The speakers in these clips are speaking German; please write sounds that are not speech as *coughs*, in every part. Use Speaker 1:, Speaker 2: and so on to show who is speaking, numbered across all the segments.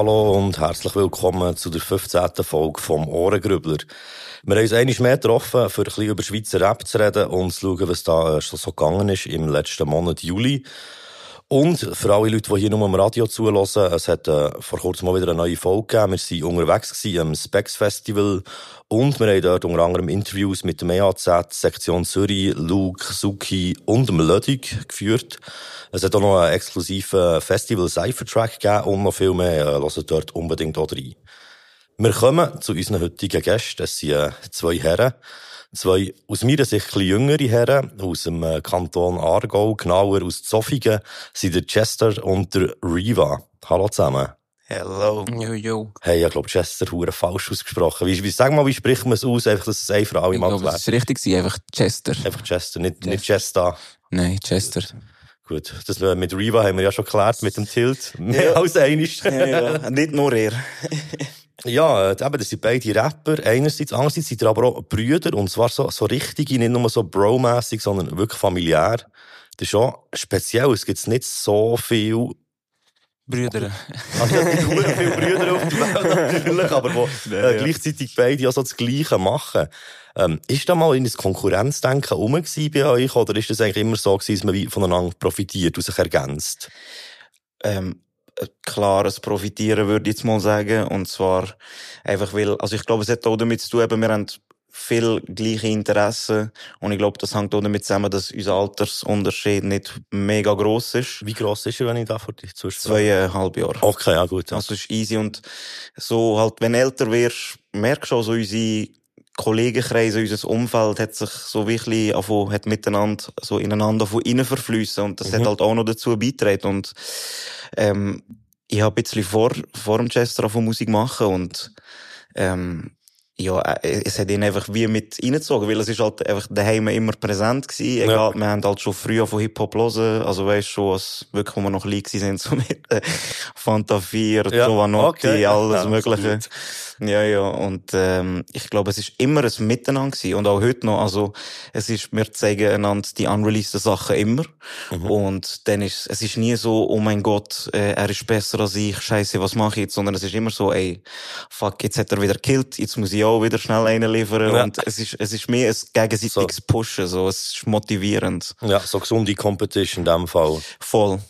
Speaker 1: Hallo und herzlich willkommen zu der 15. Folge vom Ohrengrübler. Wir haben uns einmal mehr getroffen, für ein bisschen über Schweizer Rap zu reden und zu schauen, was da äh, so gegangen ist im letzten Monat Juli. Und für alle Leute, die hier nur am Radio zulassen, es hat äh, vor kurzem mal wieder eine neue Folge gegeben. Wir waren unterwegs am Specs Festival und wir haben dort unter anderem Interviews mit dem EAZ, Sektion Zürich, Luke, Suki und dem Lödig geführt. Es hat auch noch einen exklusiven Festival Cypher Track gegeben und noch viel mehr. Äh, hört dort unbedingt auch rein. Wir kommen zu unseren heutigen Gästen. Das sind äh, zwei Herren. Zwei aus meiner Sicht ein jüngere Herren aus dem äh, Kanton Aargau, genauer aus Zofingen, sind der Chester und der Riva. Hallo zusammen.
Speaker 2: Hello.
Speaker 3: Jo, jo.
Speaker 1: Hey, ich glaube, Chester hure falsch ausgesprochen. Wie, wie, sag mal, wie spricht man es aus? Einfach, dass es einfach alle
Speaker 3: Ich
Speaker 1: mal
Speaker 3: glaube,
Speaker 1: klärt.
Speaker 3: das ist richtig gewesen, einfach Chester.
Speaker 1: Einfach Chester, nicht, nicht Chester.
Speaker 3: Nein, Chester.
Speaker 1: Gut, das äh, mit Riva haben wir ja schon geklärt, mit dem Tilt. Mehr
Speaker 2: Ja.
Speaker 1: als einig.
Speaker 2: Ja, ja. *laughs* Nicht nur er. *laughs*
Speaker 1: Ja, äh, eben, das sind beide Rapper. Einerseits, andererseits sind aber auch Brüder. Und zwar so, so richtige, nicht nur so bro-mässig, sondern wirklich familiär. Das ist schon speziell. Es gibt nicht so viel,
Speaker 3: Brüder.
Speaker 1: also es gibt verdammt viele Brüder auf der Welt natürlich, aber wo *laughs* äh,
Speaker 2: ja.
Speaker 1: gleichzeitig beide ja so das Gleiche machen. Ähm, ist da mal in das Konkurrenzdenken rum bei euch? Oder ist das eigentlich immer so gewesen, dass man wie voneinander profitiert und sich ergänzt?
Speaker 2: Ähm, äh, klares Profitieren würde ich jetzt mal sagen. Und zwar einfach weil, also ich glaube, es hat auch damit zu tun, eben, wir haben viel gleiche Interessen. Und ich glaube, das hängt auch damit zusammen, dass unser Altersunterschied nicht mega gross ist.
Speaker 1: Wie gross ist er, wenn ich da vor dich zuschaue?
Speaker 2: Zweieinhalb Jahre.
Speaker 1: Okay, ja gut. Ja.
Speaker 2: Also ist easy und so halt, wenn älter wirst, merkst du auch so unsere Kollegenkreise, unser Umfeld hat sich so wirklich angefangen, hat miteinander so ineinander von innen verfließen und das
Speaker 1: Mhm.
Speaker 2: hat halt auch noch dazu beigetragen und ähm, ich habe ein bisschen vor, vor dem Chester von Musik machen und ähm, ja, äh, es hat ihn einfach wie mit reingezogen, weil es ist halt einfach daheim immer präsent gewesen. Egal, wir haben halt schon früher von Hip-Hop hören, also weißt schon, als wirklich, wo wir noch klein gewesen sind, *laughs* so mit äh, Fanta 4,
Speaker 1: Ja,
Speaker 2: Giovanotti,
Speaker 1: okay. *laughs*
Speaker 2: alles
Speaker 1: Ja,
Speaker 2: Mögliche.
Speaker 1: absolut.
Speaker 2: Ja, ja, und ähm, ich glaube, es ist immer ein Miteinander gewesen. und auch heute noch, also es ist, wir zeigen einander die unreleased Sachen immer
Speaker 1: Mhm.
Speaker 2: und dann ist, es ist nie so, oh mein Gott, äh, er ist besser als ich, scheiße, was mache ich jetzt, sondern es ist immer so, ey, fuck, jetzt hat er wieder gekillt, jetzt muss ich auch wieder schnell einen liefern
Speaker 1: Ja.
Speaker 2: und es ist, es ist mehr ein gegenseitiges Pushen, so, es ist motivierend.
Speaker 1: Ja, so gesunde Competition in dem Fall.
Speaker 2: Voll.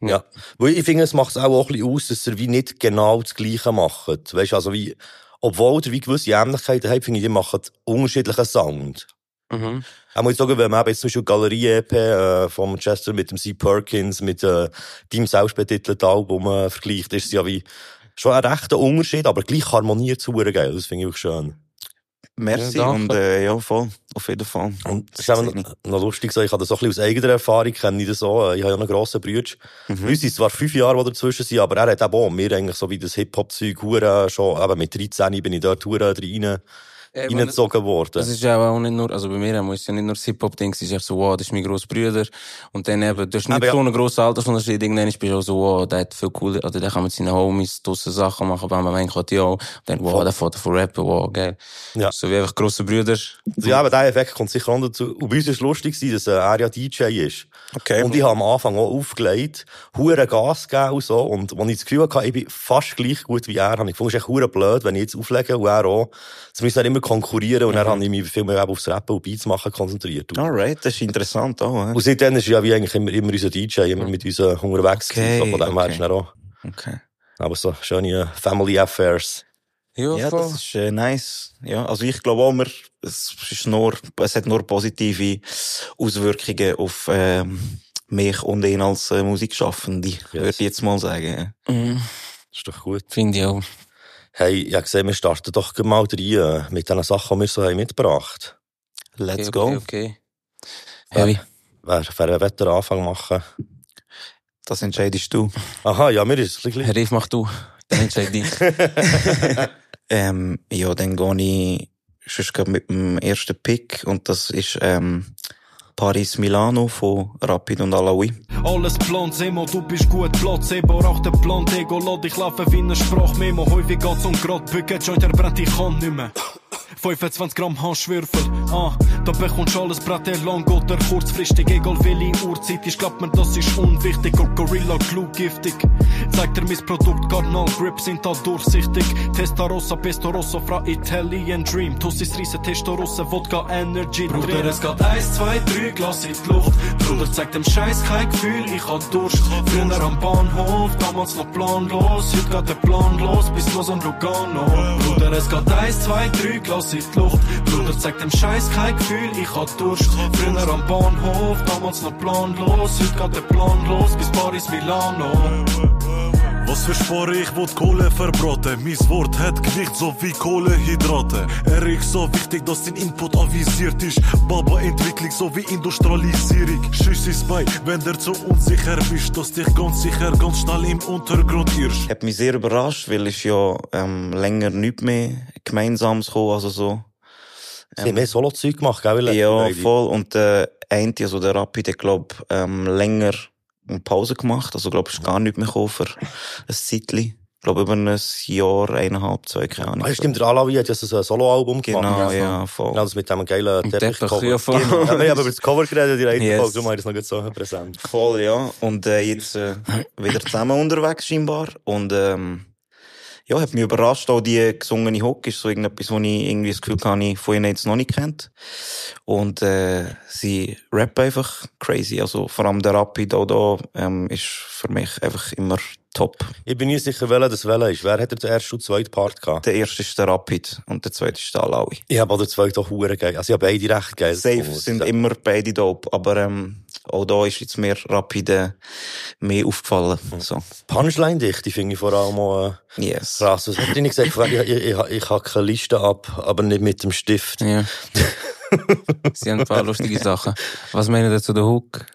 Speaker 1: Ja. Weil ich finde, es macht es auch, auch ein bisschen aus, dass ihr wie nicht genau das Gleiche macht. Weißt also wie, obwohl ihr wie gewisse Ähnlichkeiten habt, finde ich, ihr macht unterschiedlichen Sound.
Speaker 3: Mhm.
Speaker 1: Auch muss ich sagen, wenn man jetzt zum Beispiel Galerie-EP äh, von Manchester mit dem C. Perkins, mit äh, deinem selbstbetitelten Album äh, vergleicht, ist es ja wie schon ein rechter Unterschied, aber gleich harmoniert zu geil. Das finde ich auch schön.
Speaker 2: Merci
Speaker 3: Ja,
Speaker 2: und äh, ja, voll, auf jeden Fall.
Speaker 1: Und das ist eben noch, noch lustig, so, ich habe das so ein bisschen aus eigener Erfahrung, kenne ich das so. Ich habe ja noch einen grossen Bruder.
Speaker 2: Mhm.
Speaker 1: Uns sind zwar fünf Jahre, die dazwischen sind, aber er hat eben auch mir eigentlich so wie das Hip-Hop-Zeug schon, eben mit 13 bin ich dort rein,
Speaker 3: Eben,
Speaker 1: reingezogen worden.
Speaker 3: Das ist ja auch nicht nur, also bei mir ist ja nicht nur das Hip-Hop-Ding, es ist echt so, wow, das ist mein grosser Bruder. Und dann eben, du hast nicht
Speaker 1: Aber ja.
Speaker 3: so einen grossen Altersunterschied, irgendwann bist du auch so, wow, der hat viel coole, oder der kann mit seinen Homies draussen Sachen machen, aber man denkt ja auch, und dann, wow, der fährt von rappen, wow, geil.
Speaker 1: Ja.
Speaker 3: So wie einfach grosse Brüder.
Speaker 1: Also ja, aber der Effekt kommt sicher auch noch dazu. Und bei uns war es lustig, dass äh, er ja DJ ist.
Speaker 2: Okay.
Speaker 1: Und ich habe am Anfang auch aufgelegt, hure Gas gegeben und so. Und als ich das Gefühl hatte, ich bin fast gleich gut wie er, habe ich gefunden, es ist echt hure blöd, wenn ich jetzt auflege und er auch. Jetzt müssen wir immer konkurrieren und dann habe ich mich viel mehr aufs Rappen und Beats machen konzentriert.
Speaker 2: Alright, das ist interessant auch.
Speaker 1: und seitdem ist ja wie eigentlich immer, immer unser DJ, immer mit uns äh, unterwegs
Speaker 2: Okay.
Speaker 1: So, von dem
Speaker 2: okay.
Speaker 1: auch.
Speaker 2: Okay.
Speaker 1: Aber so schöne äh, Family Affairs.
Speaker 3: Ja,
Speaker 2: Ja, das ist äh, nice. Ja, also ich glaube auch, wir, es ist nur, es hat nur positive Auswirkungen auf ähm, mich und ihn als äh, Musikschaffende, würde ich jetzt mal sagen.
Speaker 3: Mhm.
Speaker 1: Das ist doch gut.
Speaker 3: Finde ich auch.
Speaker 1: Hey, ich habe gesehen, wir starten doch mal rein äh, mit den Sachen, die wir so haben mitgebracht
Speaker 2: Let's
Speaker 3: okay,
Speaker 2: go.
Speaker 3: Okay, okay. Heavy.
Speaker 1: Wer, wer will den Anfang machen?
Speaker 2: Das entscheidest du.
Speaker 1: Aha, ja, mir ist es.
Speaker 3: Herr Rief, mach du. Dann entscheid dich. *laughs*
Speaker 2: Ähm, ja, dann gehe ich sonst grad mit dem ersten Pick und das ist ähm, Paris Milano von Rapid und Alaoui.
Speaker 4: Alles Plan, Semo, du bist gut Platz, Ebo, rauch den Plan, Ego, lass dich laufen wie eine Sprachmemo. Häufig geht's um grad, bücken, Joint, er brennt, ich kann nicht mehr. 25 Gramm Handschwürfel, Ah, da bekommst du alles Brate lang oder kurzfristig, egal welche Uhrzeit ist, glaubt mir, das ist unwichtig. Und Gorilla Glue giftig. Zeigt dir mein Produkt, Cardinal Grip sind da durchsichtig. Testarossa, Pestorossa, fra Italian Dream. Tussis Riese, Testarossa, Wodka Energy Bruder, drin. es geht eins, zwei, drei Glas in die Luft. Bruder, zeig dem Scheiß kein Gefühl, ich hab Durst. Früher am Bahnhof, damals noch planlos. Heute geht der Plan los, bis los an Lugano. Bruder, es geht eins, zwei, drei Glas in die Luft. Bruder, zeig dem Scheiß kein Gefühl, ich hab Durst. Früher am Bahnhof, damals noch planlos. Heute geht der Plan los, bis Paris, Milano.
Speaker 5: Was verspare ich, wo die Kohle verbraten? Mein Wort hat Gewicht, so wie Kohlehydrate. Er ist so wichtig, dass dein Input avisiert ist. Baba-Entwicklung, so wie Industrialisierung. Schiss ist bei, wenn der zu unsicher bist, dass dich ganz sicher ganz schnell im Untergrund irrst.
Speaker 2: Hat mich sehr überrascht, weil ich ja ähm, länger nicht mehr Gemeinsames gekommen, also so.
Speaker 1: Sie haben mehr Solo-Zeug gemacht, gell?
Speaker 2: Ja, voll. Und der eine, also der Rapid, der glaub, ähm, länger eine Pause gemacht. Also glaub, ist gar nicht mehr gekommen für ein Zeitchen. Ich glaube, über ein Jahr, eineinhalb, zwei, keine Ahnung.
Speaker 1: Ah, stimmt, der Alawi hat ja so ein Solo-Album
Speaker 2: Genau,
Speaker 1: gemacht.
Speaker 2: ja, voll.
Speaker 1: Genau, das mit dem geilen
Speaker 3: Teppich,
Speaker 1: Teppich-Cover.
Speaker 3: ja, voll.
Speaker 1: Genau. Ja, wir haben über das Cover geredet, die Reihenfolge,
Speaker 2: Yes.
Speaker 1: darum habe ich das noch so präsent.
Speaker 2: Voll, ja. Und äh, jetzt äh, wieder zusammen unterwegs scheinbar. Und ähm, ja, hat mich überrascht, auch die gesungene Hook ist so irgendetwas, wo ich irgendwie das Gefühl habe, ich von ihnen jetzt noch nicht kennt. Und äh, sie rappen einfach crazy. Also vor allem der Rapid auch da ähm, ist für mich einfach immer top.
Speaker 1: Ich bin nie sicher, welcher das welcher ist. Wer hat den ersten und zweiten Part gehabt?
Speaker 2: Der erste ist der Rapid und der zweite ist der Alawi.
Speaker 1: Ich habe auch den zweiten auch hure geil. Also ich habe beide recht geil.
Speaker 2: Safe sind immer beide dope, aber ähm, auch da ist jetzt mir Rapid äh, mehr aufgefallen. So,
Speaker 1: Punchline-Dichte finde ich vor allem auch äh,
Speaker 2: yes.
Speaker 1: krass. Was hat gesagt? Ich, ich, ich, ich habe keine Liste ab, aber nicht mit dem Stift.
Speaker 3: Ja. *laughs* Sie haben ein paar lustige Sachen. Was meinen Sie zu der Hook?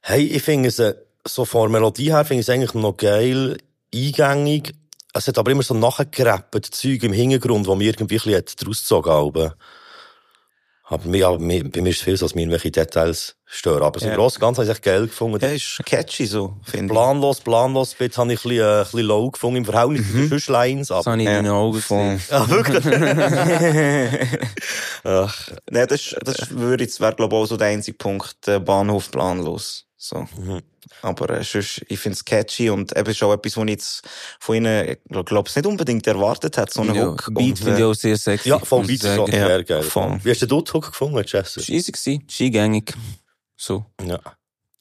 Speaker 1: Hey, ich finde es, äh, so von der Melodie her, finde ich es eigentlich noch geil, eingängig. Es hat aber immer so nachgerappt Zeug im Hintergrund, wo mir irgendwie ein bisschen draus gezogen. Aber mir, aber mir, bei mir ist es viel so, dass mir irgendwelche Details stören. Aber so
Speaker 2: Ja.
Speaker 1: und Ganzen habe ich echt geil gefunden.
Speaker 2: Ja, ist catchy so, finde ich.
Speaker 1: Planlos, planlos, Bit habe ich ein bisschen, äh, ein bisschen low gefunden im Verhältnis zu den Lines.
Speaker 3: Das
Speaker 1: Aber,
Speaker 3: habe ich in den Augen gesehen.
Speaker 1: ja, wirklich. *laughs* Ach,
Speaker 2: Nein, das, ist- das ist- würde jetzt, wäre, glaube ich, auch so der einzige Punkt, äh, Bahnhof planlos. So. Aber, äh, sonst, ich finde es catchy und eben ist auch etwas, was ich jetzt von ihnen, ich glaube ich, nicht unbedingt erwartet hat, so eine
Speaker 3: Ja,
Speaker 2: Hook.
Speaker 3: Beat finde ich
Speaker 2: äh,
Speaker 3: auch sehr sexy.
Speaker 1: ja,
Speaker 3: sagen.
Speaker 1: schon
Speaker 2: Ja,
Speaker 1: sehr geil. Wie hast du den Hook gefunden, Jesse?
Speaker 3: Das war easy, gewesen. skigängig. So.
Speaker 1: Ja.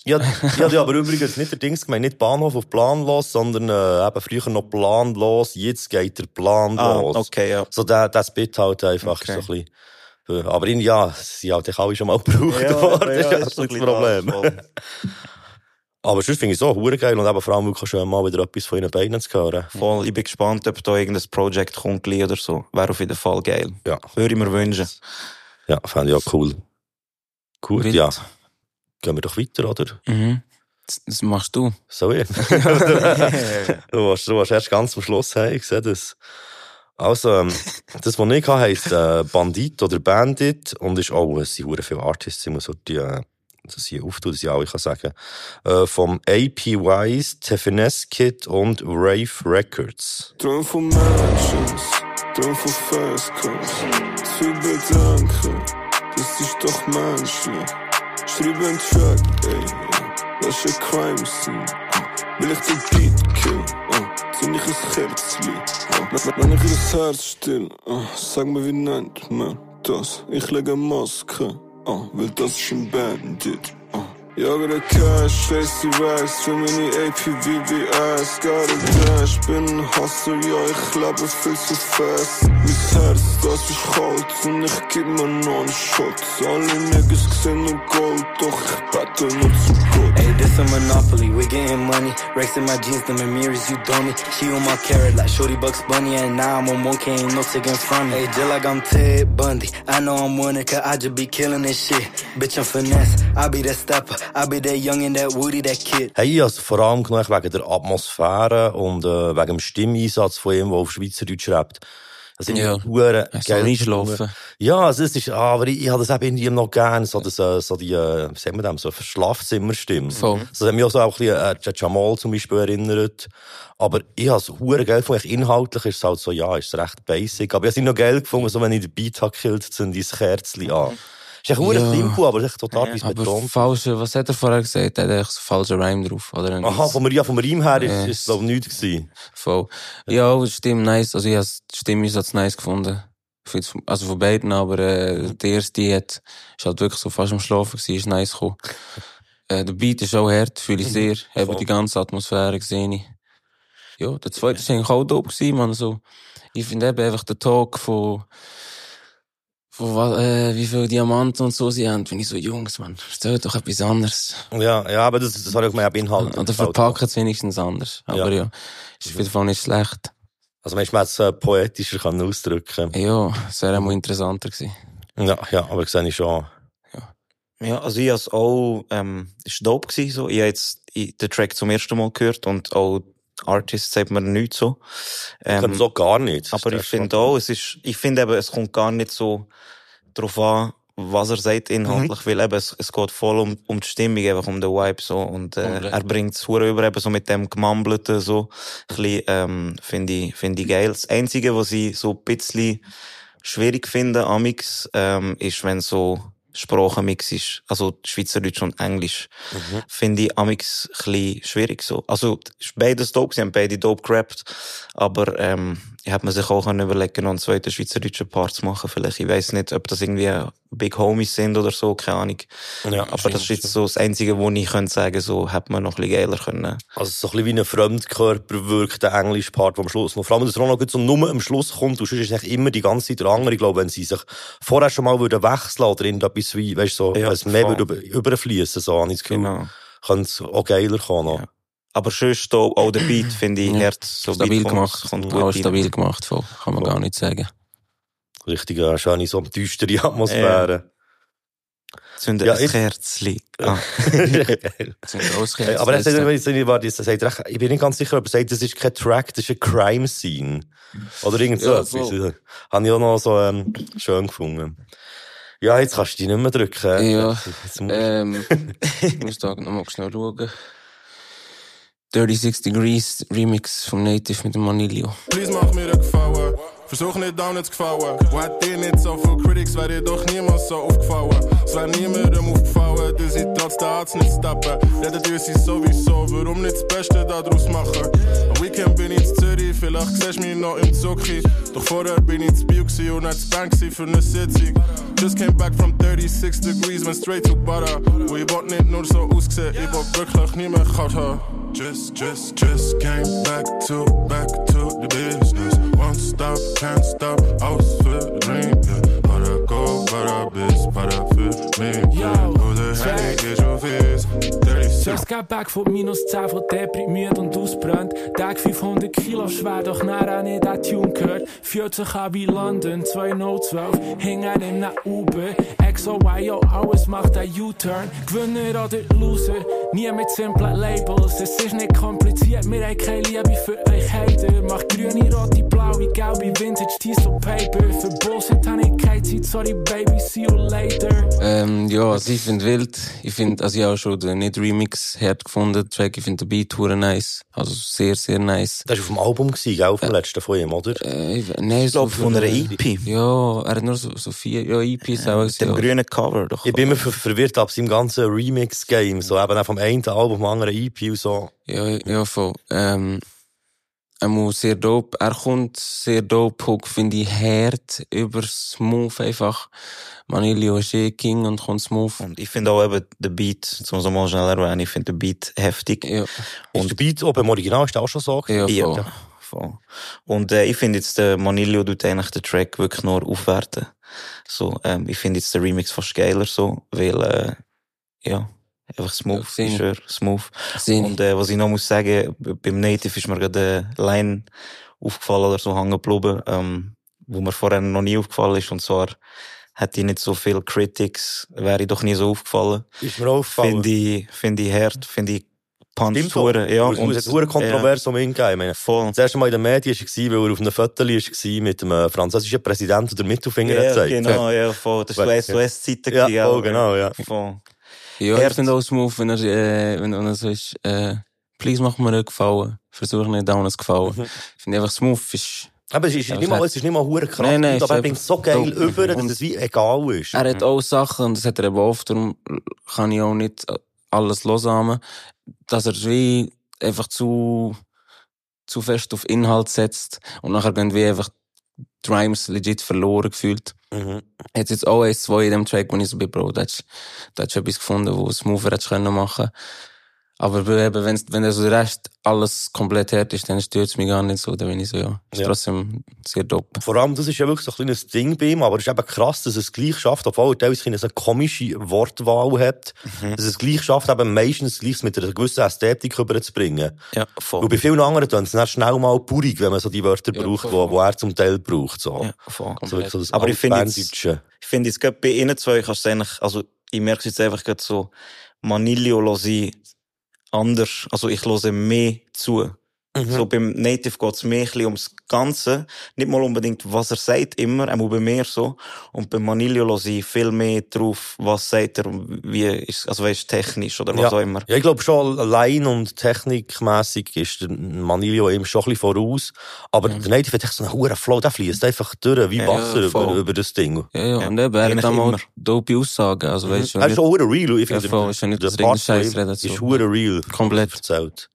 Speaker 1: Ja, ja, ja, aber übrigens nicht der Dings gemeint, nicht Bahnhof auf planlos, sondern äh, eben früher noch planlos, jetzt geht der planlos.
Speaker 2: ah, okay, ja.
Speaker 1: So der, das Bit halt einfach
Speaker 2: Okay.
Speaker 1: so ein bisschen. äh, Aber in, ja, sie halt alle schon mal *laughs* gebraucht worden, das ist ja das,
Speaker 2: so ein
Speaker 1: das Problem.
Speaker 2: das. *laughs*
Speaker 1: Aber sonst finde ich es auch hure geil und eben vor allem wirklich schön mal wieder etwas von ihren Beinen zu hören.
Speaker 2: Voll. Ich bin gespannt, ob da irgendein Projekt kommt oder so. Wäre auf jeden Fall geil.
Speaker 1: Ja,
Speaker 2: Würde ich mir wünschen.
Speaker 1: ja fände ich auch cool. Gut,
Speaker 3: Wild.
Speaker 1: ja. Gehen wir doch weiter, oder?
Speaker 3: Mhm. Das, machst du.
Speaker 1: So ich. *laughs* *laughs* du, warst, du warst erst ganz am Schluss, hey, ich sehe das. Also, ähm, *laughs* das, was ich hatte, heisst äh, Bandit oder Bandit und ist auch, es sind hure viele Artists, ich muss so die, äh, das hier auftun, dass ich alle kann sagen. Äh, vom AP Wise, Tefines Kid und Rave Records.
Speaker 6: Träum von Mansions, Träum von Festcodes. Zu bedanken, das ist doch menschlich. Schreib einen Track, ey, das ist ein Crime Scene. Will ich den Beat killen, uh, zünd ich ein Kerzli. Uh, wenn ich ihr Herz still, uh, sag mir wie nennt man das? Ich lege Maske, uh, weil das ist ein Bandit. Uh. got der Cash, die Racks, für meine APVVS, got a dash, bin ein Hustler, ja, ich lebe viel zu fest. Mein Herz, das ist kalt und ich geb mir noch einen Shot. Alle Niggas sehen nur Gold, doch ich bete nur zu Gott.
Speaker 7: Hey, this a monopoly, we getting money. Rex in my jeans, them mirrors, you dummy. She on my carrot like Shorty Bucks Bunny, and now I'm on 1K, ain't no taking from me. Hey, just like I'm Ted Bundy. I know I'm winning, cause I just be killing this shit. Bitch, I'm finesse. I be that stepper. I be that young and that Woody, that kid.
Speaker 1: Hey, also vor allem genommen wegen der Atmosphäre und äh, wegen dem Stimmeinsatz von ihm, der auf Schweizerdeutsch rappt. Das sind
Speaker 3: Ja.
Speaker 1: geil
Speaker 3: einschlafen?
Speaker 1: Ja, es ist, ah, aber ich, ich habe das eben irgendwie noch gern, so, das, äh, so die, äh, wie sagen wir das, so Schlafzimmerstimme.
Speaker 3: Voll.
Speaker 1: So, das hat mich auch so auch ein bisschen an äh, Jamal zum Beispiel erinnert. Aber ich habe es hure geil gefunden. Inhaltlich ist es halt so, ja, ist es recht basic. Aber ich habe es noch geil gefunden, so wenn ich den Beat habe gekillt, zünd ich das Kerzchen an. Echt hure
Speaker 3: Ja.
Speaker 1: simpel, aber *laughs* echt total etwas
Speaker 3: Aber
Speaker 1: betont.
Speaker 3: falsche, was hat er vorher gesagt? Er hat eigentlich so falsche Reim drauf, oder?
Speaker 1: Aha, vom, ja, vom Reim her ist,
Speaker 3: Ja.
Speaker 1: es, glaube ich, nichts gewesen.
Speaker 3: Voll. Ja, stimmt, nice. Also ich habe die Stimme jetzt nice gefunden. Also von beiden, aber äh, der erste die hat, ist halt wirklich so fast am Schlafen gewesen, ist nice gekommen. Äh, der Beat ist auch hart, fühle ich sehr. Eben
Speaker 1: Voll.
Speaker 3: die ganze Atmosphäre gesehen. ich. Ja, der zweite ist eigentlich auch dope gewesen, man. So, ich finde eben einfach den Talk von, von wa- äh, wie viele Diamanten und so sie haben, finde ich so, Jungs, man, stellt doch etwas anderes.
Speaker 1: Ja, ja, aber das, das habe ich gemeint, Inhalt.
Speaker 3: Oder verpacken es wenigstens anders. Aber ja, ist auf jeden Fall nicht schlecht.
Speaker 1: Also, manchmal man es äh, poetischer kann ausdrücken.
Speaker 3: Ja, es wäre auch interessanter gewesen.
Speaker 1: Ja, ja, aber sehe ich schon.
Speaker 2: Ja, also ich has auch, ähm, ist dope gewesen, so. Ich habe jetzt den Track zum ersten Mal gehört und auch Artists sagt mir nichts so.
Speaker 1: Ich
Speaker 2: Ähm,
Speaker 1: es auch gar nicht.
Speaker 2: aber ich finde auch, es ist, ich finde eben, es kommt gar nicht so drauf an, was er sagt inhaltlich, weil eben, es, es geht voll um, um die Stimmung, einfach um den Vibe, so. Und, äh, er bringt es über, eben so mit dem Gemambelten, so. Ein bisschen, ähm, finde ich, finde ich geil. Das Einzige, was ich so ein bisschen schwierig finde, amix, ähm, ist, wenn so Sprachenmix ist. Also, Schweizerdeutsch und Englisch. Finde ich amix ein bisschen schwierig, so. Also, beides dope, sie haben beide dope gerappt. Aber, ähm, ich hätte mir sich auch überlegen, noch einen zweiten schweizerdeutschen Part zu machen. Vielleicht, ich weiß nicht, ob das irgendwie Big Homies sind oder so, keine Ahnung.
Speaker 1: Ja,
Speaker 2: Aber das ist jetzt so das Einzige, wo ich könnte sagen, so, hätte man noch ein bisschen geiler können.
Speaker 1: Also so ein bisschen wie ein Fremdkörper wirkt der englische Part, der am Schluss noch, vor allem, dass gut so nur am Schluss kommt, und sonst ist es eigentlich immer die ganze Zeit der andere. Ich glaube, wenn sie sich vorher schon mal würden wechseln oder irgendetwas wie, weißt du, so,
Speaker 2: Ja,
Speaker 1: es mehr würde über- überfließen, so, habe ich das Gefühl,
Speaker 2: Genau.
Speaker 1: könnte es auch geiler kommen.
Speaker 2: Ja. Aber sonst auch, auch der Beat, *clears throat* finde ich,
Speaker 3: Ja.
Speaker 2: hart, so
Speaker 3: stabil
Speaker 2: Beat
Speaker 3: gemacht.
Speaker 2: kommt, kommt gut
Speaker 3: auch
Speaker 2: rein.
Speaker 3: stabil gemacht, voll. Kann man
Speaker 1: Voll.
Speaker 3: gar nicht sagen.
Speaker 1: Richtig, äh, schöne, so düstere Atmosphäre.
Speaker 2: Zünden
Speaker 1: Ja,
Speaker 2: ein
Speaker 1: ich-
Speaker 2: Kerzchen. Ah. *laughs*
Speaker 3: Das
Speaker 1: Hey, aber er sagt,
Speaker 3: Kerzen.
Speaker 1: wenn ich das recht, ich bin nicht ganz sicher, ob er sagt, das ist kein Track, das ist ein Crime Scene. Oder irgend so
Speaker 3: Ja,
Speaker 1: etwas.
Speaker 3: voll.
Speaker 1: Habe ich auch noch so, ähm, schön gefunden. Ja, jetzt kannst du dich nicht mehr drücken.
Speaker 3: Ja,
Speaker 1: Jetzt musst-
Speaker 3: ähm, *laughs* ich muss da nochmal schnell schauen. 36 Degrees Remix vom Native mit dem Manilio.
Speaker 8: Please mach mir den Gefallen. Versuch nicht down zu gefallen. Wo hat dir nicht so viel Critics, wäre dir doch niemals so aufgefallen. Es wäre niemandem aufgefallen, dass ich trotz der Arzt nicht steppen. Redet ihr sie sowieso, warum nicht das Beste daraus machen? Am Weekend bin ich in Zürich, vielleicht siehst du mich noch im Zucki. Doch vorher bin ich in Bio und nicht Bank für eine Sitzung. Just came back from 36 degrees, went straight to butter. Und ich wollt nicht nur so aussehen, ich wollt wirklich nie mehr kalt haben. Just, just, just came back to, back to the business. Won't stop, can't stop, aus für den Dream, yeah. Para go, para bis, para für mich, yeah. Wo der Handy ist auf ist, 36.
Speaker 9: Just got back von minus 10, von deprimiert und ausbrennt. Tag 500 Kilo schwer, doch nachher nicht an Tune gehört. Fühlt sich an wie London, 2012, hängen in der Uber. XOY, yo, alles macht ein U-Turn. Gewinner oder Loser, nie mit simplen Labels. Es ist nicht kompliziert, wir haben keine Liebe für euch Hater. Macht grüne, rote, blaue, gelbe, Vintage, Diesel Paper. Für Bullshit habe ich keine Zeit, sorry baby, see you later.
Speaker 3: Ähm, ja, also ich finde wild. Ich finde, also ich habe auch schon den nicht Remix hart gefunden, den Track. Ich finde den Beat hure nice. Also sehr, sehr nice.
Speaker 1: Das war auf dem Album, gewesen, gell, auf dem letzten von ihm, oder?
Speaker 3: Äh, ich, nein,
Speaker 2: Ich glaube, von einer
Speaker 3: äh,
Speaker 2: EP.
Speaker 3: Ja, er hat nur so, so vier, ja, EPs auch.
Speaker 2: Mit dem
Speaker 3: ja.
Speaker 2: grünen Cover, doch.
Speaker 1: Ich bin immer ver verwirrt ab seinem ganzen Remix-Game. So, eben auch vom einen Album vom anderen EP und so.
Speaker 3: Ja, ja, voll. Ähm, er muss sehr dope, er kommt sehr dope, Hook finde ich hart, über smooth einfach. Manilio ist eh King und kommt smooth.
Speaker 2: Und ich finde auch eben den Beat, zum so mal schnell erwähnen, ich finde den Beat heftig.
Speaker 3: Ja,
Speaker 1: Und der Beat oben im Original ist auch schon so.
Speaker 3: ja, voll.
Speaker 2: Ja, voll. Und äh, ich finde jetzt, der Manilio tut eigentlich den Track wirklich nur aufwerten. So, ähm, ich finde jetzt den Remix fast geiler so, weil, äh, ja, einfach smooth,
Speaker 3: Ja,
Speaker 2: ist er, smooth.
Speaker 3: Sinn.
Speaker 2: Und äh, was ich noch muss sagen, beim Native ist mir gerade eine Line aufgefallen oder so hängen geblieben, ähm, wo mir vorher noch nie aufgefallen ist. Und zwar hätte ich nicht so viel Critics, wäre ich doch nie so aufgefallen.
Speaker 1: Ist mir aufgefallen.
Speaker 2: Finde ich, finde ich hart, finde ich puncht
Speaker 1: Stimmt so.
Speaker 2: hure, ja.
Speaker 1: Und es hat hure kontrovers um ihn gegeben. Ich
Speaker 2: Voll.
Speaker 1: Das erste Mal in den Medien war, weil er auf einem Foto war mit dem äh, französischen Präsidenten den Mittelfinger
Speaker 2: Ja,
Speaker 1: gezeigt
Speaker 2: genau, ja, voll. Das war
Speaker 1: Ja.
Speaker 2: so SOS-Zeiten.
Speaker 1: Ja, voll, genau, ja.
Speaker 2: Voll.
Speaker 3: Ja,
Speaker 2: Er-
Speaker 3: ich finde auch smooth, wenn er, äh, wenn, wenn er so ist, äh, please mach mir einen Gefallen. Versuch nicht down zu gefallen.
Speaker 1: Mhm.
Speaker 3: Ich finde einfach smooth ist,
Speaker 1: Aber es ist
Speaker 3: Ja,
Speaker 1: nicht mal, es ist nicht mal hure krass,
Speaker 3: Nein, nein,
Speaker 1: aber er bringt so geil über, dass
Speaker 3: Und-
Speaker 1: es wie egal ist.
Speaker 3: er hat auch Sachen, und das hat er eben oft, darum kann ich auch nicht alles losamen, dass er wie einfach zu, zu fest auf Inhalt setzt und nachher gehen wie einfach Rhymes legit verloren gefühlt.
Speaker 1: Mhm.
Speaker 3: Jetzt jetzt auch eins, zwei in dem Track, wo ich so bin, Bro, da hättest da hättest du etwas gefunden, wo smoother hättest können machen. Aber eben, wenn's, wenn der so Rest alles komplett hart ist, dann stört es mich gar nicht so, dann bin ich so, ja. Ist
Speaker 1: Ja.
Speaker 3: trotzdem sehr dope.
Speaker 1: Vor allem, das ist ja wirklich so ein kleines Ding bei ihm, aber es ist eben krass, dass er es gleich schafft, obwohl er teilweise eine so komische Wortwahl hat,
Speaker 2: Mhm.
Speaker 1: dass er es gleich schafft, eben meistens gleich mit einer gewissen Ästhetik rüberzubringen.
Speaker 2: Ja, voll.
Speaker 1: Und bei vielen anderen tun es dann schnell mal purig, wenn man so die Wörter
Speaker 3: Ja,
Speaker 1: braucht, wo er zum Teil braucht, so.
Speaker 2: Ja, voll.
Speaker 1: So so das
Speaker 2: Aber ich finde jetzt-. Ich finde jetzt gerade bei Ihnen zwei kannst du eigentlich, also ich merke es jetzt einfach gerade so, Manilio ich anders, also ich höre mehr zu.
Speaker 1: Mhm.
Speaker 2: So beim Native geht's mehr ein bisschen ums Ganze, nicht mal unbedingt, was er sagt immer, auch bei mir so. Und beim Manilio höre ich viel mehr drauf, was sagt er, und wie ist, also weißt, technisch oder was
Speaker 1: Ja.
Speaker 2: auch immer.
Speaker 1: Ja, ich glaube schon, allein und technikmässig ist der Manilio ihm schon ein bisschen voraus. Aber der Native hat echt so einen hohen Flow, der fließt einfach durch, wie
Speaker 2: Ja,
Speaker 1: Wasser über, über das Ding.
Speaker 3: Ja, ja,
Speaker 2: Ja,
Speaker 3: und eben, er hat. Dope Aussagen, also weißt du,
Speaker 1: Er ist schon hure real. Ich finde,
Speaker 3: Ja, voll, ist ja nicht das
Speaker 1: Part
Speaker 3: Scheiß reden,
Speaker 1: Ist
Speaker 3: so.
Speaker 1: real.
Speaker 3: Komplett.
Speaker 1: Erzählt.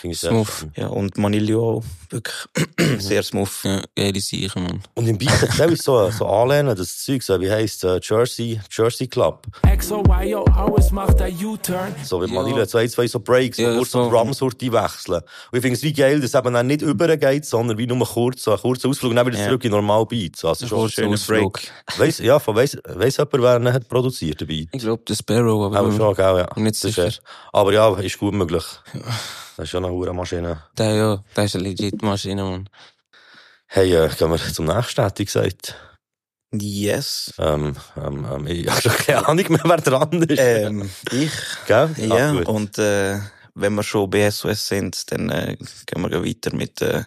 Speaker 1: Finde ich sehr
Speaker 3: Smooth.
Speaker 2: Ja, und Manilio auch wirklich *clears throat* sehr smooth.
Speaker 3: ja, geile Sachen, man.
Speaker 1: Und im Beat hat es teilweise so, so anlehnen, das Zeug, so, wie heisst, äh, Jersey, Jersey Club.
Speaker 9: XOYO, alles macht der U-Turn.
Speaker 1: So, wie
Speaker 3: Ja.
Speaker 1: Manila hat zwei, zwei so Breaks,
Speaker 3: Ja,
Speaker 1: wo kurz so
Speaker 3: voll.
Speaker 1: Drums die wechseln. Und ich finde es wie geil, dass es eben dann nicht übergeht, sondern wie nur kurz, so ein kurzer Ausflug, und dann wieder
Speaker 2: Ja.
Speaker 1: zurück in normal Beats. Also schon
Speaker 3: Kurzer
Speaker 1: schöner
Speaker 3: Ausflug.
Speaker 1: Break. Weiss, ja, von weiss, weiss jemand, wer ihn hat produziert, den Beat?
Speaker 3: Ich glaube, der Sparrow, aber
Speaker 1: Aber schon, gell, ja.
Speaker 3: Nicht sicher.
Speaker 1: er. Aber ja, ist gut möglich. *laughs* Das ist schon eine hure Maschine.
Speaker 3: der, ja, der ist eine legit Maschine, man.
Speaker 1: Hey, äh, gehen wir zum nächsten, hätte ich gesagt.
Speaker 2: Yes.
Speaker 1: Ähm, ähm, ähm, ich *laughs* habe keine Ahnung mehr, wer dran ist.
Speaker 2: Ähm, ich.
Speaker 1: Gell?
Speaker 2: Ja,
Speaker 1: Ah, gut.
Speaker 2: und äh, wenn wir schon bei SOS sind, dann äh, gehen wir weiter mit äh,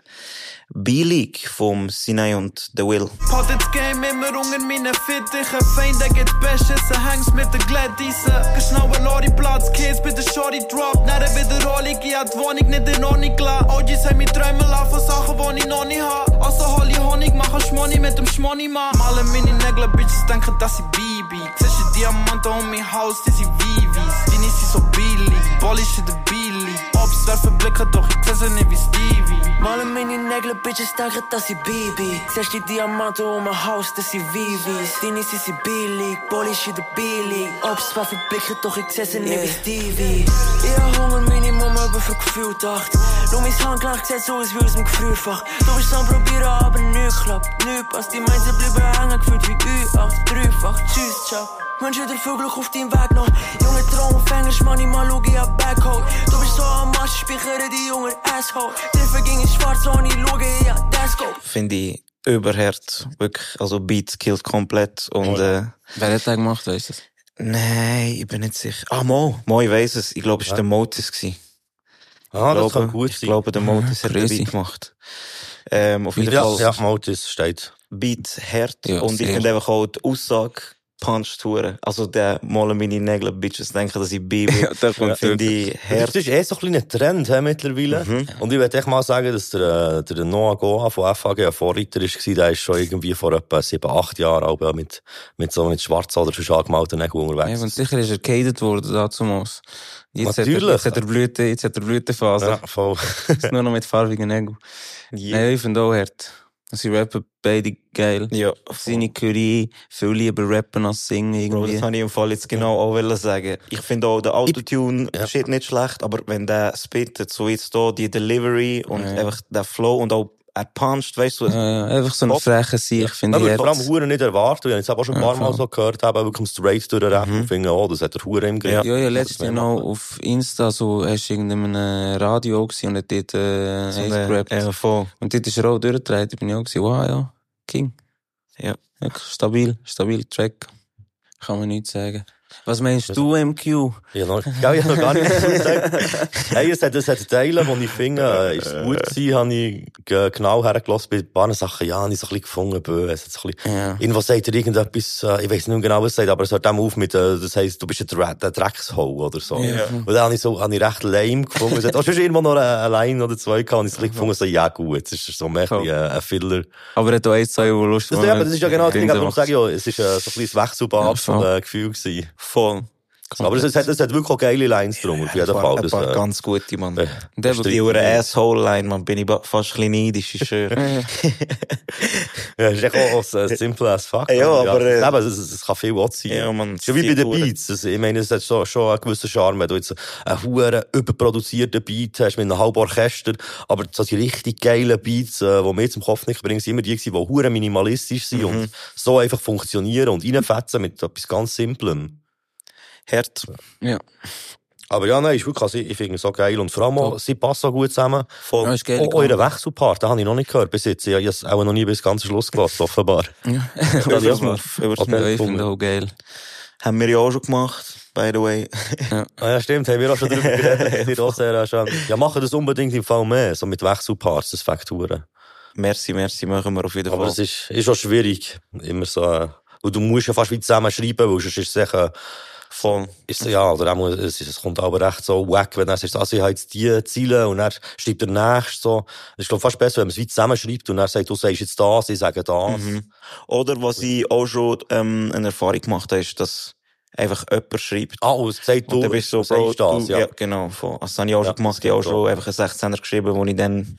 Speaker 2: B-League vom Sinai und The Will.
Speaker 10: Hat das Game immer unter meinen Fittichen. Feinde geht Beschissen, hängst mit der Glättisen. Geschnauer Lori Platz, Kids bei der Shorty Drop. Näher Wiederholung, ich hab die Wohnung nicht in Ordnung gelassen. OGs haben mich träumen lassen von Sachen, die ich noch nicht hab. Also Holly Honig, machen Schmoney mit dem Schmoney, Mann. Malen meine Nägel, Bitches denken, dass ich Bibi. Siehst du Diamanten um mein Haus, die sind Vivis. Die nicht sind so billig, Bollisch in der Billy. Ops werfen Blicke, doch ich seh sie nicht wie Stevie.
Speaker 11: Malen meine Nägel, Bitches denken, dass ich Bibi. Zerst die Diamanten um mein Haus, das sind Vivis. Die nicht sind sie billig, Polish in der Billig. Ops, werfen Blicke, doch ich seh sie nicht wie Stevie. Ich hab Hunger, meine Mama über für Gefühl dacht. Nur mein Handgelenk sieht so aus wie aus dem Gefrierfach. Du bist am probieren, aber nichts klappt. Nichts passt, die Mainzer bleiben hängen, gefühlt wie U8, dreifach. Tschüss, ciao. Wünsche dir viel Glück auf deinem Weg noch. Junge Traumfänger, Schmanni, mal schau, ich hab Backhold. Du bist so am Arsch, ich speichere die junge Asshole. Treffer ging in schwarz, ohne schauen, ich hab Desco.
Speaker 2: Finde ich überhart. Wirklich, also Beat killt komplett. Und äh,
Speaker 3: Wer hat das gemacht, weißt du? das?
Speaker 2: nein, ich bin nicht sicher. Ah, Mo. Mo, ich weiss es. Ich glaube, es war der Motis. gewesen.
Speaker 1: ah, das
Speaker 2: ich
Speaker 1: kann
Speaker 2: glaube,
Speaker 1: gut
Speaker 2: ich
Speaker 1: sein.
Speaker 2: glaube, der Motis hat den. Beat gemacht. Ähm, auf jeden
Speaker 1: ja,
Speaker 2: Fall
Speaker 1: ja, Motis steht.
Speaker 2: Beat hart.
Speaker 3: Ja,
Speaker 2: und ich finde einfach auch die Aussage puncht hure. Also der malen meine Nägel, Bitches denken, dass ich Baby. *laughs*
Speaker 3: Ja, der kommt
Speaker 2: finde ich
Speaker 1: Das ist eh so ein kleiner Trend he, mittlerweile.
Speaker 2: Mhm.
Speaker 1: Und ich würde echt mal sagen, dass der, äh, der Noah Goa von FAG ein Vorreiter war. Der ist schon irgendwie vor etwa sieben, acht Jahren auch mit, mit so mit schwarzen oder schon angemalten Nägeln
Speaker 3: Ja,
Speaker 1: unterwegs.
Speaker 3: und sicher ist er gehatet worden damals. Jetzt hat er,
Speaker 1: Natürlich.
Speaker 3: jetzt hat er Blüte, jetzt hat er Blütephase.
Speaker 1: Ja, voll. *laughs*
Speaker 3: Jetzt nur noch mit farbigen Nägeln. *laughs* Nein, ich finde auch hart. Sie rappen beide geil.
Speaker 2: Ja,
Speaker 3: Seine Curie viel lieber rappen als singen
Speaker 2: Bro, das
Speaker 3: irgendwie.
Speaker 2: habe ich im Fall jetzt genau auch wollen sagen. Ich finde auch der Autotune-Shit nicht schlecht, aber wenn der spittet, so jetzt da die Delivery und
Speaker 3: Ja.
Speaker 2: einfach der Flow und auch er puncht, weißt du,
Speaker 3: Ja, ja, einfach so ein frecher Sieg, finde
Speaker 1: Aber
Speaker 3: ich.
Speaker 1: ich vor allem. Huren nicht erwartet. Ich habe jetzt auch schon ein
Speaker 3: Ja,
Speaker 1: paar Mal so gehört, eben wirklich straight durch den Rap und finde, oh, das hat der Huren im Griff.
Speaker 3: Ja, ja, letztes Jahr noch auf Insta, so, hast du irgendeinem Radio gesehen und hat dort, äh,
Speaker 2: so
Speaker 3: gerappt.
Speaker 2: ja, voll.
Speaker 3: Und dort ist er auch durchgetreten. Da bin ich auch gewesen, wow, ja, King.
Speaker 2: Ja.
Speaker 3: Wirklich stabil, stabil Track. Kann man nichts sagen. Was meinst du, MQ?
Speaker 1: Ja, noch, ja, ich habe noch gar nicht dazu gesagt. *laughs* hey, es hat, es hat Teile, die ich finde, äh, ist gut gewesen, habe ich ge- genau hergelassen. Bei ein paar Sachen, ja, habe ich so ein bisschen gefunden, böse. Es hat so ein bisschen,
Speaker 3: Ja.
Speaker 1: Irgendwo sagt er irgendetwas, äh, ich weiß nicht mehr genau, was es sagt, aber es hört dem auf mit, äh, das heisst, du bist ein, Dre ein Dreckshau oder so.
Speaker 3: Ja.
Speaker 1: Und dann habe ich so, habe ich recht lame gefunden. Es hat auch schon irgendwo noch eine, Line oder zwei gehabt, und ich so ein bisschen gefunden, so, ja, gut, es ist so mehr ein, bisschen, äh, ein Filler.
Speaker 3: Aber er hat auch eins, zwei, wo Lust
Speaker 1: Das, ja,
Speaker 3: er
Speaker 1: aber das ist ja genau das Ding, darum sage ich ja, es ist, äh, so ein bisschen Wechselbad
Speaker 3: Ja,
Speaker 1: von äh, Gefühl gewesen.
Speaker 2: Voll.
Speaker 1: Aber es, hat, es hat wirklich auch geile Lines drum, auf jeden Fall.
Speaker 2: ein
Speaker 1: Das,
Speaker 2: paar
Speaker 1: äh,
Speaker 2: ganz gute, Mann.
Speaker 1: äh,
Speaker 2: Der
Speaker 1: das
Speaker 2: die hure Asshole-Line, man, bin ich fast ein bisschen neidisch, ich schwöre. *laughs*
Speaker 1: Ja, ist echt auch so äh, simple as fuck.
Speaker 2: Ja, aber, äh,
Speaker 1: Eben, es, es, es kann viel auch sein.
Speaker 2: Ja, man,
Speaker 1: ist ja wie bei den Beats. Also, ich meine, es hat so, schon einen gewissen Charme, wenn du jetzt einen huren überproduzierten Beat hast mit einem halben Orchester. Aber so die richtig geilen Beats, äh, die mir jetzt im Kopf nicht bringen, sind immer die die huren minimalistisch sind
Speaker 2: Mhm.
Speaker 1: und so einfach funktionieren und reinfetzen mit etwas ganz Simplem.
Speaker 2: Hart.
Speaker 3: Ja.
Speaker 1: Aber ja, nein, ist wirklich, also ich ich finde es so geil. Und vor allem auch, sie passen so gut zusammen.
Speaker 2: Voll.
Speaker 3: Ja, ist geil.
Speaker 1: Auch euren Wechselpart, den habe ich noch nicht gehört bis jetzt. Ich habe es auch noch nie bis ganz zum Schluss gelassen, offenbar. *laughs*
Speaker 3: Ja. *laughs*
Speaker 2: Übersmooth, übersmooth.
Speaker 3: Ja, ich finde auch geil.
Speaker 2: Haben wir ja auch schon gemacht, by the way. *laughs*
Speaker 1: Ah, ja, stimmt, haben wir auch schon drüber geredet. Auch sehr äh, schön. Ja, machen das unbedingt im Fall mehr, so mit Wechselparts, das Fakturen.
Speaker 2: merci, merci, machen wir auf jeden
Speaker 1: Aber
Speaker 2: Fall.
Speaker 1: es ist, ist auch schwierig, immer so, äh, und du musst ja fast wie zusammen schreiben, weil sonst ist es sicher,
Speaker 2: Voll.
Speaker 1: ist, ja, oder auch, es, es kommt aber recht so wack, wenn er sagt, also ich habe jetzt die Ziele und er schreibt der nächste so. Es ist, glaub, fast besser, wenn man es wie zusammen schreibt und er sagt, du sagst jetzt das, ich sage das.
Speaker 2: Mhm. Oder was ich auch schon ähm, eine Erfahrung gemacht habe, ist, dass einfach jemand schreibt.
Speaker 1: Ah, und es sagt du,
Speaker 2: dann bist du so, Bro,
Speaker 1: das,
Speaker 2: du,
Speaker 1: ja.
Speaker 2: ja. genau. Voll. Also, das habe ich auch
Speaker 1: Ja,
Speaker 2: schon gemacht. Ich habe auch schon einfach einen 16er geschrieben, wo ich dann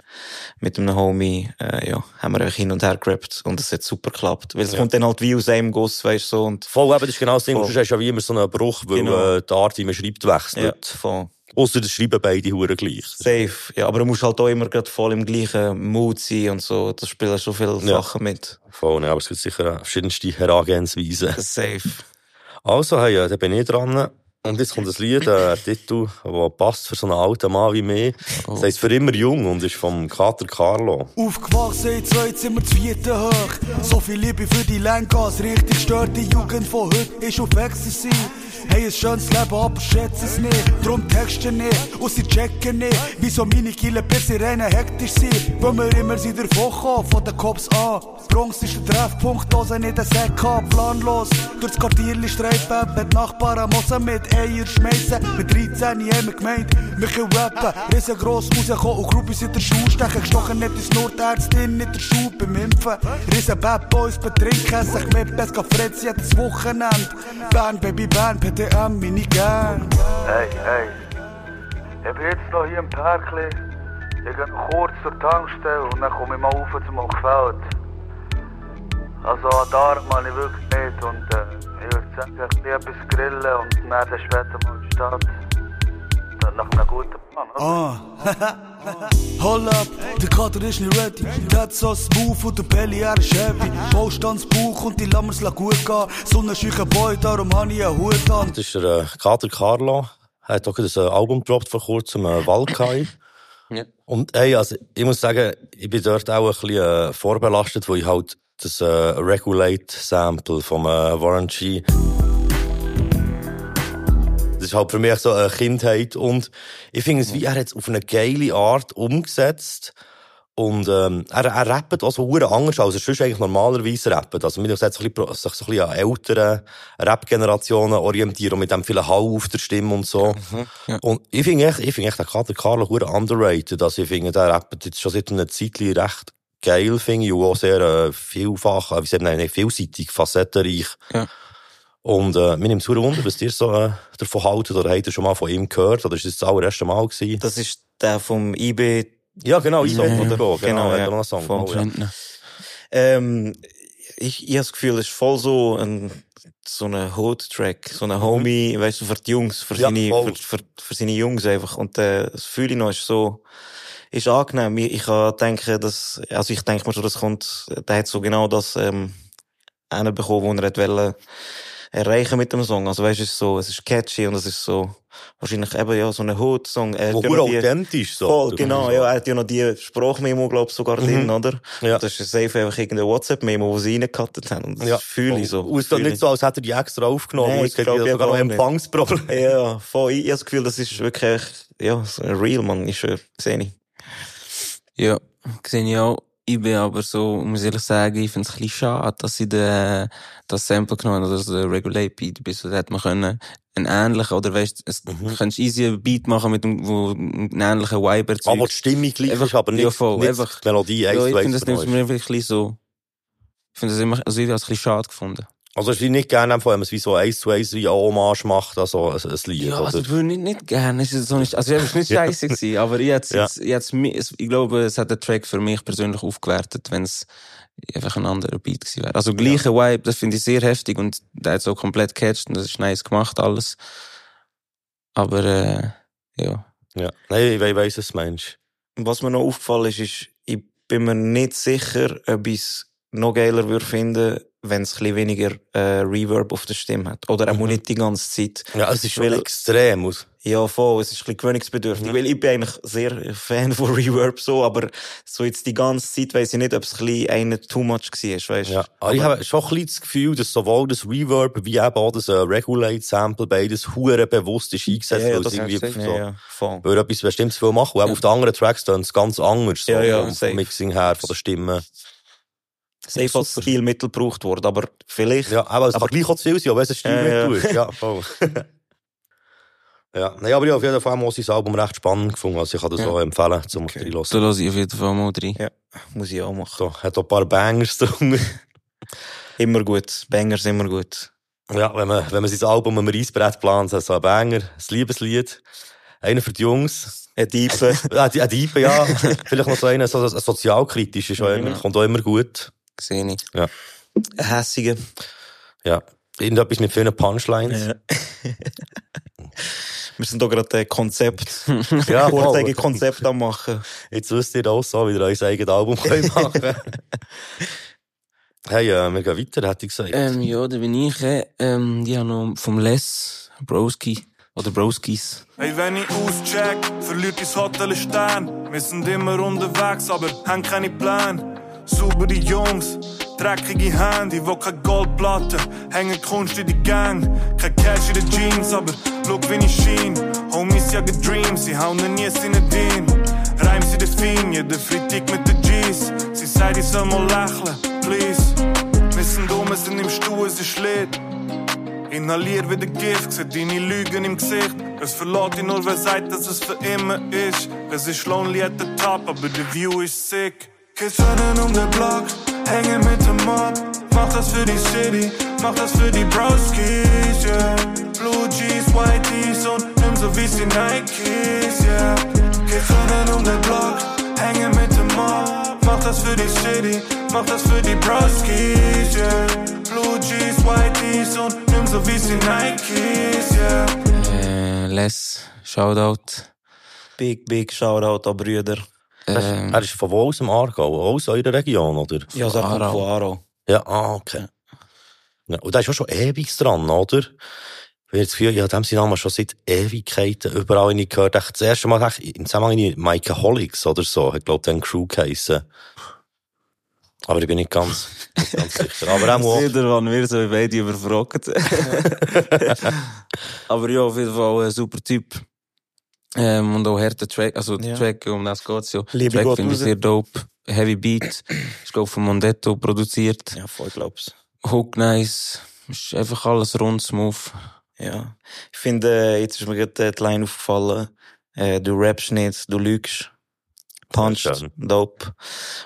Speaker 2: mit einem Homie, äh, ja, haben wir einfach hin und her gerappt und es hat super geklappt. Weil es kommt dann halt wie aus einem Guss, weißt du, so, und,
Speaker 1: Voll, eben, das ist genau das Ding,
Speaker 2: Voll.
Speaker 1: sonst hast du ja wie immer so einen Bruch, weil
Speaker 2: Genau.
Speaker 1: äh, die Art, wie man schreibt,
Speaker 2: ja,
Speaker 1: wechselt.
Speaker 2: voll.
Speaker 1: Ausser das schreiben beide Huren gleich.
Speaker 2: Safe. Ja, aber du musst halt auch immer gerade voll im gleichen Mood sein und so. Das spielen schon viele
Speaker 1: Ja.
Speaker 2: Sachen mit.
Speaker 1: Voll, ne, aber es gibt sicher verschiedenste Herangehensweisen.
Speaker 2: Safe.
Speaker 1: Also, hey, da bin ich dran. Und jetzt kommt ein Lied, äh, ein Titel, der passt für so einen alten Mann wie mich. Das heisst «Für immer jung» und ist vom Kater Carlo.
Speaker 12: Aufgewachsen in zwei Zimmer, vierte hoch. So viel Liebe für die Lenkas, richtig stört die Jugend von heute ist auf Ecstasy. Hey, ein schönes Leben, aber schätze es nicht. Drum texten nicht und sie checken nicht. Wieso meine Kille per Sirene hektisch sind. Wenn wir immer sie davon kommen, von den Cops an. Bronx ist der Treffpunkt, Hose nicht der Säck ab. Planlos, durch das Quartierli Streitbett, mit Nachbarn Mosen mit Eier schmeißen. Mit 13 haben wir gemeint, wir können rappen. Riesengross rauskommen und Groupies in der Schuhe stechen. Gestochen nicht ins Nord, Ärztin nicht der Schuh beim Impfen. Riesen Bad Boys betrinken sich mit Pesca Fritz jedes Wochenende. Bern, Baby, Bern, PTM, meine Gang.
Speaker 13: Hey, hey. Ich bin jetzt noch hier im Parkli. Ich gehe noch kurz zur Tankstelle und dann komme ich mal rauf zum Hochfeld. Also an der Arm habe ich wirklich nicht und äh, ich würde sagen, ich will etwas grillen und dann später mal in die Stadt. Dann nach einem guten Plan, oder?
Speaker 12: Ah. *laughs* *laughs* Hold up, der Kater ist nicht ready. Hat so smooth und der Belly, er ist heavy. Baustandsbauch und die Lammers lassen gut gehen. Sonnenscheuche Boy, darum habe ich einen Hut an.
Speaker 1: Das ist der äh, Kater Carlo. Er hat auch ein Album gedroppt vor kurzem, äh, Valkai. *laughs*
Speaker 3: Ja.
Speaker 1: Und hey, also, ich muss sagen, ich bin dort auch ein bisschen äh, vorbelastet, wo ich halt das äh, Regulate-Sample vom äh, Warren G. Ist halt für mich so eine Kindheit und ich finde es wie, er hat es auf eine geile Art umgesetzt und ähm, er, er rappt auch so anders, als er sonst eigentlich normalerweise rappt. Also mir bisschen, sich so ein bisschen an älteren Rap-Generationen orientieren und mit dem vielen Hall auf der Stimme und so. Und ich finde echt, ich finde echt, der Kater Carlo underrated. Also ich finde, der rappt jetzt schon seit einer Zeit recht geil, finde ich, und auch sehr äh, vielfach, äh, wie sagt man, vielseitig, facettenreich.
Speaker 3: Ja.
Speaker 1: Und äh, mir nimmt es Wunder, was ihr so äh, davon haltet, oder habt ihr schon mal von ihm gehört, oder ist das das allererste Mal gewesen?
Speaker 2: Das ist der vom IB.
Speaker 1: Ja, genau, ich
Speaker 2: Ja,
Speaker 1: oder so, genau,
Speaker 2: Genau,
Speaker 1: hat
Speaker 2: ja.
Speaker 1: er noch Song.
Speaker 2: Voll
Speaker 1: Oh, ja.
Speaker 2: Ähm, ich, ich habe das Gefühl, es ist voll so ein, so ein Hood-Track, so ein Homie, weißt du, für die Jungs, für
Speaker 1: Mhm. Ja,
Speaker 2: seine, für, für, für seine Jungs einfach. Und, äh, das fühle ich noch, ist so, ist angenehm. Ich, ich kann denken, dass, also ich denke mir schon, das kommt, der hat so genau das, ähm, hinbekommen, wo er hat wollen, erreichen mit dem Song. Also weißt, es ist so, es ist catchy und es ist so, wahrscheinlich eben, ja, so ein Hood-Song. Er
Speaker 1: Wo
Speaker 2: ja
Speaker 1: authentisch so.
Speaker 2: Voll,
Speaker 1: Du
Speaker 2: genau,
Speaker 1: kannst
Speaker 2: ja, er hat ja noch die Sprachmemo, glaub ich, sogar drin,
Speaker 1: Mhm.
Speaker 2: oder?
Speaker 1: Ja.
Speaker 2: Das ist safe einfach irgendeine WhatsApp-Memo, die sie reingekattet haben. Und das
Speaker 1: Ja,
Speaker 2: fühle ich so.
Speaker 1: Und es ist nicht so, als hätte er die extra aufgenommen.
Speaker 2: Nein,
Speaker 1: Nee,
Speaker 2: ich
Speaker 1: es gibt
Speaker 2: glaub
Speaker 1: ja
Speaker 2: ja
Speaker 1: sogar noch. Empfangsprobleme. *laughs*
Speaker 2: Ja, voll. Ich, ich habe das Gefühl, das ist wirklich, ja, so real, man. Ich schwör, sehe ich.
Speaker 3: Ja, sehe ich auch. Ich bin aber so, muss ich ehrlich sagen, ich finde es ein bisschen schade, dass sie den, das Sample genommen haben, oder so der Regulate Beat, bis so, hätte man können, einen ähnlichen, oder weißt, es,
Speaker 1: Mhm.
Speaker 3: kannst easy einen Beat machen mit einem, wo einen ähnlichen Vibe erzeugt.
Speaker 1: Aber die Stimmung gleich ist, aber nicht,
Speaker 3: ja, voll,
Speaker 1: nicht
Speaker 3: einfach,
Speaker 1: die Melodie eins
Speaker 3: ja, ich finde das nimmt mir wirklich so, ich finde das immer, also ich habe es ein bisschen schade gefunden.
Speaker 1: Also ich nicht gerne, wenn man es wie so eins zu eins wie eine Hommage macht, also ein, Lied,
Speaker 3: Ja, also würde ich nicht gerne. Es ist so nicht, also, es war nicht *laughs*
Speaker 1: Ja.
Speaker 3: scheiße gewesen, aber jetzt,
Speaker 1: Ja.
Speaker 3: jetzt, ich glaube, es hat den Track für mich persönlich aufgewertet, wenn es einfach ein anderer Beat gewesen wäre. Also, gleicher Vibe, das finde ich sehr heftig und der hat so komplett catcht und das ist nice gemacht, alles. Aber, äh, ja.
Speaker 1: Ja. Nein, ich we- weiss, was du meinst.
Speaker 2: Was mir noch aufgefallen ist, ist, ich bin mir nicht sicher, ob ich es noch geiler würde finden, wenn es ein weniger äh, Reverb auf der Stimme hat. Oder auch
Speaker 1: Mhm.
Speaker 2: nicht die ganze Zeit.
Speaker 1: Ja, es ist schon extrem. Aus.
Speaker 2: Ja, voll. Es ist ein bisschen gewöhnungsbedürftig. Weil ich bin eigentlich sehr Fan von Reverb so, aber so jetzt die ganze Zeit weiss ich nicht, ob es ein bisschen einer too much war, weißt
Speaker 1: Ja, aber ich habe schon ein bisschen das Gefühl, dass sowohl das Reverb wie eben auch das äh, Regulate-Sample beides hure bewusst ist eingesetzt,
Speaker 2: Ja, ja,
Speaker 1: weil es irgendwie
Speaker 2: safe.
Speaker 1: so,
Speaker 2: Ja, ja, voll.
Speaker 1: weil etwas Bestimmtes will machen. Und auch auf den anderen Tracks dann es ganz anders, so
Speaker 2: Ja, ja,
Speaker 1: vom Mixing her, von der Stimme.
Speaker 2: Safe als Stilmittel gebraucht worden, aber vielleicht.
Speaker 1: Ja, aber es kann gleich auch zu viel sein, auch wenn es ein Stilmittel
Speaker 2: Ja, ja.
Speaker 1: ist. Ja, voll. *laughs* ja, nein, aber ich habe auf jeden Fall mal sein Album recht spannend gefunden, also ich kann das
Speaker 3: Ja.
Speaker 1: auch empfehlen, zum okay.
Speaker 3: Da
Speaker 1: reinhören.
Speaker 3: lasse ich auf jeden Fall mal rein.
Speaker 2: Ja, muss ich auch machen.
Speaker 1: So, hat auch ein paar Bangers drin. *laughs*
Speaker 2: Immer gut. Bangers immer gut.
Speaker 1: Ja, wenn man, wenn man sein Album am Reisbrett plant, so ein Banger, ein Liebeslied, einer für die Jungs.
Speaker 2: Ein Diepe. *laughs*
Speaker 1: Ein Diepe, ja. Vielleicht noch so einer, so ein sozialkritisch ist auch immer, kommt auch immer gut.
Speaker 3: Sehe ich.
Speaker 1: Ja.
Speaker 2: Ein hässiger.
Speaker 1: Ja. Irgendetwas mit vielen Punchlines.
Speaker 2: Ja. *laughs* Wir sind doch gerade ein Konzept. *laughs*
Speaker 1: Ja,
Speaker 2: Vorzeige
Speaker 1: voll.
Speaker 2: Konzept am machen.
Speaker 1: Jetzt wisst ihr auch so, wie ihr euer eigenes Album könnt *laughs* machen Hey, äh, wir gehen weiter, hätte ich gesagt.
Speaker 3: Ähm, ja, da bin ich, äh, ähm, die haben noch vom Les, Broski, oder Broskis.
Speaker 14: Hey, wenn ich auscheck, verliert das Hotel Stern. Wir sind immer unterwegs, aber haben keine Pläne. Saubere Jungs, dreckige Hände, wo keine Goldplatte, hängen Kunst in die Gang. Kein Cash in den Jeans, aber schau wie ich schien. Homies jagen Dreams, sie hauen nie seine Dean. Reim sie das Fin, jeder Freitag mit den G's. Sie sagt, ich soll mal lächeln, please. Wir sind dumm, wir sind im Stuhl, es ist lit. Inhalier wieder Gift, seh deine Lügen im Gesicht. Es verlässt dich nur, wer sagt, dass es für immer ist. Es ist lonely at the top, aber the view ist sick. Kids rennen um den Block, hängen mit dem Mob. Mach das für die City, mach das für die Broskis, yeah. Blue G's, White Tees und nimm so wie sie Nikes, yeah. Kids rennen um den Block, hängen mit dem Mob. Mach das für die City, mach das für die Broskis, yeah. Blue G's, White Tees und nimm so wie sie Nikes, yeah.
Speaker 3: Äh, Les, Shoutout.
Speaker 2: Big, big Shoutout an Brüder.
Speaker 3: Ähm,
Speaker 1: er ist von wo aus dem Aargau? Aus eurer Region, oder?
Speaker 2: Ja, er kommt von Aarau.
Speaker 1: Ja, ah, okay. Ja, und da ist auch schon ewig dran, oder? Ich habe das Gefühl, ich habe dem Namen schon seit Ewigkeiten überall nicht gehört. Ich das erste Mal echt im Zusammenhang mit Mikeaholics oder so, ich glaube, dann Crew geheissen. Aber ich bin nicht ganz, nicht ganz sicher. Aber auch mal,
Speaker 3: Wieder, wann wir so beide überfragt. *laughs* *laughs* Aber ja, auf jeden Fall ein super Typ. Ähm, und auch harter Track, also
Speaker 2: Ja.
Speaker 3: Track, um das geht's ja.
Speaker 2: Liebe
Speaker 3: Track
Speaker 2: Gott
Speaker 3: finde ich
Speaker 2: raus.
Speaker 3: sehr dope. Heavy Beat. Ich glaube von Mondetto produziert.
Speaker 2: Ja, voll, glaub's.
Speaker 3: Hook nice. Ist einfach alles rund, smooth.
Speaker 2: Ja. Ich finde, äh, jetzt ist mir gerade äh, die Line aufgefallen. Äh, du rappst nicht, du lügst.
Speaker 1: Schön.
Speaker 2: dope.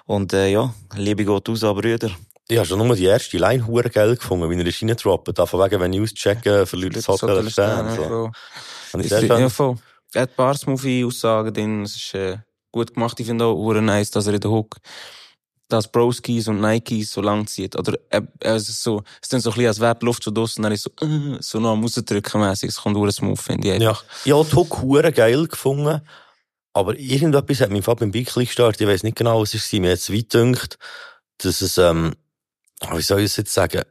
Speaker 2: Und äh, ja, Liebe geht aus an Brüder.
Speaker 1: ich habe schon nur die erste Line hure geil gefunden, wie er ist reingedroppt. Davon wegen, wenn News checken, verliert das Hotel Stern. So. Ich
Speaker 3: Ich Ja, voll. Er hat ein paar smoothie Aussagen drin. Es ist äh, gut gemacht. Ich finde auch nice, dass er in der Hook dass Broskis und Nikes so lang zieht. Oder äh, es ist so, es ist dann so ein bisschen, als wäre die Luft so draussen, dann ist so, äh, so noch am Rausdrücken mässig. Es kommt hure smooth, finde ich.
Speaker 1: Ja,
Speaker 3: einfach.
Speaker 1: ich habe die Hook geil gefunden. Aber irgendetwas hat im Fall beim Big gestartet. Ich weiss nicht genau, was es war. Mir hat es weit gedacht, dass es, ähm, wie soll ich es jetzt sagen?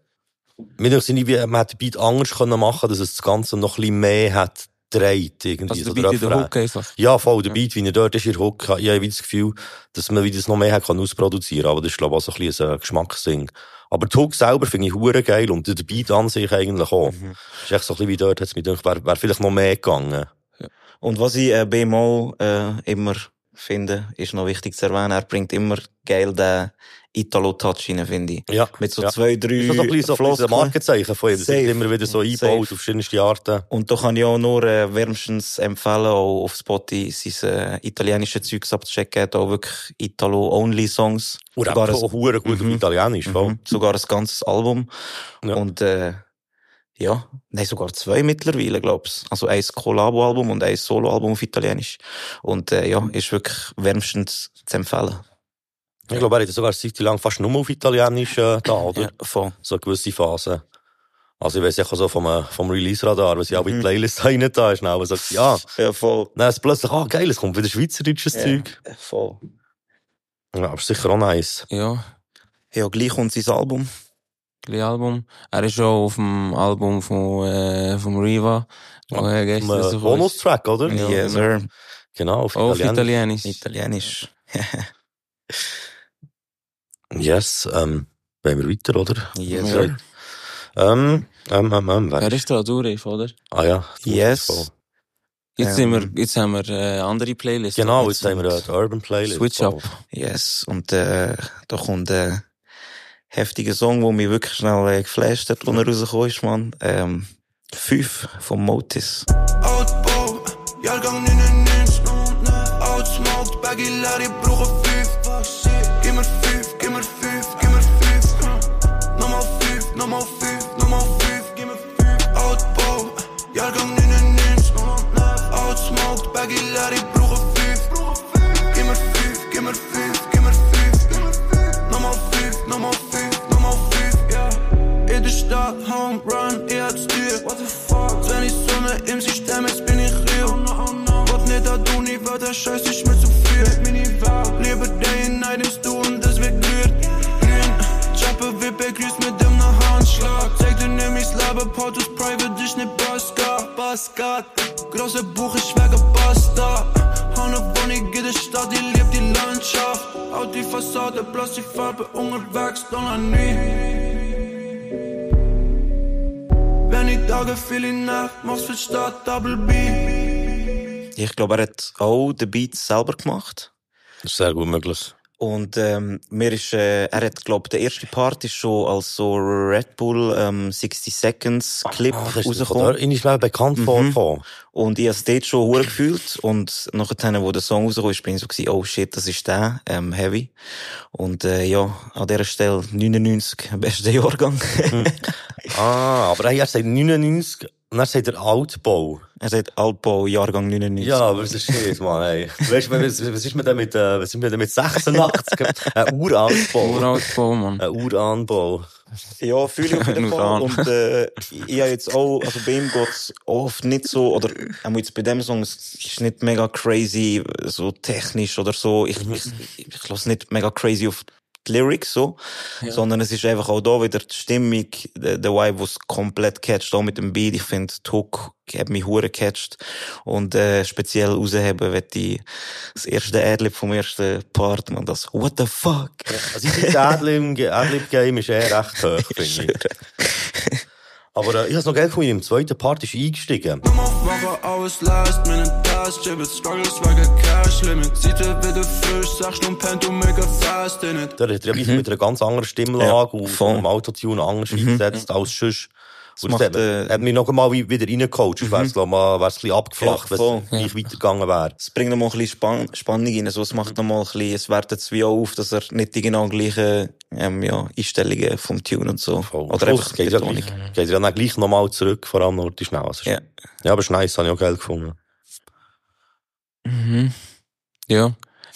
Speaker 1: Mir denkt man hätte den Beat anders können machen dass es das Ganze noch ein bisschen mehr hat dreht irgendwie.
Speaker 3: Also
Speaker 1: so
Speaker 3: der Beat in der
Speaker 1: Refrain.
Speaker 3: Hook einfach.
Speaker 1: Ja, voll, der Beat, wie er dort ist, in der Hook, ich habe das Gefühl, dass man das noch mehr hat können ausproduzieren aber das ist, glaube ich, auch so ein bisschen ein Geschmacksding. Aber die Hook selber finde ich hure geil und der Beat an sich eigentlich auch.
Speaker 2: Mhm.
Speaker 1: Ist echt so ein bisschen wie dort, hat's mir gedacht, wäre wär vielleicht noch mehr gegangen.
Speaker 2: Und was ich äh, bei Mo äh, immer finde, ist noch wichtig zu erwähnen, er bringt immer geil den Italo-Touch finde ich.
Speaker 1: Ja.
Speaker 2: Mit so
Speaker 1: ja.
Speaker 2: zwei, drei
Speaker 1: Ist das so ein bisschen so ein ein. Markenzeichen von ihm. Das wird immer wieder so eingebaut
Speaker 2: Safe.
Speaker 1: auf verschiedenste Arten.
Speaker 2: Und da kann ich auch nur äh, wärmstens empfehlen, auch auf Spotify sein äh, italienische Zeugs abzuchecken. Hat auch wirklich Italo-Only-Songs.
Speaker 1: Und rappt auch hure gut auf Italienisch.
Speaker 2: Mhm. Sogar ein ganzes Album. Und äh, ja, nein, sogar zwei mittlerweile, glaub's. Also ein Collabo-Album und ein Solo-Album auf Italienisch. Und äh, ja, ist wirklich wärmstens zu empfehlen.
Speaker 1: Ich glaube, er hat sogar eine Zeit lang fast nur auf Italienisch äh, da, oder?
Speaker 2: Ja, voll.
Speaker 1: So eine gewisse Phase. Also ich weiss ja auch so vom, äh, vom Release-Radar, was ich auch in
Speaker 2: Mhm.
Speaker 1: die Playlist *laughs* rein da ist, aber sagt, ja.
Speaker 2: Ja, voll.
Speaker 1: Dann ist plötzlich, ah, geil, es kommt wieder schweizerisches
Speaker 2: Ja,
Speaker 1: Zeug.
Speaker 2: Voll.
Speaker 1: Ja, aber sicher auch nice.
Speaker 3: Ja.
Speaker 2: Ja, gleich kommt sein Album.
Speaker 3: Gleich Album. Er ist auch auf dem Album von, äh, vom Riva.
Speaker 1: Vom, äh. Bonus-Track, oder?
Speaker 3: Ja,
Speaker 2: Yes, sir.
Speaker 1: Genau, auf
Speaker 3: Auf
Speaker 1: Italienisch.
Speaker 3: Italienisch. *laughs*
Speaker 1: Yes, ähm, wollen wir weiter, oder?
Speaker 2: Yes,
Speaker 1: Ja. Ähm, ähm, ähm, ähm, wer
Speaker 3: Wer ist da? Du, Riff, oder?
Speaker 1: Ah ja.
Speaker 2: Yes.
Speaker 3: Jetzt,
Speaker 2: Ähm,
Speaker 3: sind wir, jetzt haben wir äh, andere Playlists.
Speaker 1: Genau, jetzt haben wir äh, die Urban Playlist.
Speaker 3: Switch up.
Speaker 2: Yes. Und äh, da kommt ein heftiger Song, der mich wirklich schnell äh, geflasht hat, als er rausgekommen ist, man. Ähm, fünf von Motis.
Speaker 10: Outbouw, jaargang 99 Outsmoked, baggy Larry, broegen 5 der Stadt, Home Run, ich hat's dir. What the fuck? Wenn ich Sonne im System, jetzt bin ich real. Gott nicht an du nie, weil der Scheiß ist mir zu viel. Day and Night ins Du und es wird glüht. Chappe wird begrüßt mit dem Handschlag. Zeig dir nämlich Leben, Portos Private, dich nicht Baskat. Baskat, große Buch, ich schwäge Basta. Hanne Bonnie geht die Stadt, die liebt die Landschaft. Haut die Fassade, bloß die Farbe, unterwegs, doch noch nie. Wenn ich Tage viele Nacht, mach's für Stadt Double B.
Speaker 2: Ich glaube, er hat auch den Beat selber gemacht.
Speaker 1: Das ist sehr gut möglich.
Speaker 2: Und ähm, mir ist, äh, er hat, glaube der erste Part ist schon als so Red Bull ähm, 60 Seconds Clip
Speaker 1: Ah,
Speaker 2: rausgekommen.
Speaker 1: der- ist mir bekannt vorgekommen.
Speaker 2: Und ich habe es dort schon hure gefühlt. Und nachher, wo der Song rausgekommen ist, bin ich so gewesen, oh shit, das ist der, ähm, Heavy. Und äh, ja, an dieser Stelle 99, *laughs* bester Jahrgang.
Speaker 1: Ah, aber er sagt 99 und dann sagt er Altbau.
Speaker 2: er sagt Altbau, Jahrgang 99.
Speaker 1: Ja, aber das ist shit, Mann, ey. Weißt du, was, was ist mit dem mit, äh, was ist mit dem mit 86? *laughs* Ein Uranbau.
Speaker 3: Uranbau, Mann.
Speaker 1: Ein Uranbau.
Speaker 2: Ja, fühle ich auf *laughs* jeden Fall. Und äh, ich habe jetzt auch, also bei ihm geht's oft nicht so, oder auch jetzt bei dem Song, es ist nicht mega crazy, so technisch oder so. Ich, ich, ich lasse nicht mega crazy auf die Lyrics so,
Speaker 3: Ja.
Speaker 2: sondern es ist einfach auch da wieder die Stimmung, der, der Vibe, was komplett catcht, auch mit dem Beat. Ich finde, die Hook hat mich hure catcht. Und äh, speziell rausheben wird ich das erste Adlib vom ersten Part, man, das What the fuck?
Speaker 1: Also ich finde, das Adlib- Adlib-Game ist eher recht hoch, *laughs* finde ich. Aber äh, ich hab's noch geil gefunden, im zweiten Part ist eingestiegen.
Speaker 10: Er.
Speaker 1: Da hat er mhm. mit einer ganz anderen Stimmlage
Speaker 2: Ja,
Speaker 1: und vom Autotune anders eingesetzt als sonst.
Speaker 2: Das macht, äh,
Speaker 1: hat mich noch einmal wie- wieder reingecoacht. Wär's, glaub ich, mal, wär's ein bisschen abgeflacht,
Speaker 2: Ja,
Speaker 1: wenn
Speaker 2: voll.
Speaker 1: es gleich weitergegangen wäre.
Speaker 2: Es bringt nochmal ein bisschen Spann Spannung rein. Also, es macht nochmal ein bisschen, es wertet es wie auch auf, dass er nicht die genau gleichen, ähm, ja, Einstellungen vom Tune und so. Oder
Speaker 1: Oder
Speaker 2: einfach
Speaker 1: geht ja, gleich- geht ja dann gleich nochmal zurück, vor allem noch die schnell. Also,
Speaker 2: Ja.
Speaker 1: ja, aber es ist nice, habe ich auch geil gefunden.
Speaker 3: Mhm. Ja.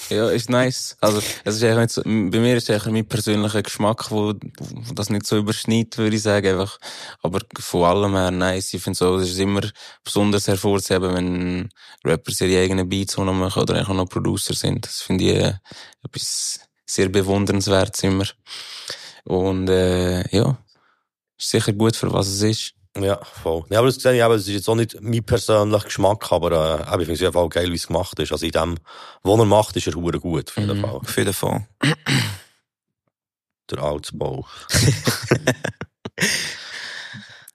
Speaker 3: Ja, ist nice. Also, es ist eigentlich so, bei mir ist eigentlich mein persönlicher Geschmack, wo, wo das nicht so überschneidet, würde ich sagen, einfach. Aber von allem her nice. Ich finde so, es ist immer besonders hervorzuheben, wenn Rappers ihre eigenen Beats machen oder auch noch Producer sind. Das finde ich äh, etwas sehr bewundernswertes immer. Und, äh, ja. Ist sicher gut, für was es ist.
Speaker 1: Ja, voll. Ja, aber das sehe ich eben, es ist jetzt auch nicht mein persönlicher Geschmack, aber äh, ich finde es auf jeden Fall geil, wie es gemacht ist. Also in dem, was er macht, ist er hure gut, auf jeden
Speaker 2: Mhm,
Speaker 1: Fall.
Speaker 2: Auf jeden Fall.
Speaker 1: Der Altbau. *laughs*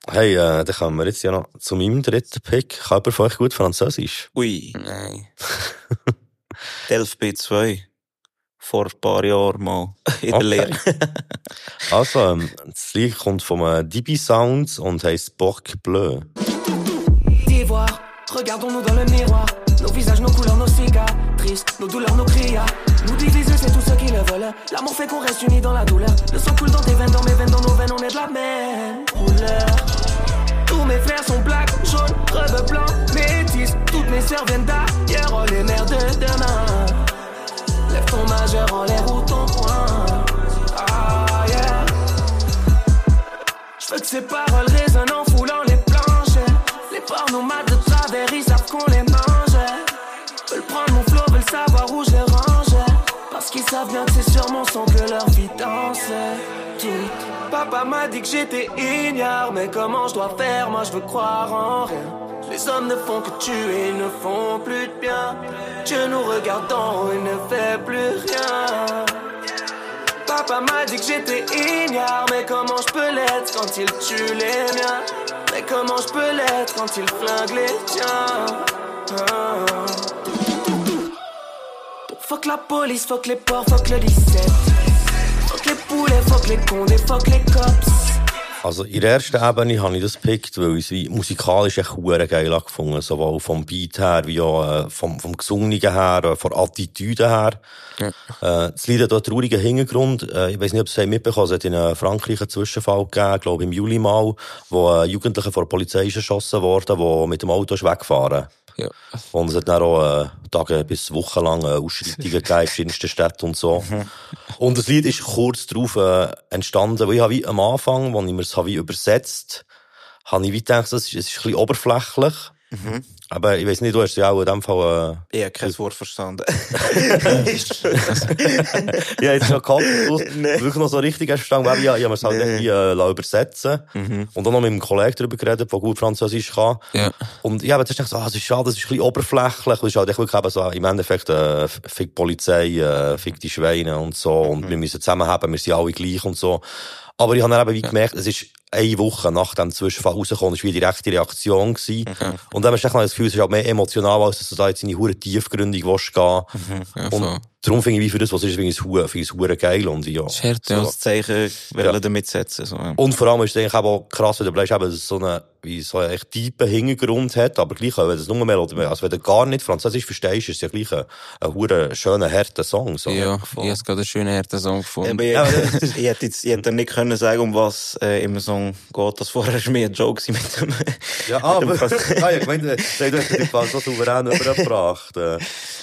Speaker 1: hey, äh, dann kommen wir jetzt ja noch zu meinem dritten Pick. Kann jemand von euch gut Französisch?
Speaker 2: Ui.
Speaker 3: Nein. *laughs*
Speaker 2: Delf B2. Vor ein paar Jahren mal. *laughs* In der
Speaker 1: Okay.
Speaker 2: Lehre. *laughs*
Speaker 1: Also, ähm, das Lied kommt vom DB Sounds und heisst Boc Bleu.
Speaker 11: D'ivoire, regardons-nous dans le miroir. Nos visages, nos couleurs, nos cicatrices, nos douleurs, nos cris. ah. Nous diviser, c'est tous ceux qui le veulent. L'amour fait qu'on reste unis dans la douleur. Le sang coule dans tes veines, dans mes veines, dans nos veines, on est de la même couleur. Tous mes frères sont black, jaune, rebeu blanc, métis. Toutes mes sœurs viennent d'ailleurs, oh les mères de demain. Ton majeur en l'air ou ton poing. Ah yeah. Je veux que ces paroles résonnent en foulant les planches. Les pornomates de travers, ils savent qu'on les mange. Veulent prendre mon flow, veulent savoir où je les range. Parce qu'ils savent bien que c'est sur mon son que leur vie danse. Papa m'a dit que j'étais ignare, mais comment je dois faire? Moi je veux croire en rien. Les hommes ne font que tuer, ne font plus de bien. Dieu nous regarde il ne fait plus rien. Papa m'a dit que j'étais ignare, mais comment je peux l'être quand il tue les miens? Mais comment je peux l'être quand il flingue les tiens? Ah. Fuck la police, fuck les porcs, fuck le 17 Poulets, fuck les condés, fuck les cops
Speaker 1: Also in der ersten Ebene habe ich das gepickt, weil ich es wie musikalisch echt hure geil gefunden Sowohl vom Beat her, wie auch äh, vom, vom Gesungenen her, äh, von der Attitüde her. Äh, das Lied hat auch einen traurigen Hintergrund. Äh, ich weiß nicht, ob Sie es mitbekommen haben. Es hat in Frankreich einen Zwischenfall gegeben, glaube im Juli mal, wo ein Jugendlicher vor der Polizei ist erschossen wurde, der mit dem Auto ist weggefahren
Speaker 3: Ja.
Speaker 1: Und es hat dann auch äh, Tage bis Wochen lang äh, Ausschreitungen *laughs* gegeben in verschiedensten Städten und so. Und das Lied ist kurz darauf äh, entstanden, weil ich habe wie am Anfang, als ich mir es habe wie übersetzt habe ich wie gedacht, das ist, es ist ein bisschen oberflächlich.
Speaker 2: Mhm.
Speaker 1: Aber ich weiß nicht, du hast ja auch in dem Fall... Äh,
Speaker 2: Ich habe kein Wort verstanden. *laughs*
Speaker 1: ja, jetzt noch gehabt, du wirklich noch so richtig hast verstanden, weil ich, ich habe mir es halt irgendwie äh, übersetzen
Speaker 3: Mhm.
Speaker 1: Und dann noch mit einem Kollegen darüber geredet, der gut Französisch kann.
Speaker 3: Ja.
Speaker 1: Und ja, aber jetzt denkst du, ah, das ist schade, das ist ein bisschen oberflächlich. Das ist halt echt wirklich eben so, im Endeffekt, äh, fick die Polizei, äh, fick die Schweine und so. Und wir müssen zusammenhaben, wir sind alle gleich und so. Aber ich habe dann eben wie gemerkt, es ist eine Woche nach dem Zwischenfall rausgekommen, war wie die direkte Reaktion gewesen. Und dann hast du echt das Gefühl, es ist halt mehr emotional, als dass du da jetzt in die hure tiefgründig willst gehen.
Speaker 3: Ja,
Speaker 1: und
Speaker 3: voll.
Speaker 1: darum finde ich, wie für das, was es ist, finde ich es hure, finde ich es hure geil und ja.
Speaker 3: Das ist hart,
Speaker 2: So
Speaker 3: ja.
Speaker 2: als Zeichen wollen damit setzen. So. ja.
Speaker 1: Und vor allem ist es eigentlich auch krass, wenn du bleibst, eben, dass es so einen, wie so einen echt tiefen Hintergrund hat, aber gleich, wenn du es nur mehr, oder, also wenn du gar nicht Französisch verstehst, ist es ja gleich ein, ein hure schöner, harter Song, so.
Speaker 3: Ja, ich habe es gerade einen schönen harten Song gefunden.
Speaker 2: Aber *laughs* ich, ich hätte jetzt, ich hätte nicht können sagen, um was äh, im Song geht. Das vorher *laughs* ist mir ein Joke mit dem.
Speaker 1: Ja, ah,
Speaker 2: mit dem
Speaker 1: aber, ah, *laughs* ja, ich meine, du hast den Fall so souverän übergebracht. Äh.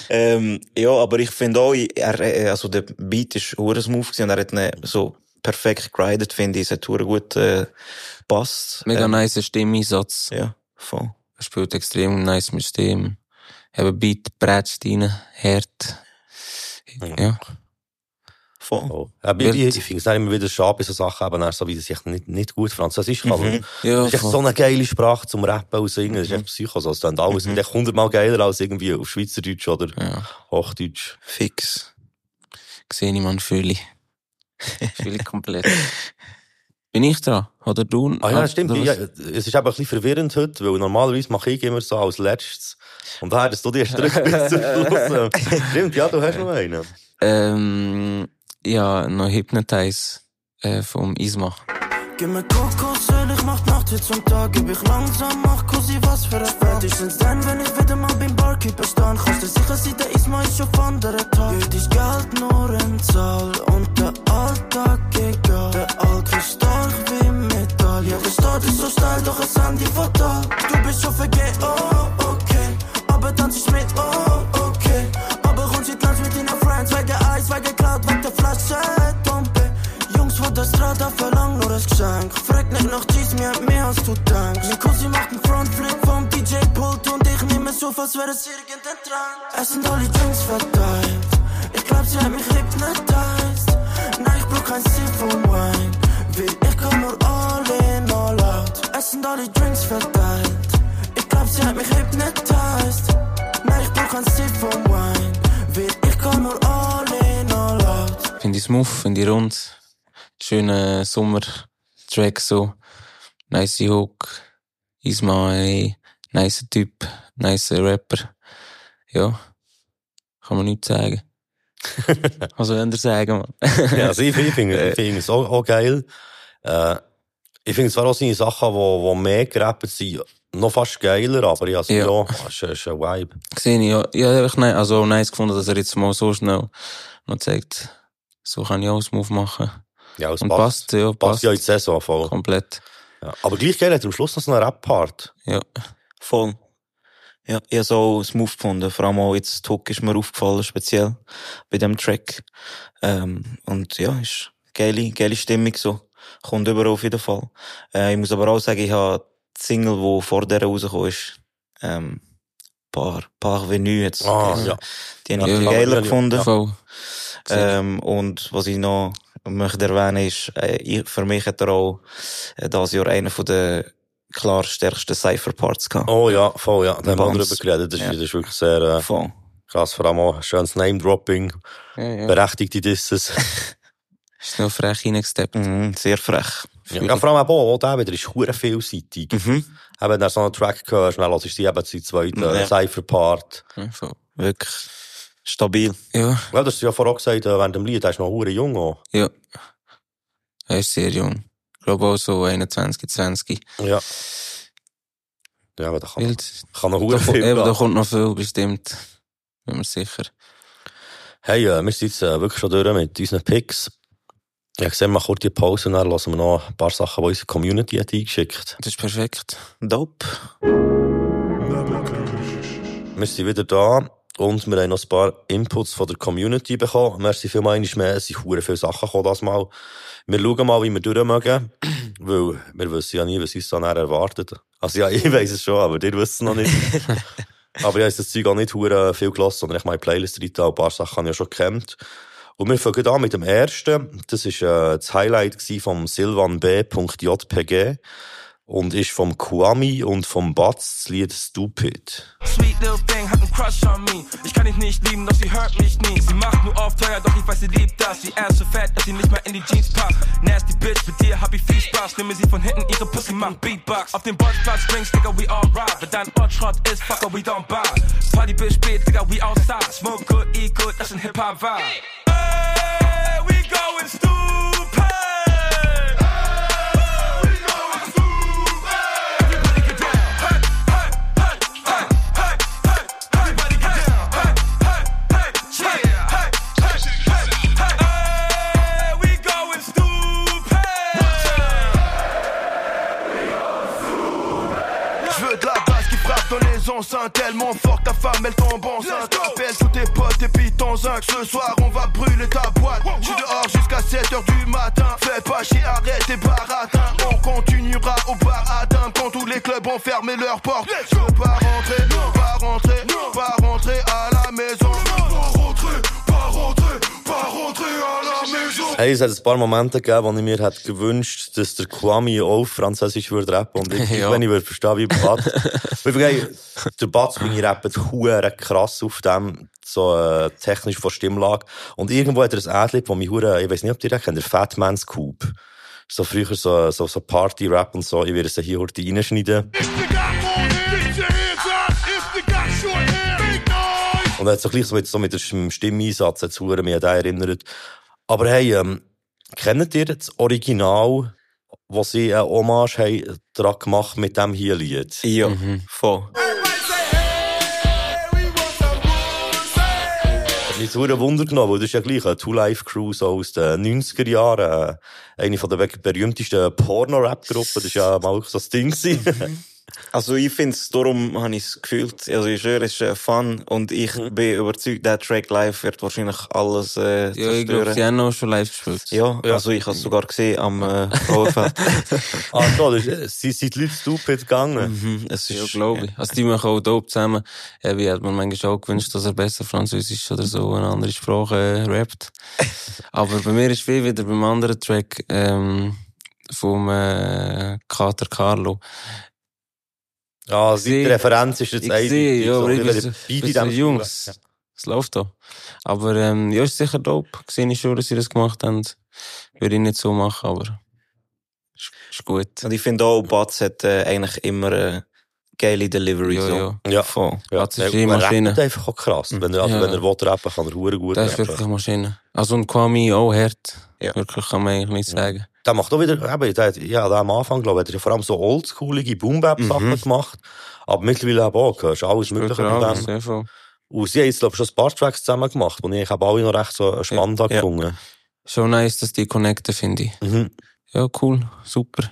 Speaker 2: ähm, ja, aber ich finde auch, er, äh, also der Beat ist hure smooth gewesen und er hat ihn so perfekt geridet, finde ich. Es hat hure gut äh, passt.
Speaker 3: Mega
Speaker 2: Ähm,
Speaker 3: nice Stimmeeinsatz.
Speaker 2: Ja, voll.
Speaker 3: Er spielt extrem nice mit Stimme. Eben Beat, Bretzt rein, hart. Ja.
Speaker 2: Voll.
Speaker 1: Oh. Aber ich, ich, finde es auch immer wieder schade bei so Sachen, eben, dann so, wie sie nicht, nicht gut Französisch kann.
Speaker 3: Mhm. Ja,
Speaker 1: das ist echt so eine geile Sprache zum Rappen und Singen. Das ist echt Psycho. Also, es klingt alles
Speaker 3: Mhm.
Speaker 1: echt hundertmal geiler als irgendwie auf Schweizerdeutsch oder Hochdeutsch.
Speaker 2: Fix.
Speaker 3: Sehe ich, man, fühle ich. *laughs* Fühle ich komplett. Bin ich dran? Oder du?
Speaker 1: Ah ja, stimmt. Ja, es ist eben ein bisschen verwirrend heute, weil normalerweise mache ich immer so als letztes. Und daher, dass du dir *laughs* drückst bis *laughs* zum Schluss. stimmt, ja, du hast noch einen.
Speaker 3: Ähm, ja, noch Hypnotize äh, vom Isma.
Speaker 15: Gib mir Kokosöl, ich mach Nacht wie zum Tag. Gib ich langsam, mach Cosi was für ein Spätestens dann, wenn ich wieder mal beim Barkeeper stand. Kannst du sicher sein, der Isma ist auf anderen Tag. Heute ist Geld nur ein Zahl und der Alltag egal. Der Alk ist stark wie Metall. Jeder Stadt ist so steil, doch es Handy fatal. Du bist schon vergeben, oh, okay. Aber tanz ich mit, oh, okay. de flessen dompen. Jungs von der Strada verlangen nur das Geschenk. Frag nicht nach Cheese, mir hat mehr als du denkst. Mein Cousin macht einen Frontflip vom DJ-Pult und ich nehme es auf, als wäre es irgendein Trank. Es sind alle Drinks verteilt. Ich glaub, sie hat mich hypnotized. Nein, ich brauch kein Sip von Wein. Weil ich komm nur all in, all out. Es sind alle Drinks verteilt. Ich glaub, sie hat mich hypnotized. Nein, ich brauch kein Sip von Wein. Weil ich komm nur all in, all out
Speaker 3: ich smooth, finde ich rund. Schöner Sommer-Track so. Nice Hook. Ismail. Nice Typ. Nice Rapper. Ja. Kann man nichts sagen. Was soll ich sagen, man?
Speaker 1: ja, also ich, ich finde *laughs* ich es auch, auch geil. Äh, ich finde zwar auch seine Sachen, die wo, wo mehr gerappt sind, noch fast geiler, aber ja, also,
Speaker 3: Ja.
Speaker 1: ja. ist, ist ein Vibe.
Speaker 3: Gesehen, ja. Ich habe einfach ne- also nice gefunden, dass er jetzt mal so schnell noch zeigt, so kann ich auch Smooth machen.
Speaker 1: Ja, es
Speaker 3: Und
Speaker 1: passt.
Speaker 3: passt, ja,
Speaker 1: Passt
Speaker 3: passt.
Speaker 1: ja in die Saison voll.
Speaker 3: Komplett.
Speaker 1: Ja. Aber gleich geil hat er am Schluss noch so einen Rap-Part.
Speaker 3: Ja.
Speaker 2: Voll. Ja, ich habe es auch smooth gefunden. Vor allem auch jetzt Hook ist mir aufgefallen, speziell bei dem Track. Ähm, und ja, ist geile, geile Stimmung so. Kommt überall auf jeden Fall. Äh, ich muss aber auch sagen, ich habe die Single, die vor der rausgekommen ist, ähm, Par, Parvenu jetzt.
Speaker 1: Ah, ja.
Speaker 2: Die habe
Speaker 1: Ja,
Speaker 2: ich
Speaker 1: ja,
Speaker 2: geiler
Speaker 1: ja,
Speaker 2: gefunden.
Speaker 1: ja.
Speaker 2: Ähm, und was ich noch möchte erwähnen ist, äh, für mich hat er auch äh, dieses Jahr einen von den klar stärksten Cypher-Parts gehabt.
Speaker 1: Oh ja, voll, ja. Da haben wir drüber geredet. Das,
Speaker 2: Ja.
Speaker 1: ist, das ist wirklich sehr äh,
Speaker 2: Voll.
Speaker 1: krass. Vor allem auch schönes Name-Dropping.
Speaker 3: Ja, ja.
Speaker 1: Berechtigte Disses. *laughs*
Speaker 3: Ist noch frech reingesteppt.
Speaker 2: Mhm, sehr frech.
Speaker 1: ja, ja, vor allem auch, der wieder ist hure vielseitig.
Speaker 2: Mhm.
Speaker 1: Eben, wenn du so einen Track hörst, dann hörst du die eben zu zweiten
Speaker 2: Ja.
Speaker 1: ja. Cypher-Part.
Speaker 3: Ja, voll.
Speaker 2: Wirklich stabil.
Speaker 3: Ja,
Speaker 1: Ja, das hast du ja vorher gesagt, äh, während dem Lied, der ist noch hure jung auch.
Speaker 3: ja. Er ist sehr jung. Ich glaube auch so 21, 20.
Speaker 1: Ja. Ja, aber da kann,
Speaker 3: Wild.
Speaker 1: kann noch hure viel
Speaker 3: eben, da kommt noch viel, bestimmt. Bin mir sicher.
Speaker 1: Hey, äh, wir sind jetzt äh, wirklich schon durch mit unseren Picks. Ich wir machen kurz die Pause und dann hören wir noch ein paar Sachen, die unsere Community hat eingeschickt
Speaker 3: Das ist perfekt.
Speaker 2: Dope.
Speaker 1: Wir sind wieder da und wir haben noch ein paar Inputs von der Community bekommen. Merci vielmals mehr, es sind hure viele Sachen gekommen das Mal. Wir schauen mal, wie wir durchmögen, *clears throat* weil wir wissen ja nie, was uns dann erwartet. Also ja, *laughs* ich weiss es schon, aber ihr wisst es noch nicht. *laughs* aber ich habe das Zeug auch nicht hure viel gelassen, sondern ich meine Playlist drin, ein paar Sachen habe ich ja schon gekannt. Und wir fangen an mit dem ersten. Das war äh, das Highlight vom Silvan B.jpg und ist vom Kwami und vom Batz das Lied Stupid.
Speaker 16: Sweet little thing hat einen Crush on me. Ich kann dich nicht lieben, doch sie hört mich nie. Sie macht nur auf teuer, doch ich weiß, sie liebt das. Sie ist so fett, dass sie nicht mehr in die Jeans passt. Nasty Bitch, mit dir hab ich viel Spaß. Nehme sie von hinten, ihre Pussy macht Beatbox. Auf dem Bolzplatz Drinks, Digga, we all ride. Wenn dein Ort Schrott ist, fucker, we don't buy. Party bis spät, Digga, we outside. Smoke good, eat good, das ist ein Hip-Hop-Vibe. Hey, we going stupid.
Speaker 17: Tellement fort ta femme elle tombe enceinte. Appelle tous tes potes et puis ton zinc. Ce soir on va brûler ta boîte. Je suis dehors jusqu'à 7h du matin. Fais pas chier, arrête tes baratins. On continuera au bar Quand tous les clubs ont fermé leurs portes. Veux pas rentrer, pas rentrer, pas rentrer à la maison
Speaker 1: Hey, es hat ein paar Momente gegeben, wo ich mir hätte gewünscht, dass der Kwami auch Französisch würde rappen und *laughs* ich,
Speaker 3: Ja.
Speaker 1: wenn ich würde verstehen, wie Batz. *laughs* Der Batz, bin ich rappt hure krass auf dem, so, äh, technisch von Stimmlage. Und irgendwo hat er ein Adlib, wo mich hure, ich weiß nicht, ob ihr das kennt, der Fat Man's Coop. So früher so, so, so Party-Rap und so, ich werde es hier heute reinschneiden. Und er hat so gleich so mit, so mit dem Stimmeinsatz jetzt hure mich an den erinnert. Aber hey, ähm, kennt ihr das Original, wo sie eine Hommage haben, dran gemacht mit dem hier Lied?
Speaker 2: Ja, voll.
Speaker 1: Hat mich so ein Wunder genommen, weil das ist ja gleich eine Two-Life-Crew so aus den 90er Jahren. Äh, Eine von der be- berühmtesten Porno-Rap-Gruppen. Das war ja mal so das Ding. *laughs*
Speaker 2: Also ich find's, darum habe ich's gefühlt. Also ich schwöre, es ist äh, Fun und ich bin überzeugt, der Track live wird wahrscheinlich alles äh,
Speaker 3: Ja, ich glaube, sie haben auch schon live gespielt.
Speaker 2: Ja, also ich habe es sogar gesehen am äh, *laughs* Frauenfeld. *laughs*
Speaker 1: ah, ist, sie sind die Leute stupid gegangen.
Speaker 2: Mhm, es
Speaker 3: Ja, glaube ich. Also die machen auch dope zusammen. Ja, wie hat man manchmal auch gewünscht, dass er besser Französisch oder so eine andere Sprache äh, rappt. Aber bei mir ist viel wieder beim anderen Track ähm, vom äh, Kater Carlo.
Speaker 1: Ja, die Referenz ist jetzt
Speaker 3: ich
Speaker 1: eindeutig
Speaker 3: sehe, ja,
Speaker 1: so,
Speaker 3: aber ich bin
Speaker 1: beide
Speaker 3: bin Jungs, es läuft da. Aber ähm, ja, ist sicher dope. Sehe ich schon, dass sie das gemacht haben. Würde ich nicht so machen, aber ist, ist gut.
Speaker 2: Und ich finde auch, Batz hat äh, eigentlich immer eine geile Delivery.
Speaker 3: Ja,
Speaker 2: so.
Speaker 3: ja.
Speaker 1: Ja.
Speaker 2: Voll.
Speaker 1: Ja,
Speaker 3: Batz ist
Speaker 1: er
Speaker 3: Maschine.
Speaker 1: rappt einfach auch krass. Wenn er, also
Speaker 3: Ja.
Speaker 1: wenn er will rappen, kann er hure gut
Speaker 3: Das ist wirklich Maschine. Also und Kwame auch hart.
Speaker 2: Ja.
Speaker 3: Wirklich kann man eigentlich nicht sagen.
Speaker 1: Der macht auch wieder, eben, der ja, der am Anfang, glaube ich, hat ja vor allem so oldschoolige Boom-Bap-Sachen
Speaker 3: Mhm.
Speaker 1: gemacht. Aber mittlerweile eben auch, hörst du alles Mögliche von
Speaker 3: alles,
Speaker 1: dem.
Speaker 3: ja, voll.
Speaker 1: Und sie haben jetzt, glaube ich, schon ein paar Tracks zusammen gemacht, und ich habe alle noch recht so spannend
Speaker 3: Ja.
Speaker 1: gefunden.
Speaker 3: Schon nice, dass die connecten, finde ich.
Speaker 1: Mhm.
Speaker 3: Ja, cool. Super.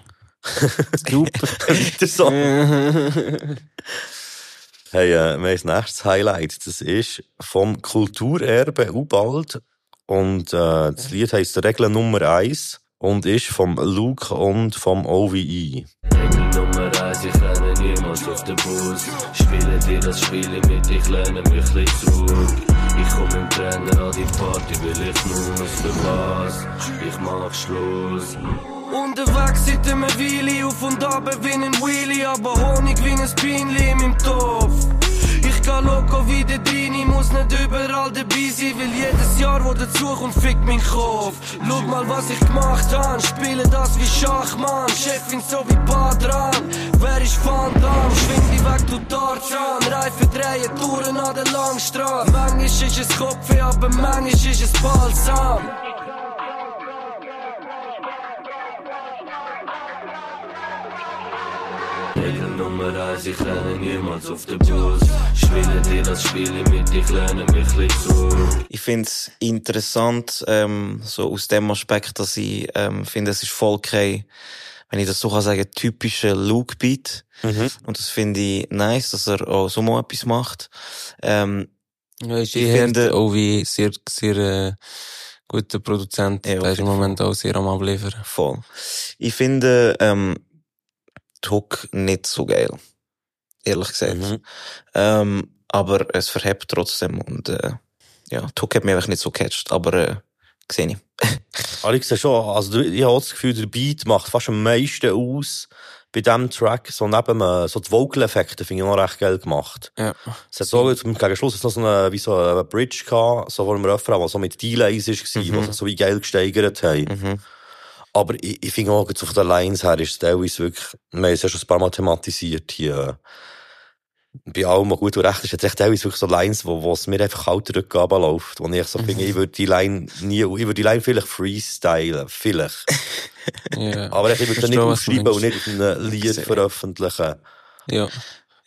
Speaker 3: Super.
Speaker 1: Weiter *laughs* so. *laughs* Hey, äh, wir haben das nächste Highlight. Das ist vom Kulturerbe Ubald. Und äh, das Lied heisst Regel Nummer 1 und ist vom Luke und vom E. OVE.
Speaker 18: Nummer eins, ich renne niemals auf den Bus. Spiele dir das Spiel mit, ich lehne mich ein zurück. Ich komm im Trainer an die Party, weil ich muss. Für was? Ich mach Schluss.
Speaker 10: Unterwegs seit einem Weile, auf und ab wie ein Wheelie, aber Honig wie ein Bienli in meinem Topf. Geh loco wie der Dini, muss nicht überall dabei sein, weil jedes Jahr, wo dazukommt, fickt mein Kopf. Schau mal, was ich gemacht han, spiele das wie Schachmann, Chefin so wie Badran. Wer ist Van Damme? Schwing die weg, du Tarzan, Reifen drehen, Touren an der Langstrasse. Manchmal ist es Kopf, aber manchmal ist es Balsam.
Speaker 18: Nummer eins, ich renne niemals auf den Bus. Spiele dir das Spiel mit, ich lehne mich ein zurück.
Speaker 2: Ich finde es interessant, ähm, so aus dem Aspekt, dass ich ähm, finde, es ist voll kein, wenn ich das so kann sagen, typischer Look-Beat.
Speaker 1: Mhm.
Speaker 2: Und das finde ich nice, dass er auch so mal etwas macht. Ähm,
Speaker 3: Ja,
Speaker 2: ich finde-
Speaker 3: auch wie sehr, sehr äh, guter Produzent.
Speaker 2: Ja, auf
Speaker 3: der ist im Moment auch sehr am Abliefern.
Speaker 2: Voll. Ich finde, ähm, Hook nicht so geil. Ehrlich gesagt.
Speaker 1: Mhm.
Speaker 2: Ähm, aber es verhebt trotzdem und, äh, ja, Hook hat mich einfach nicht so gecatcht, aber, äh, sehe ich. *laughs*
Speaker 1: Alex, ja schon, also ich habe das Gefühl, der Beat macht fast am meisten aus bei diesem Track. So neben äh, so die Vocal-Effekte finde ich noch recht geil gemacht.
Speaker 3: Ja.
Speaker 1: Es hat so, gegen Schluss noch so eine, wie so eine Bridge gehabt, so vor dem Refrain, was so mit Delays war,
Speaker 2: Mhm.
Speaker 1: was sich so wie geil gesteigert haben. Aber ich, ich finde auch, jetzt auf den Lines her ist es teilweise wirklich, wir haben es ja schon ein paar Mal thematisiert hier, äh, bei allem, was gut und recht ist, jetzt echt teilweise wirklich so Lines, wo, wo es mir einfach kalt Rückgabe läuft, wo ich so finde, ich würde die Line nie, ich würde die Line vielleicht freestylen, vielleicht. *laughs*
Speaker 3: Ja.
Speaker 1: Aber ich würde sie nicht aufschreiben und nicht auf einem Lied veröffentlichen.
Speaker 3: Ja.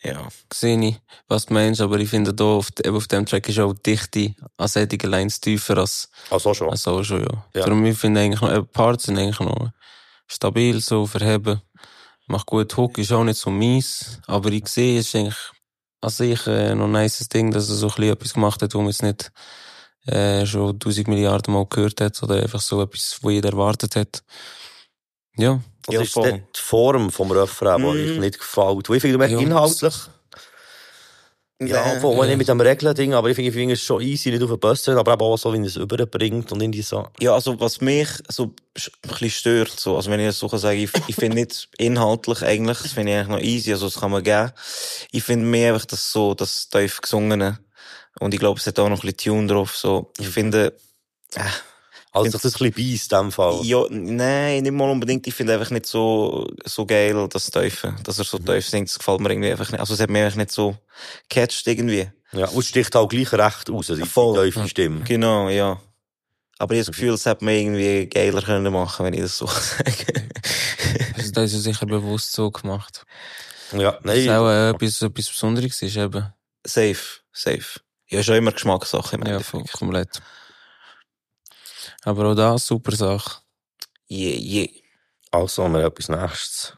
Speaker 2: Ja.
Speaker 3: Sehe ich, was du meinst, aber ich finde da auf, eben auf dem Track ist auch die Dichte an solchen Lines tiefer als,
Speaker 1: also schon.
Speaker 3: als auch schon, ja.
Speaker 1: Ja.
Speaker 3: Darum, ich finde eigentlich noch, eben Parts sind eigentlich noch stabil, so verheben. Macht gut, Hook ist auch nicht so mies, aber ich sehe, es ist eigentlich an sich äh, noch ein nices Ding, dass er so ein bisschen etwas gemacht hat, wo man jetzt nicht äh, schon tausend Milliarden Mal gehört hat oder einfach so etwas, wo jeder erwartet hat. Ja.
Speaker 1: Das ist die, die Form vom Refrain, die
Speaker 3: Mhm.
Speaker 1: ich nicht gefällt. Ich finde,
Speaker 3: Ja.
Speaker 1: inhaltlich, ja,
Speaker 2: Nee.
Speaker 1: wo nicht mit dem Regeln-Ding, aber ich finde, ich finde es schon easy, nicht auf den Bus zu aber auch so, wie es überbringt und irgendwie so.
Speaker 2: Ja, also was mich so ein bisschen stört, so, also wenn ich das so sagen, ich, ich finde nicht inhaltlich eigentlich, das finde ich eigentlich noch easy, also das kann man geben. Ich finde mehr einfach das so, das tief gesungene. Und ich glaube, es hat auch noch ein bisschen Tune drauf, so. Ich finde, äh,
Speaker 1: Also, sich das ein bisschen beißt, in dem Fall.
Speaker 2: ja, nein, nicht mal unbedingt. Ich finde einfach nicht so, so geil, das Tiefe. Dass er so tief singt, das gefällt mir irgendwie einfach nicht. Also, es hat mir einfach nicht so catcht irgendwie.
Speaker 1: Ja, und es sticht auch gleich recht raus, die
Speaker 2: Voll.
Speaker 1: tiefe Stimme.
Speaker 2: Genau, ja. Aber ich habe das Gefühl, es hätte man irgendwie geiler können machen, wenn ich das so *laughs* sage.
Speaker 3: Also, das ist ja sicher bewusst so gemacht.
Speaker 1: Ja,
Speaker 3: Das
Speaker 1: nein.
Speaker 3: ist auch äh, etwas, etwas Besonderes ist eben.
Speaker 2: Safe, safe. Ja, ist auch immer Geschmackssache im
Speaker 3: Ja,
Speaker 2: Endeffekt.
Speaker 3: voll, komplett. Aber auch da, super Sache.
Speaker 2: Yeah, yeah.
Speaker 1: Also, wir haben etwas Nächstes.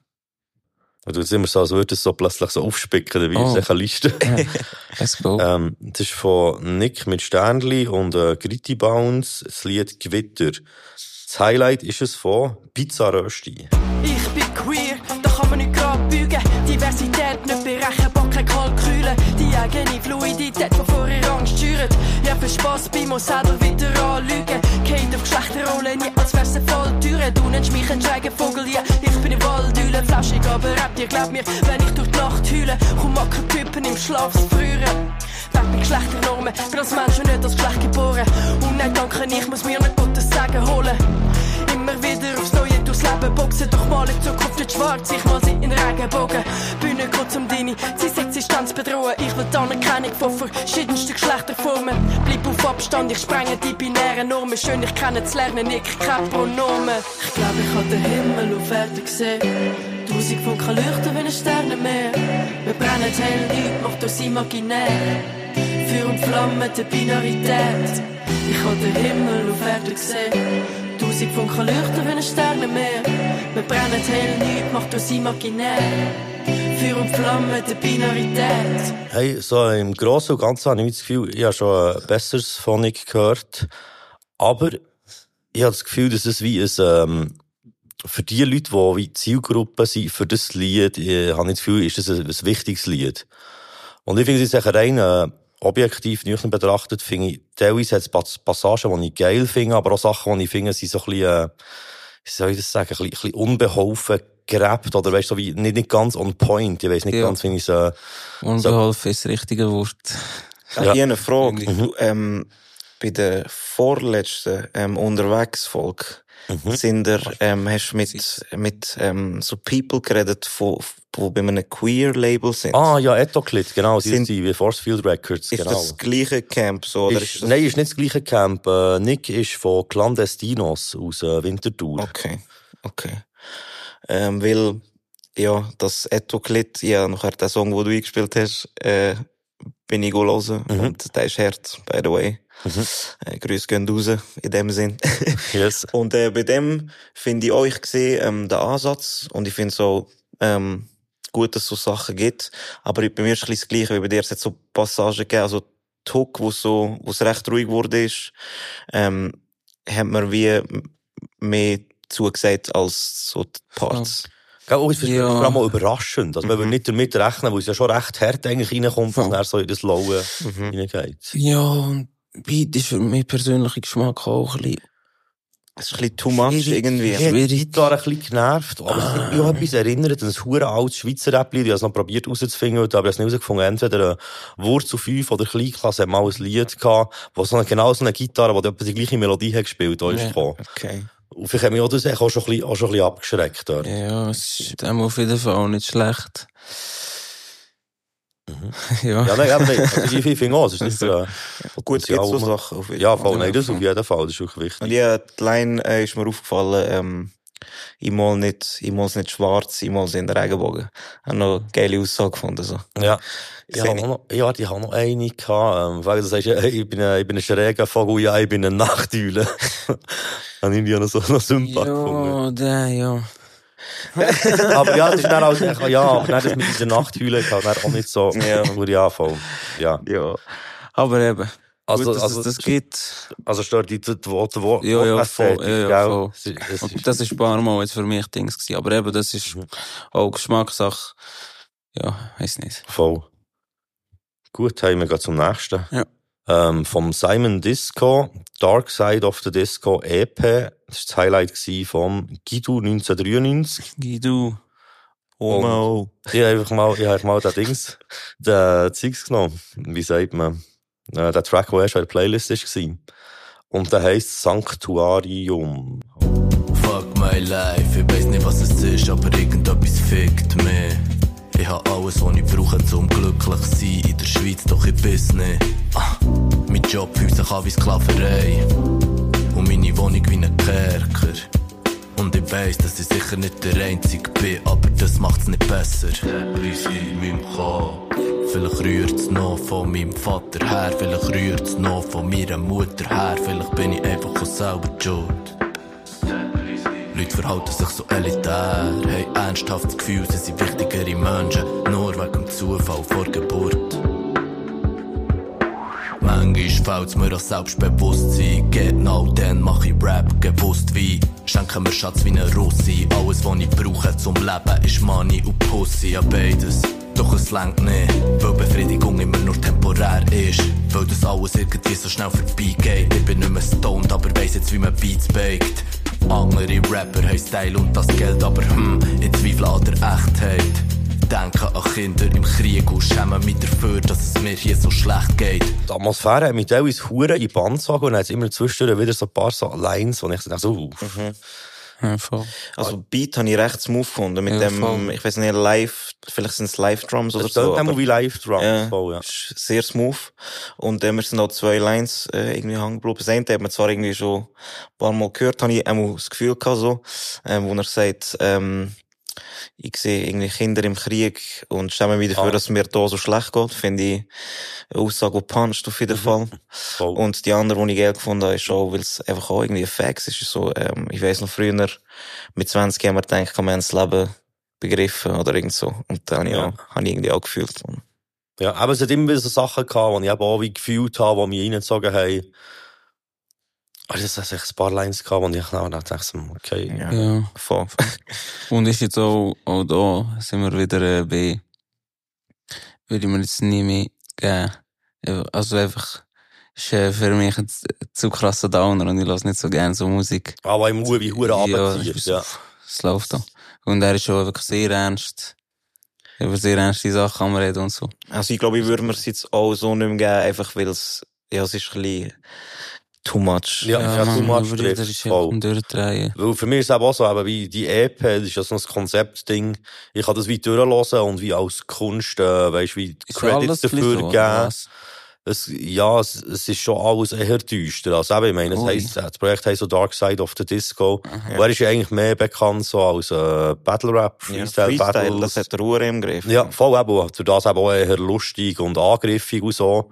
Speaker 1: Und du tust immer so, als würde es so plötzlich so aufspicken, dabei
Speaker 3: Oh.
Speaker 1: ist eine Liste. *laughs*
Speaker 3: Let's go.
Speaker 1: ähm, das ist von Nick mit Sternli und äh, Gritty Bounce, das Lied Gewitter. Das Highlight ist es von Pizza Rösti.
Speaker 11: Ich bin queer, da kann man nicht grad bügen. Diversität nicht berechenbar, keine Kalküle. Die eigene Fluidität, die vor ihr schürt. Ja, für Spass bei mir selber wieder anlügen. Geht auf Geschlechterrollen, nie als wär's eine Falltüre. Du nennst mich ein Schweigenvogel, ja, ich bin eine Walddüle. Flausch
Speaker 19: Überraschung, aber Rap dir glaub mir, wenn ich durch die Nacht heule, komm Typen im Schlaf zu früher. Weg mit Geschlechternormen, bin als Mensch und nicht als Geschlecht geboren. Und nein, danke, ich muss mir nicht Gottes Segen holen. Immer wieder aufs Neue durchs Leben boxen, doch mal in Zukunft nicht schwarz, ich mal sie in Regenbogen. Bühne kurz um deine, sie Existenz bedrohen. Ich will die Anerkennung von verschiedensten Geschlechterformen. Bleib auf Abstand, ich sprenge die binären Normen. Schön, ich kennenzulernen, ich keine Pronomen. Ich glaube, ich habe den Himmel auf Erden gesehen. Tausend Funken leuchten wie ein Sternenmeer. Wir brennen hell, nichts macht uns imaginär. Feuer und Flamme der Binarität. Ich habe den Himmel auf Erden gesehen. Tausend Funken leuchten wie ein Sternenmeer. Wir brennen hell, nichts macht uns imaginär. Feuer und Flamme der Binarität.
Speaker 1: Hey, so im Großen und Ganzen habe ich das Gefühl, ich habe schon ein besseres von ich gehört. Aber ich habe das Gefühl, dass es wie ein, ähm, für die Leute, die wie Zielgruppe sind, für das Lied, äh, habe ich das Gefühl, ist das ein, ein wichtiges Lied. Und ich finde es jetzt rein äh, objektiv nüchtern betrachtet, finde ich, teilweise hat es Pas- Passagen, die ich geil finde, aber auch Sachen, die ich finde, sind so ein bisschen, äh, wie soll ich das sagen, ein bisschen, ein bisschen unbeholfen gerappt, oder weißt du, so wie, nicht, nicht ganz on point, ich weiss nicht
Speaker 3: Ja.
Speaker 1: ganz, wie ich es, äh,
Speaker 3: Unbeholfen ist das richtige Wort.
Speaker 2: Ich habe eine Frage. Du, ähm, bei der vorletzten ähm, Unterwegsfolge sind er, ähm, hast du mit, mit ähm, so People geredet, wo, wo bei einem Queer-Label sind.
Speaker 1: Ah, ja, Etoclit, genau, sie
Speaker 2: Sind-
Speaker 1: die wie Forcefield Records,
Speaker 2: Ist
Speaker 1: genau.
Speaker 2: das gleiche Camp so? Oder
Speaker 1: ist,
Speaker 2: ist das
Speaker 1: nein, ist nicht das gleiche Camp. Äh, Nick ist von Clandestinos aus äh, Winterthur.
Speaker 2: Okay, okay. Ähm, weil, ja, das Etoclit, ja, nachher der Song, den du eingespielt hast, äh, bin ich hören.
Speaker 1: Mhm.
Speaker 2: Und der ist hart, by the way. Äh, Grüße gehen raus, in dem Sinn. *laughs*
Speaker 1: yes.
Speaker 2: Und äh, bei dem finde ich euch gesehen, ähm, den Ansatz. Und ich finde so, ähm, gut, dass es so Sachen gibt. Aber bei mir ist es ein bisschen das Gleiche, wie bei dir. Es hat so Passagen gegeben, also die Hook, wo so, wo es recht ruhig wurde ist, ähm, hat mir wie mehr zugesagt als so die Parts.
Speaker 1: Gell, auch, es ist
Speaker 3: Ja.
Speaker 1: vor allem auch überraschend. Also, man würde nicht damit rechnen, weil es ja schon recht hart eigentlich reinkommt, und dann so in das Laue reingeht.
Speaker 3: Ja, und Beat ist für mich persönlichen Geschmack auch ein bisschen...
Speaker 2: Es ist ein bisschen too much irgendwie.
Speaker 1: Ich habe die Gitarre ein bisschen genervt, aber es hat mich auch etwas erinnert an ein hure altes Schweizer Rap-Lied. Ich habe es noch probiert rauszufinden, heute, aber ich habe es nicht herausgefunden. Entweder eine Wurzel 5 oder Kleinklasse hat mal ein Lied gehabt, wo so eine, genau so eine Gitarre, die etwa die gleiche Melodie hat gespielt, da ist
Speaker 3: Ja.
Speaker 1: gekommen.
Speaker 2: Okay.
Speaker 1: Und vielleicht hat mich auch das auch schon ein bisschen, auch schon ein bisschen abgeschreckt dort.
Speaker 3: Ja, es ist dem auf jeden Fall auch nicht schlecht. *laughs* Ja.
Speaker 1: Ja, nein, aber nein, also ich, ich finde auch, es ist nicht, äh,
Speaker 2: Gut, gibt so Sachen auf jeden
Speaker 1: Ja,
Speaker 2: Fall.
Speaker 1: voll, nein, das auf jeden Fall, das ist auch wichtig.
Speaker 2: Und ja, die Line äh, ist mir aufgefallen, ähm, ich mal nicht, ich mal's nicht schwarz, ich mal's in der Regenbogen. Hab noch eine geile Aussage gefunden, so.
Speaker 1: Ja. Ich habe
Speaker 2: ich.
Speaker 1: noch, ja, die haben noch eine gehabt, ähm, weil du sagst, ich bin, ein- ich bin ein schräger Vogel, ja, ich bin eine Nachteule. *laughs* Habe ich irgendwie auch noch so, noch Sympathie gefunden.
Speaker 3: Ja, der, ja. *laughs*
Speaker 1: aber ja, das ist dann auch, ja, aber dann das mit dieser Nachthülle dann auch nicht so,
Speaker 3: Ja.
Speaker 1: ich anfangen. Ja.
Speaker 2: Ja.
Speaker 3: Aber eben.
Speaker 1: Also,
Speaker 3: gut, dass
Speaker 1: also,
Speaker 3: es das gibt.
Speaker 1: Also stört die, die, die, die,
Speaker 3: Ja, ja, voll. Ja, ja, voll. Und das ist ein paar Mal jetzt für mich Dings gewesen. Aber eben, das ist auch Geschmackssache. Ja, weiß nicht.
Speaker 1: Voll. Gut, hey, wir gehen zum nächsten.
Speaker 3: Ja.
Speaker 1: Ähm, vom Simon Disco, Dark Side of the Disco EP. Das war das Highlight gewesen vom Guido 1993.
Speaker 3: Guido.
Speaker 1: Homo. Ich habe einfach mal, ich habe einfach mal den Dings, *laughs* den Zeugs genommen. Wie sagt man? Äh, der Track, der erst auf der Playlist war. Und der heisst Sanctuarium.
Speaker 18: Fuck my life, ich weiss nicht was es ist, aber irgendetwas fickt mich. Ich hab alles, was ich brauche, zum glücklich zu sein in der Schweiz, doch ich bin's nicht. Ah, mein Job fühlt sich an wie Sklaverei. Und meine Wohnung wie ein Kerker. Und ich weiss, dass ich sicher nicht der Einzige bin, aber das macht's nicht besser. Teppich in meinem Kopf. Vielleicht rührt's noch von meinem Vater her, vielleicht rührt's noch von meiner Mutter her, vielleicht bin ich einfach auch selber schuld. Leute verhalten sich so elitär, haben ernsthaft das Gefühl, sie sind wichtigere Menschen, nur wegen dem Zufall vor Geburt. Manchmal fällt's mir an Selbstbewusstsein, genau dann mach ich Rap gewusst wie. Schenke mir Schatz wie ne Russi, alles was ich brauche zum Leben ist Money und Pussy, ja beides. Doch es längt nicht, weil Befriedigung immer nur temporär ist. Weil das alles irgendwie so schnell vorbeigeht. Ich bin nicht mehr stoned, aber weiss jetzt, wie man Beats baked. Andere Rapper haben Style und das Geld, aber hm, ich zweifle an der Echtheit. Denke an Kinder im Krieg und schäme mich dafür, dass es mir hier so schlecht geht.
Speaker 1: Die Atmosphäre hat mich teilweise Huren in die Band gezogen und hat immer zwischendurch wieder so ein paar so Lines, wo ich dachte, so, uff.
Speaker 3: Ja, voll.
Speaker 2: Also Beat habe ich recht smooth gefunden. Mit
Speaker 3: Ja,
Speaker 2: dem,
Speaker 3: voll.
Speaker 2: ich weiß nicht, live, vielleicht sind es Live-Drums oder
Speaker 1: Das
Speaker 2: so.
Speaker 1: auch wie Live-Drums, voll, ja.
Speaker 2: ist Sehr smooth. Und äh, mir sind auch zwei Lines äh, irgendwie hängen geblieben. Das eine hat man zwar irgendwie schon ein paar Mal gehört, habe ich einmal das Gefühl gehabt, so, ähm, wo er sagt, ähm, ich sehe irgendwie Kinder im Krieg und stelle mir dafür,
Speaker 1: Ah.
Speaker 2: dass es mir da so schlecht geht. Finde ich eine Aussage, die puncht auf
Speaker 1: Mhm.
Speaker 2: jeden Fall. Und die andere, die ich geil gefunden habe, ist auch, weil es einfach auch irgendwie ein Fax ist. So, ähm, ich weiss noch früher, mit 20 haben wir gedacht, kann man das Leben begriffen oder irgend so. Und dann habe ich,
Speaker 1: Ja.
Speaker 2: auch, habe ich irgendwie auch gefühlt.
Speaker 1: Ja, aber es hat immer wieder so Sachen gehabt, die ich eben auch wie gefühlt habe, die mich reingezogen haben. Also es hat echt ein paar Lines gehabt, wo ich nachher dachte, so, okay.
Speaker 3: Ja.
Speaker 2: Voll. *laughs*
Speaker 3: Und ist jetzt auch, auch da sind wir wieder äh, bei, würde ich mir jetzt nie mehr geben. Ja, Also einfach, ist äh, für mich ein zu krasser Downer und ich lasse nicht so gerne so Musik.
Speaker 1: Aber im Uhr wie Hure
Speaker 3: Ja, ist
Speaker 1: ja.
Speaker 3: so- Es läuft da. Und er ist schon wirklich sehr ernst. Über sehr ernste Sachen kann man reden und so.
Speaker 2: Also ich glaube, ich würde mir es jetzt auch so nicht mehr geben, einfach weil es, ja, es ist ein bisschen too much.
Speaker 1: Ja, ja,
Speaker 3: man,
Speaker 1: too much trifft
Speaker 3: das ist
Speaker 1: voll.
Speaker 3: ja durchdrehen.
Speaker 1: Weil für mich ist es eben auch so, eben wie die EP, das ist ja so ein Konzeptding. Ich kann das wie durchhören und wie als Kunst, äh, weißt, wie
Speaker 3: Ist
Speaker 1: Credits dafür
Speaker 3: so,
Speaker 1: geben. Es, ja, es, es ist schon alles eher düster. Also eben, ich meine, es
Speaker 3: Ui.
Speaker 1: heisst, das Projekt heisst so Dark Side of the Disco. Und er ist ja eigentlich mehr bekannt so als äh, Battle Rap,
Speaker 2: Ja,
Speaker 1: Freestyle,
Speaker 2: Freestyle,
Speaker 1: Battles.
Speaker 2: das hat der Ruhe im Griff.
Speaker 1: Ja, voll eben. und Durch das eben auch eher lustig und angriffig und so.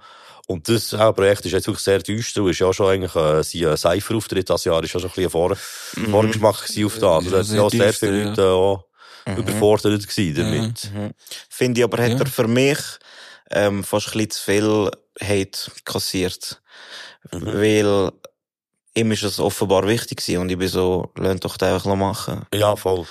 Speaker 1: Und das äh, Projekt ist jetzt wirklich sehr düster und ist ja auch schon eigentlich äh, sein äh, Cypher-Auftritt das Jahr ist ja schon ein bisschen ein Vor
Speaker 2: Mhm.
Speaker 1: Vorgeschmack auf das. Also da
Speaker 2: Ja,
Speaker 1: sind ja auch
Speaker 2: sehr
Speaker 1: viele
Speaker 2: ja.
Speaker 1: Leute auch
Speaker 2: Mhm.
Speaker 1: überfordert gewesen damit.
Speaker 2: Mhm. Finde ich aber, hat
Speaker 1: Ja.
Speaker 2: er für mich ähm, fast ein bisschen zu viel Hate kassiert.
Speaker 1: Mhm.
Speaker 2: Weil ihm ist es offenbar wichtig gewesen und ich bin so, lasst doch den einfach machen.
Speaker 1: Ja, voll.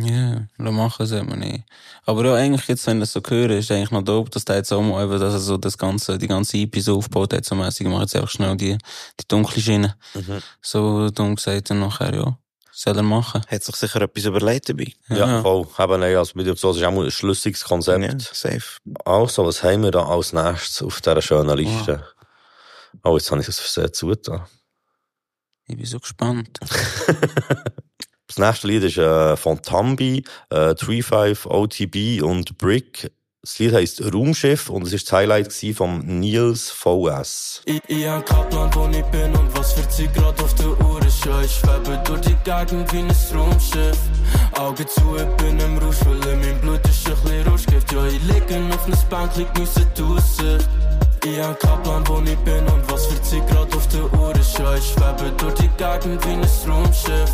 Speaker 3: Ja, das machen sollte man nicht. Aber ja, eigentlich jetzt, wenn ich das so höre, ist eigentlich noch dope, dass der jetzt auch mal eben, dass er so das ganze, die ganze EP so aufgebaut hat, so mässig, macht jetzt einfach schnell die, die dunkle Schiene.
Speaker 1: Mhm.
Speaker 3: So dumm gesagt dann nachher, ja. Soll er machen.
Speaker 2: Hat sich sicher etwas überlegt dabei.
Speaker 1: Ja, voll. Eben, nein, also mit dem so, das ist auch mal ein schlüssiges Konzept.
Speaker 2: Ja, safe.
Speaker 1: Also, was haben wir da als nächstes auf dieser schönen Liste? Oh, jetzt habe ich das sehr zugetan.
Speaker 3: Ich bin so gespannt. *laughs*
Speaker 1: Das nächste Lied ist äh, von Tambi, äh, 35 OTB und Brick. Das Lied heisst Raumschiff und es ist das Highlight vom Niels VS.
Speaker 20: Ich, ich hab keinen Plan, wo ich bin und was für Zeit grad auf der Uhr ist. Ja, ich schwebe durch die Gegend wie ein Raumschiff. Augen zu, ich bin im Rausch, weil in meinem Blut ist ein bisschen Rauschgift. Ja, ich liege auf einem Bank, lieg müssen die Aussicht. Ich hab keinen Plan, wo ich bin und was für Zeit grad auf der Uhr ist. Ja, ich schwebe durch die Gegend wie ein Raumschiff.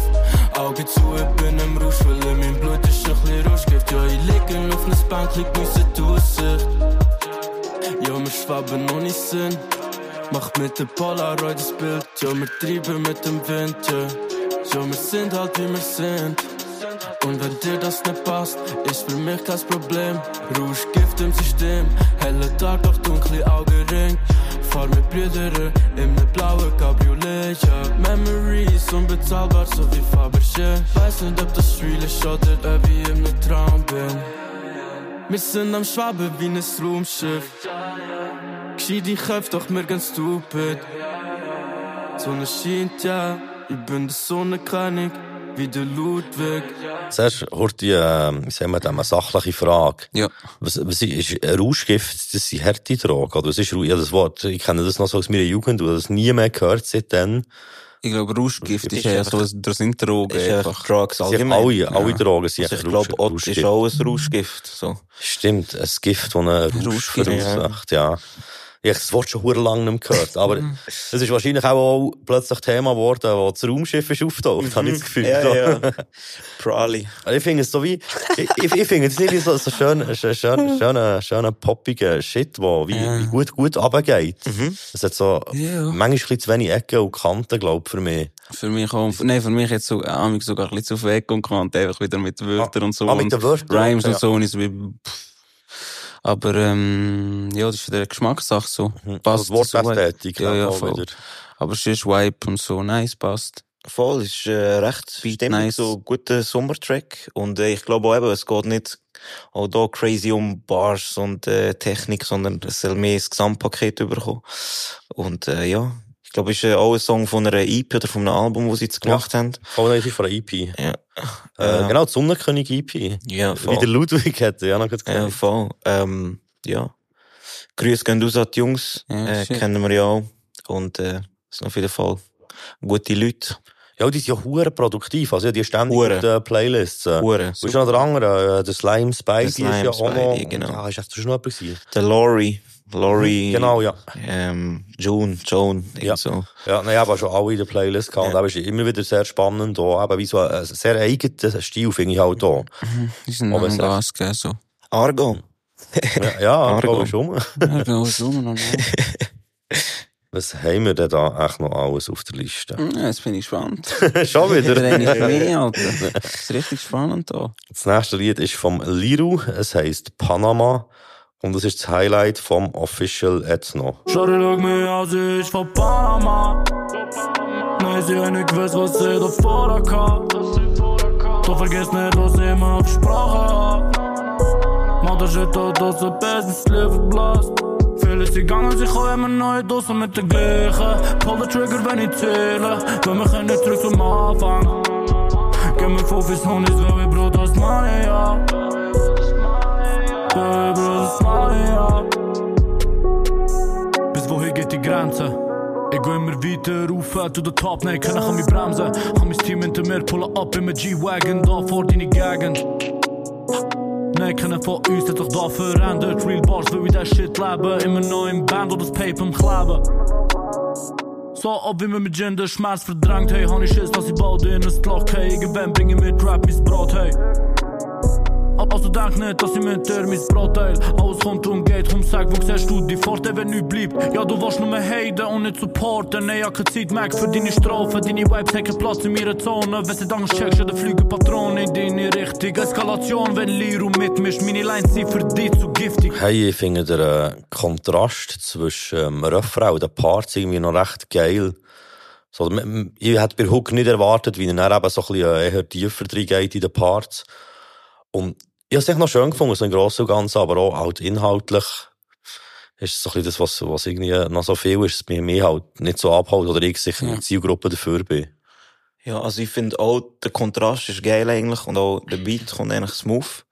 Speaker 20: Augen zu, ich bin im Rausch, weil in meinem Blut ist ein bisschen Rauschgift. Ja, ich liege auf einem lieg müssen die Aussicht. Ja, wir schweben nicht Sinn. Macht mit der Polaroid das Bild. Ja, wir treiben mit dem Wind, ja. Ja, wir sind halt wie wir sind. Und wenn dir das nicht passt, ist für mich kein Problem. Rauschgift im System, helle Tag, doch dunkle Augenring. Fahr mit Brüdern in einem blauen Cabriolet, ja. Memories unbezahlbar, so wie Fabergé. Weiß nicht, ob das real ist oder ob ich einem Traum bin. Wir sind am Schwaben wie ein Raumschiff. Gescheit die Köpfe, doch wir ganz stupid. Sonne scheint, ja. Ich bin der Sonnenkönig, wie der Ludwig.
Speaker 1: Zuerst hört die, äh, sagen wir dem, eine sachliche Frage.
Speaker 3: Ja.
Speaker 1: Was, was ist ein Rauschgift? Das sind harte Drogen, oder? Was ist? Ja, das Wort, ich kenne das noch so aus meiner Jugend, und das nie mehr gehört seitdem.
Speaker 3: Ich glaube, Rauschgift ist
Speaker 2: Ist
Speaker 3: ja so, das sind Drogen
Speaker 2: Ist ja
Speaker 3: einfach.
Speaker 2: Drugs
Speaker 1: Sie
Speaker 2: allgemein.
Speaker 1: alle, alle Drogen sind
Speaker 2: Also ich glaube, Ott ist auch ein Rauschgift. So.
Speaker 1: Stimmt, ein Gift, das einen Rausch
Speaker 3: Rauschgift,
Speaker 1: verursacht, ja. Ich habe das Wort schon hure lang nicht gehört. Aber
Speaker 2: Mhm.
Speaker 1: es ist wahrscheinlich auch plötzlich Thema geworden, wo das Raumschiff ist auftaucht, habe ich das Gefühl.
Speaker 2: Mhm. Ja, ja. *laughs* Probably.
Speaker 1: Also ich finde es so wie, ich, ich, ich finde es nicht so, so schön, schön, schön, schöner, schöner poppiger Shit, wo wie,
Speaker 3: Ja.
Speaker 1: wie gut, gut runtergeht. Es hat so,
Speaker 3: Ja.
Speaker 1: manchmal ein zu wenig Ecken und Kanten, glaube ich, für mich.
Speaker 3: Für mich auch, nein, für mich jetzt so, äh, sogar ein bisschen zu weg und Kant, einfach wieder mit Wörtern und so.
Speaker 1: ah, mit den Wörtern,
Speaker 3: Rhymes
Speaker 1: ja.
Speaker 3: und so, und ich so wie, pff. Aber, ähm, ja, das ist wieder eine Geschmackssache, so. Passt.
Speaker 1: Also Wortästhetik,
Speaker 3: ja, ja,
Speaker 1: auch
Speaker 3: voll.
Speaker 1: wieder.
Speaker 3: Aber es ist Vibe und so, nice, passt.
Speaker 2: Voll, ist äh, recht stimmig,
Speaker 3: nice.
Speaker 2: so guter Sommertrack. Und äh, ich glaube auch eben, es geht nicht auch da crazy um Bars und äh, Technik, sondern es soll mehr das Gesamtpaket überkommen. Und äh, ja, ich glaube, es ist äh, auch ein Song von einer EP oder von einem Album, das sie jetzt gemacht haben.
Speaker 1: Oh nein, von der EP.
Speaker 2: Ja.
Speaker 1: Äh,
Speaker 2: Äh,
Speaker 1: genau, die Sonnenkönig EP.
Speaker 2: Ja, voll.
Speaker 1: Wie der Ludwig hätte, ja, noch gerade
Speaker 2: Ja, voll. Ähm, ja. Grüße gehen raus an die Jungs.
Speaker 3: Ja,
Speaker 2: äh, kennen wir ja auch. Und äh, sind auf jeden Fall gute Leute.
Speaker 1: Ja, die sind ja hure produktiv. Also, ja, die ständig
Speaker 2: Hure.
Speaker 1: auf den Playlists. Äh.
Speaker 2: Hure,
Speaker 1: Wo ist noch der andere? Äh, Der Slime Spidey ist
Speaker 2: Slime
Speaker 1: ja auch noch.
Speaker 2: Spidey, genau.
Speaker 1: Ja, ist das schon noch gewesen?
Speaker 2: Der Laurie. Laurie.
Speaker 1: Genau, ja.
Speaker 2: Ähm, June, Joan,
Speaker 1: Ja.
Speaker 2: so.
Speaker 1: Ja, nein, aber schon alle in der Playlist gehabt. Und das ist immer wieder sehr spannend da. Aber wie so ein sehr eigener Stil finde ich halt da.
Speaker 3: Die sind
Speaker 1: Aber
Speaker 3: noch
Speaker 1: es
Speaker 3: ein Gas, gell, so.
Speaker 2: Argo.
Speaker 1: Ja, ja *laughs*
Speaker 2: Argo.
Speaker 1: Argo schon.
Speaker 3: Ja, bei uns rum noch *laughs*
Speaker 1: Was haben wir denn da echt noch alles auf der Liste?
Speaker 3: Ja, jetzt bin ich gespannt. *laughs*
Speaker 1: Schon wieder?
Speaker 3: Wieder mehr, Alter. Das ist richtig spannend da.
Speaker 1: Das nächste Lied ist vom Liru. Es heisst Panama. Und es ist das Highlight vom Official Ethno.
Speaker 9: Schau schau mich an, sie ist von Panama. Nein, sie hat nicht gewusst, was sie da vorher gehabt. Doch vergiss nicht, was sie immer auf Sprache hat. Mann, das Shit dort aus dem Business Leben blast. Viele sind gegangen, sie kommen immer neue Dosen mit den gleichen. Pull the trigger, wenn ich zähle. Wenn wir können zurück zum Anfang. Gib mir Fufis, Hundis, weil wir Brot aus Money, ja. Ja. Bis wohin geht die Grenze? Ich geh immer weiter rauf, to the top, nein, kann mich bremsen. Hab mein Team hinter mir, pullen ab in G-Wagon, da vor deine Gegend. Nein, keiner von uns hat sich da verändert. Real Bars, will ich das Shit leben. Immer noch im Band oder das Paper im Kleben. So, ob wie man mit Gender Schmerz verdrängt, hey, hab ich Schiss, dass ich bald in ein Loch hey. Irgendwann bringe ich mit Rap mein Brot, hey. Also denk nicht, dass ich mit dir mein Brot teil. Alles kommt und geht, komm sag, wo siehst du die Vorteile, wenn nichts bleibt? Ja, du willst nur haten und nicht supporten. Nee, ich hab keine Zeit mehr für deine Strophen. Deine Vibes haben Platz in meiner Zone. Wenn sie Angst checkst, dann fliegen Patronen in deine Richtung. Eskalation, wenn Liru mitmischt. Meine Lines sind für dich zu giftig.
Speaker 1: Hey, ich finde den äh, Kontrast zwischen ähm, Refrain und den Parts irgendwie noch recht geil. So, ich hätte bei Hook nicht erwartet, wie er dann eben so ein bisschen äh, eher tiefer reingeht in den Parts. Und ich habe es echt noch schön gefunden, so im Großen und Ganzen, aber auch halt inhaltlich ist so ein bisschen das, was, was irgendwie noch so viel ist, es mir mich halt nicht so abholt oder ich sicher in die Zielgruppe dafür bin.
Speaker 2: Ja, also ich finde auch, der Kontrast ist geil eigentlich und auch der Beat kommt eigentlich smooth.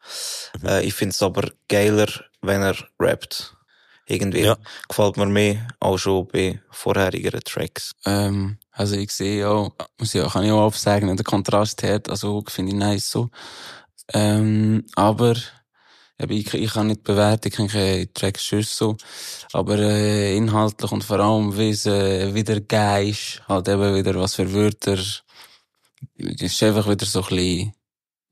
Speaker 2: Äh, ich finde es aber geiler, wenn er rappt. Irgendwie gefällt mir mehr, auch schon bei vorherigeren Tracks.
Speaker 3: Ähm, also ich sehe auch, muss ich auch, kann ich auch aufsagen, der Kontrast hat, also finde ich nice so. Ähm, aber, eben, ich, ich kann nicht bewerten, ich kenne keine Tracks so. Aber, äh, inhaltlich und vor allem, wie es, äh, wieder geil ist, halt eben wieder was für Wörter, ist einfach wieder so ein bisschen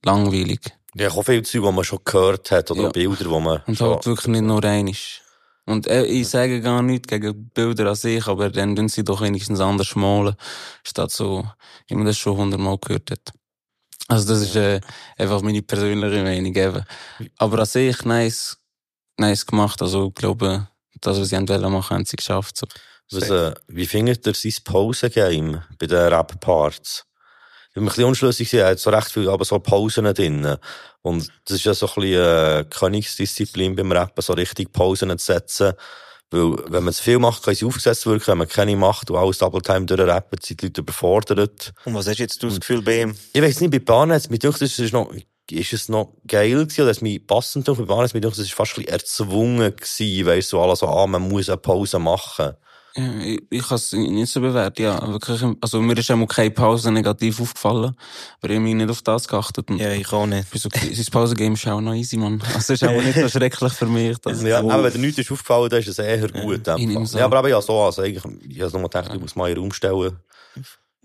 Speaker 3: langweilig.
Speaker 1: Ja, auch viele Zeug, die man schon gehört hat, oder
Speaker 3: Ja.
Speaker 1: Bilder, die man
Speaker 3: Und halt wirklich nicht nur einisch. Und äh, ich sage gar nichts gegen Bilder an sich, aber dann tun sie doch wenigstens anders malen, statt so, wie man das schon hundertmal gehört hat. Also das ist äh, einfach meine persönliche Meinung eben. Aber an sich nice, nice gemacht. Also ich glaube, das, was sie wollen machen, haben sie geschafft. So.
Speaker 1: Was, äh, wie findet ihr sein Pausengame bei den Rap-Parts? Ich bin ein bisschen unschlüssig, er hat so recht viel, aber so Pausen drin. Und das ist ja so ein bisschen äh, Königsdisziplin beim Rappen, so richtig Pausen zu setzen. Weil, wenn man zu viel macht, kann sie aufgesetzt wirken. Wenn man keine macht und alles Double Time durchrappen, sind die Leute überfordert.
Speaker 2: Und was hast jetzt du das Gefühl bei ihm?
Speaker 1: Ich weiß nicht, bei Barnett, mir denkt, es ist noch, ist es noch geil gewesen, oder ist mir passend gedacht, bei Barnett, mir denkt, es ist fast ein bisschen erzwungen gewesen, weißt du, so alles so, ah, man muss eine Pause machen.
Speaker 3: Ja, ich, ich kann es nicht so bewerten, ja. Wirklich, also mir ist einmal keine Pause negativ aufgefallen, aber ich habe mich nicht auf das geachtet. Und
Speaker 2: ja, ich auch nicht.
Speaker 3: Wieso, sein Pausengame ist auch noch easy, man. Also ist auch nicht so *laughs* schrecklich für mich. Dass
Speaker 1: Ja, aber wenn dir nichts ist aufgefallen, dann ist es eher gut. Ja,
Speaker 3: an.
Speaker 1: aber eben ja so, also eigentlich, ich habe nur gedacht, ich muss mal in den Raum stellen.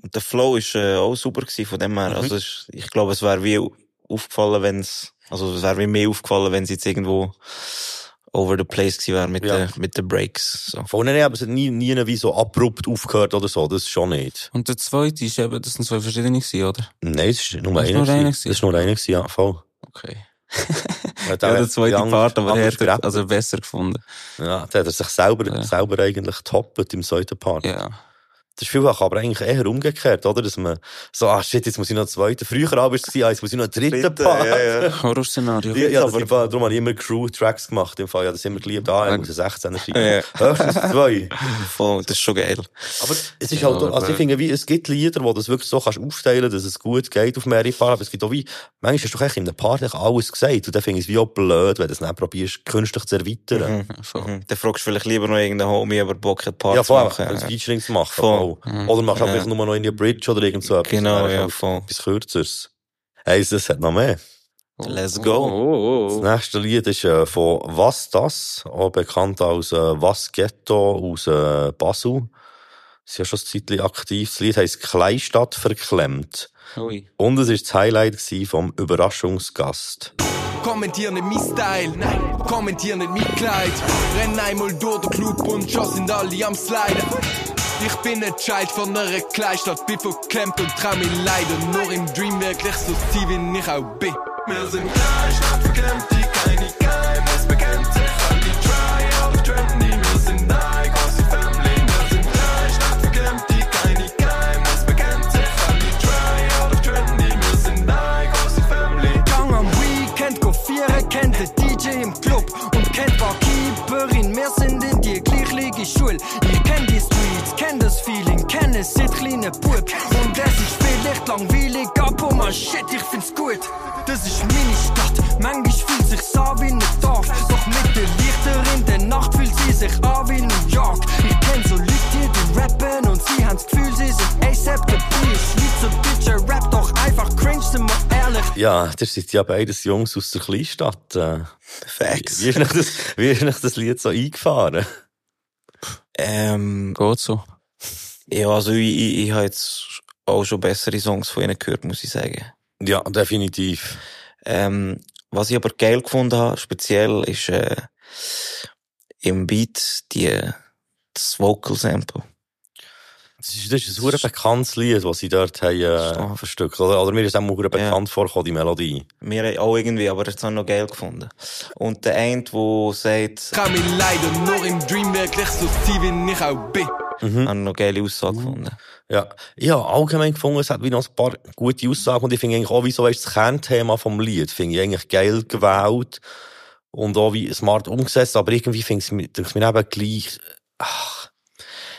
Speaker 2: Und der Flow ist äh, auch super gewesen von dem her.
Speaker 1: Mhm.
Speaker 2: Also ist, ich glaube, es wäre wie aufgefallen, wenn es, also es wäre wie mehr aufgefallen, wenn es jetzt irgendwo over the place gewesen wäre mit,
Speaker 1: Ja.
Speaker 2: den, mit den Breaks. So.
Speaker 1: Von nein, aber es hat nie, nie wie so abrupt aufgehört oder so, das schon nicht.
Speaker 3: Und der zweite ist eben, das sind zwei verschiedene gewesen, oder?
Speaker 1: Nein, es ist nur
Speaker 3: Das ist
Speaker 1: einer.
Speaker 3: nur einer
Speaker 1: gewesen. Das ist nur einer, gewesen, ja, voll.
Speaker 3: Okay. *laughs*
Speaker 1: Ja,
Speaker 3: Ja, der zweite Part, aber er hat also besser gefunden.
Speaker 1: Ja, der hat er sich selber, selber eigentlich toppt im zweiten Part.
Speaker 3: Ja.
Speaker 1: Das ist vielfach aber eigentlich eher umgekehrt, oder? Dass man so, ah shit, jetzt muss ich noch einen zweiten. Früher aber war es, ah, jetzt muss ich noch einen dritten
Speaker 2: Dritte,
Speaker 1: Part.
Speaker 2: ja, ja. *laughs*
Speaker 3: Horrorszenario.
Speaker 1: Ja, ja, das Fall, darum habe ich immer Crew-Tracks gemacht. Im Fall, ja, das immer geliebt. Ah, ich muss einen 16er schreiben.
Speaker 2: Ja.
Speaker 1: Höchstens zwei. *laughs*
Speaker 2: Voll, das ist schon geil.
Speaker 1: Aber es ist halt, also ich finde, wie, es gibt Lieder, wo du das wirklich so kannst aufteilen, dass es gut geht auf mehrere Paar, aber es gibt auch wie, manchmal hast du doch echt in einem Part echt alles gesagt, und dann finde ich es wie auch blöd, wenn du es dann probierst, künstlich zu erweitern.
Speaker 2: Mhm. Dann fragst du vielleicht lieber noch irgendeinen Homie, aber Bock hat Part
Speaker 1: Ja,
Speaker 2: zu
Speaker 1: voll,
Speaker 2: machen.
Speaker 1: ein Featuring zu machen.
Speaker 2: Voll.
Speaker 1: Voll. Oder machst du
Speaker 2: Ja.
Speaker 1: einfach nur noch in die Bridge oder irgend so etwas.
Speaker 2: Genau,
Speaker 1: Das
Speaker 2: ja, voll.
Speaker 1: Etwas Kürzeres. Hey, es hat noch mehr.
Speaker 2: Let's
Speaker 3: Oh,
Speaker 2: go.
Speaker 1: Das nächste Lied ist äh, von Was das, auch bekannt als äh, Was Ghetto aus äh, Basel. Sie ist ja schon ein Zeitchen aktiv. Das Lied heisst Kleinstadt verklemmt.
Speaker 3: Ui.
Speaker 1: Und es war das Highlight vom Überraschungsgast.
Speaker 21: Kommentier nicht mein Style, nein, kommentier nicht mein Kleid. Renn einmal durch den Club und schon sind alle am Sliden. Ich bin nicht Child von einer Kleinstadt, bin verklemmt und trau mich leider nur im Dream wirklich so sein, wie ich auch bin. Wir sind Kleinstadt verklemmt, die keine Geheimnis bekennt. Sich alle try, alle trendy, wir sind eine große Family. Wir sind Kleinstadt verklemmt, die keine Geheimnis bekennt. Sich alle try, alle trendy, wir sind eine große Family. Gang am Weekend, go vieren, kennt den DJ im Club und kennt Barkeeperin. Wir sind in die gleiche Schule. Ich kenn die Streets, kenn das Feeling, kenn es seit kleiner Bub. Und es ist vielleicht langweilig, aber man shit, ich find's gut. Das ist meine Stadt, manchmal fühlt sich's an wie ein Dorf. Doch mit den Lichtern in der Nacht fühlt sie sich an wie New York. Ich kenn so Leute, die rappen und sie haben's Gefühl, sie sind ASAP der Bier. Schweizer Bitch, rap doch einfach cringe, sind wir ehrlich.
Speaker 1: Ja, das sind ja beides Jungs aus der Kleinstadt. Äh,
Speaker 2: Facts.
Speaker 1: Wie ist euch das, wie ist euch das Lied so eingefahren?
Speaker 2: Ähm,
Speaker 3: Geht so.
Speaker 2: Ja, also ich, ich, ich habe jetzt auch schon bessere Songs von ihnen gehört, muss ich sagen.
Speaker 1: Ja, definitiv.
Speaker 2: Ähm, was ich aber geil gefunden habe, speziell, ist äh, im Beat die, das Vocal Sample.
Speaker 1: Das ist, das ist ein sehr bekanntes Lied, das sie dort haben, äh, verstückelt. Oder, oder mir ist auch mal sehr bekannt vorgekommen, die Melodie.
Speaker 2: Mir auch irgendwie, aber das habe ich noch geil gefunden. Und der eine, der sagt,
Speaker 21: Kann mich leider nur im Dream wirklich so sein, wie ich auch bin.
Speaker 1: Mhm.
Speaker 2: habe ich noch geile Aussage gefunden.
Speaker 1: Ja, ich habe allgemein gefunden, es hat wie noch ein paar gute Aussagen und ich finde eigentlich auch, wie so weißt, das Kernthema vom Lied, finde ich eigentlich geil gewählt und auch wie smart umgesetzt, aber irgendwie finde ich es mir eben gleich, ach,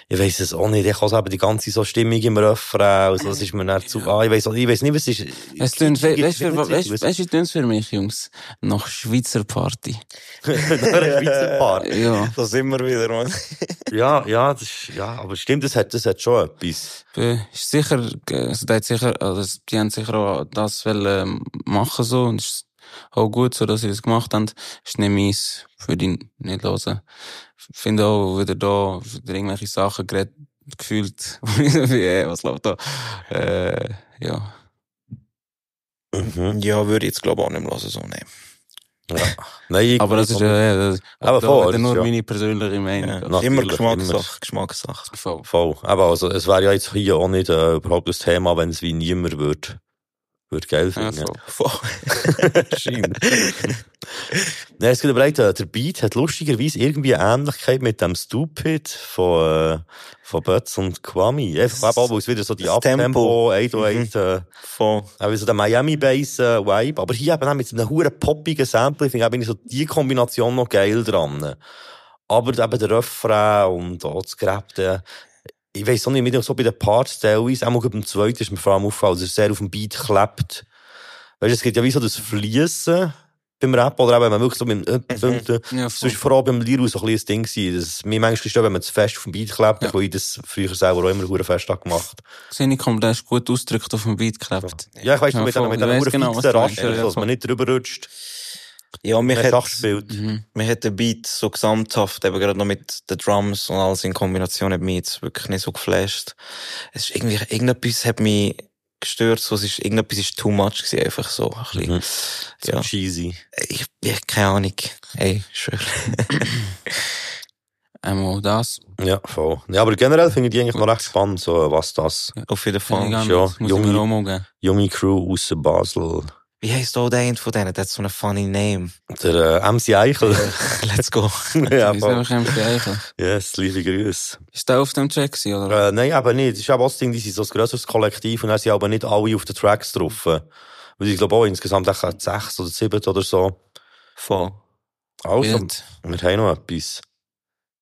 Speaker 1: ich weiss es auch nicht, ich habe eben die ganze so Stimmung im Refrain, also das ist mir nicht zu, ah, ich auch, ich weiss nicht, was ist,
Speaker 3: Es tönt, we- weißt du, weißt du, wie tönt's für mich, Jungs? Nach Schweizer Party. *laughs*
Speaker 1: Nach einer Schweizer Party.
Speaker 3: Ja.
Speaker 2: Da sind wir wieder, Mann. *laughs*
Speaker 1: ja, ja, das ist, ja, aber stimmt, das hat, das hat schon etwas.
Speaker 3: Ist sicher, also, die, hat sicher, also, die haben sicher auch das wollen, ähm, machen so, und es ist auch gut so, dass sie das gemacht haben. Ist nicht meins, würde ich nicht hören. Finde auch wieder da, wieder irgendwelche Sachen geredet, gefühlt, *laughs* wie, äh, was läuft da? Äh, ja.
Speaker 2: Ja, würde ich jetzt glaube ich auch nicht mehr hören, so, ne.
Speaker 1: Ja. Nein,
Speaker 3: Aber das ist ja, ja das,
Speaker 1: Aber
Speaker 3: da
Speaker 1: voll,
Speaker 3: nur
Speaker 1: ja-
Speaker 3: meine persönliche Meinung.
Speaker 2: Ja, immer Geschmackssache. Geschmackssache.
Speaker 3: Voll.
Speaker 1: Voll. Aber also, es wäre ja jetzt hier auch nicht äh, überhaupt das Thema, wenn es wie niemand würde, würde geil
Speaker 3: Ja,
Speaker 1: finden. *laughs*
Speaker 3: voll.
Speaker 1: Scheint. *laughs* Nein, es auch, äh, der Beat hat lustigerweise irgendwie eine Ähnlichkeit mit dem Stupid von, äh, von Butz und Kwame. Einfach eben auch, weil es wieder so die Abtempo,
Speaker 2: Tempo.
Speaker 1: 808, äh,
Speaker 2: Voll.
Speaker 1: auch so der Miami Bass äh, Vibe. Aber hier eben auch mit so einem huren poppigen Sample, ich finde eben so die Kombination noch geil dran. Aber eben der Refrain und auch das Gräbte, ich weiss auch nicht, mit so bei den Parts teilweise, auch beim zweiten ist mir vor allem aufgefallen, dass es sehr auf dem Beat klebt. Weißt du, es gibt ja wie so das Fließen beim Rap, oder auch wenn man wirklich so mit dem,
Speaker 3: Mhm. Ja,
Speaker 1: vor allem beim Liru so ein das Ding gewesen, dass mir manchmal stört, wenn man zu fest auf dem Beat klebt, weil ich das früher selber auch immer hure fest gemacht.
Speaker 3: Sehe kommt, der ist gut ausgedrückt auf dem Beat geklebt.
Speaker 1: Ja, ich weiss, mit,
Speaker 3: voll.
Speaker 1: mit
Speaker 3: Ich
Speaker 1: einer
Speaker 3: weiss
Speaker 1: hure
Speaker 3: genau, Ja,
Speaker 1: dass man nicht drüber rutscht.
Speaker 2: Ja, mich hat,
Speaker 1: Sachen spielt.
Speaker 3: Mhm.
Speaker 2: mich hat der Beat so gesamthaft, eben gerade noch mit den Drums und alles in Kombination, hat mich jetzt wirklich nicht so geflasht. Es ist irgendwie, irgendetwas hat mich gestört, so, es ist, irgendetwas ist too much gewesen, einfach so, ein bisschen.
Speaker 1: Mhm. So
Speaker 2: Ja.
Speaker 1: cheesy.
Speaker 2: Ich, ich, keine Ahnung. Ey, schön. *coughs*
Speaker 3: Einmal das.
Speaker 1: Ja, voll. Ja, aber generell finde ich die eigentlich noch recht spannend, so, was das
Speaker 2: Auf jeden Fall.
Speaker 1: Ja,
Speaker 3: ich
Speaker 1: junge- junge Crew aus Basel.
Speaker 2: Wie heisst auch der eine von denen? Der hat so einen funny name.
Speaker 1: Der äh, MC Eichel. *laughs*
Speaker 2: Let's go. *laughs*
Speaker 1: ja, voll.
Speaker 3: einfach MC Eichel?
Speaker 1: Yes, liebe Grüße.
Speaker 3: Ist der auf dem Track gewesen, oder?
Speaker 1: Äh, nein, aber nicht. Das ist aber auch das Ding, die sind so ein grösseres Kollektiv und dann sind aber nicht alle auf den Tracks drauf. Weil ich glaube auch insgesamt sechs oder sieben oder so.
Speaker 2: Voll.
Speaker 1: Also,
Speaker 3: Wild.
Speaker 1: wir haben noch etwas.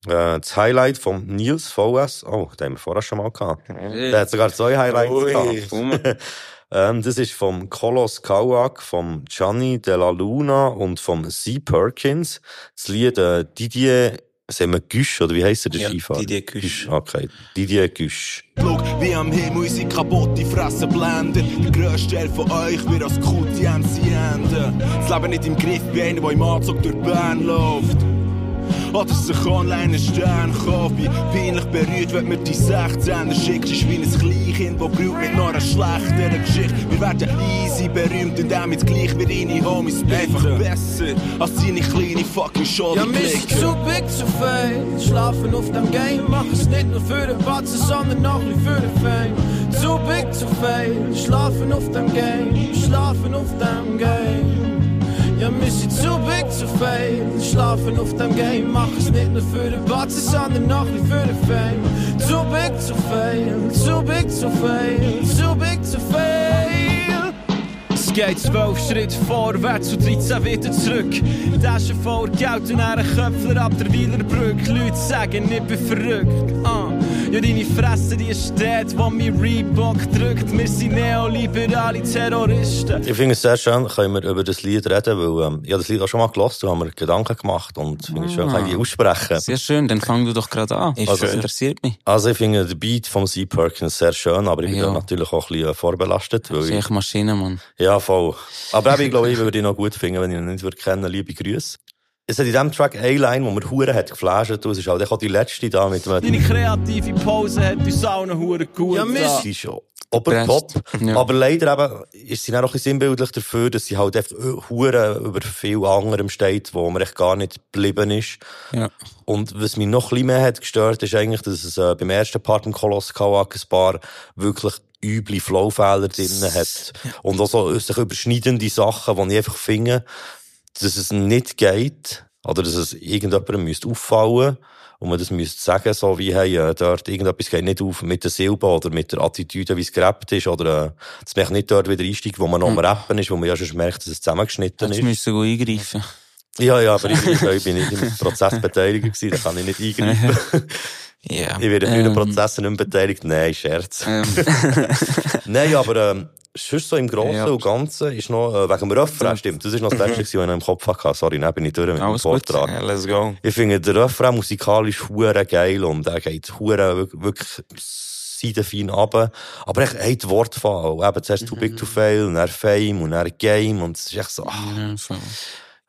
Speaker 1: Äh, das Highlight vom Nils VS. Oh, den haben wir vorher schon mal gehabt. Der hat sogar zwei Highlights
Speaker 3: Ui.
Speaker 1: gehabt. *laughs* ähm, das ist vom Kolos Kauak, vom Gianni Della Luna und vom C. Perkins. Das Lied äh, Didier, sagen wir Güsch, oder wie heisst er, der
Speaker 2: Ja,
Speaker 1: Skifahrer?
Speaker 2: Didier Güsch.
Speaker 1: Okay, Didier Güsch.
Speaker 22: Schau, wie am Himmel unsere kaputte Fresse blenden. Der grösste Teil von euch wird als QTMC enden. Das Leben nicht im Griff wie einer, der im Anzug durch Bern läuft. Oder sich online einen Stern kauft. Wie peinlich berührt, wenn mir die 16er schickt. Ist wie ein Kleinkind, das brüllt mit noch einer schlechteren Geschichte. Wir werden easy berühmt und damit gleich wie deine Homies. Einfach besser als deine kleine fucking Shoulder
Speaker 10: Ja, sind zu big, zu fail. Schlafen auf dem Game, machen es nicht nur für den Batzen, sondern ein für den Fame. Zu big, zu fail. Schlafen auf dem Game, schlafen auf dem Game. Ja, wir sind zu big, zu fail. Schlafen auf dem Game, machen es nicht nur für den Batzen, sondern noch ein für den Fame. Zu big, zu fail. Zu big, zu fail. Zu big, zu fail. Es geht zwölf Schritte vorwärts und 13 wieder zurück. Tasche voll Geld und einen Köpfler ab der Wielerbrücke. Leute sagen, ich bin verrückt. Ah. Ja, deine Fresse, die steht, wo mein Reebok drückt. Wir sind neoliberale Terroristen.
Speaker 1: Ich finde es sehr schön, können wir über das Lied reden, weil ähm, ich habe das Lied auch schon mal gehört und haben mir Gedanken gemacht und finde es schön, kann ich aussprechen.
Speaker 3: Sehr schön, dann fang du doch gerade an.
Speaker 1: Ist schön.
Speaker 3: interessiert mich.
Speaker 1: Also ich finde den Beat vom C. Perkins sehr schön, aber ich bin
Speaker 3: Ja.
Speaker 1: da natürlich auch ein bisschen vorbelastet.
Speaker 3: Das
Speaker 1: Weil
Speaker 3: ist
Speaker 1: ich,
Speaker 3: echt Maschine, Mann.
Speaker 1: ja, voll. Aber eben, ich glaube, ich würde ihn noch gut finden, wenn ich ihn nicht würde kennen. Liebe Grüße. Es hat in diesem Track eine Line, wo mir Hure hat geflasht. Es ist halt auch die letzte da mit dem...
Speaker 10: Deine kreative Pause hat uns allen Huren gut
Speaker 1: Ja,
Speaker 10: getan.
Speaker 1: Sie ist schon Oberpop.
Speaker 3: Ja.
Speaker 1: Aber leider eben, ist sie dann auch ein bisschen sinnbildlich dafür, dass sie halt einfach Hure über viel anderem steht, wo man echt gar nicht geblieben ist.
Speaker 3: Ja.
Speaker 1: Und was mich noch ein bisschen mehr hat gestört, ist eigentlich, dass es äh, beim ersten Part im Koloss Kawak ein paar wirklich üble Flowfehler drin hat. Und auch so sich überschneidende Sachen, die ich einfach finde, dass es nicht geht, oder dass es irgendjemandem müsste auffallen und man das müsste sagen, so wie, hey, äh, dort irgendetwas geht nicht auf mit der Silbe oder mit der Attitüde, wie es gerappt ist, oder, äh, dass man nicht dort wieder einsteigt, wo man noch am Rappen ist, wo man ja schon merkt, dass es zusammengeschnitten
Speaker 3: Jetzt
Speaker 1: ist.
Speaker 3: müssen wir eingreifen.
Speaker 1: Ja, ja, aber *laughs* ich, ich, bin nicht im Prozess beteiligt gewesen, da kann ich nicht eingreifen. *laughs*
Speaker 2: Ja.
Speaker 1: Ich werde für
Speaker 3: Ähm.
Speaker 1: den Prozess nicht beteiligt. Nein, Scherz. *laughs* Nein, aber ähm, sonst so im Großen
Speaker 3: Ja.
Speaker 1: und Ganzen ist noch, äh, wegen dem Refrain, stimmt, das ist noch das Letzte, was ich im Kopf hatte. Sorry, dann bin ich durch mit dem
Speaker 3: Alles gut.
Speaker 1: Vortrag.
Speaker 2: Ja, let's go.
Speaker 1: Ich finde, der Refrain musikalisch hure geil und er geht hure wirklich, seidenfein runter. Aber echt, hey, die Wortwahl. Eben zuerst Too Big to Fail, und dann Fame, und dann Game, und es ist echt so, ah,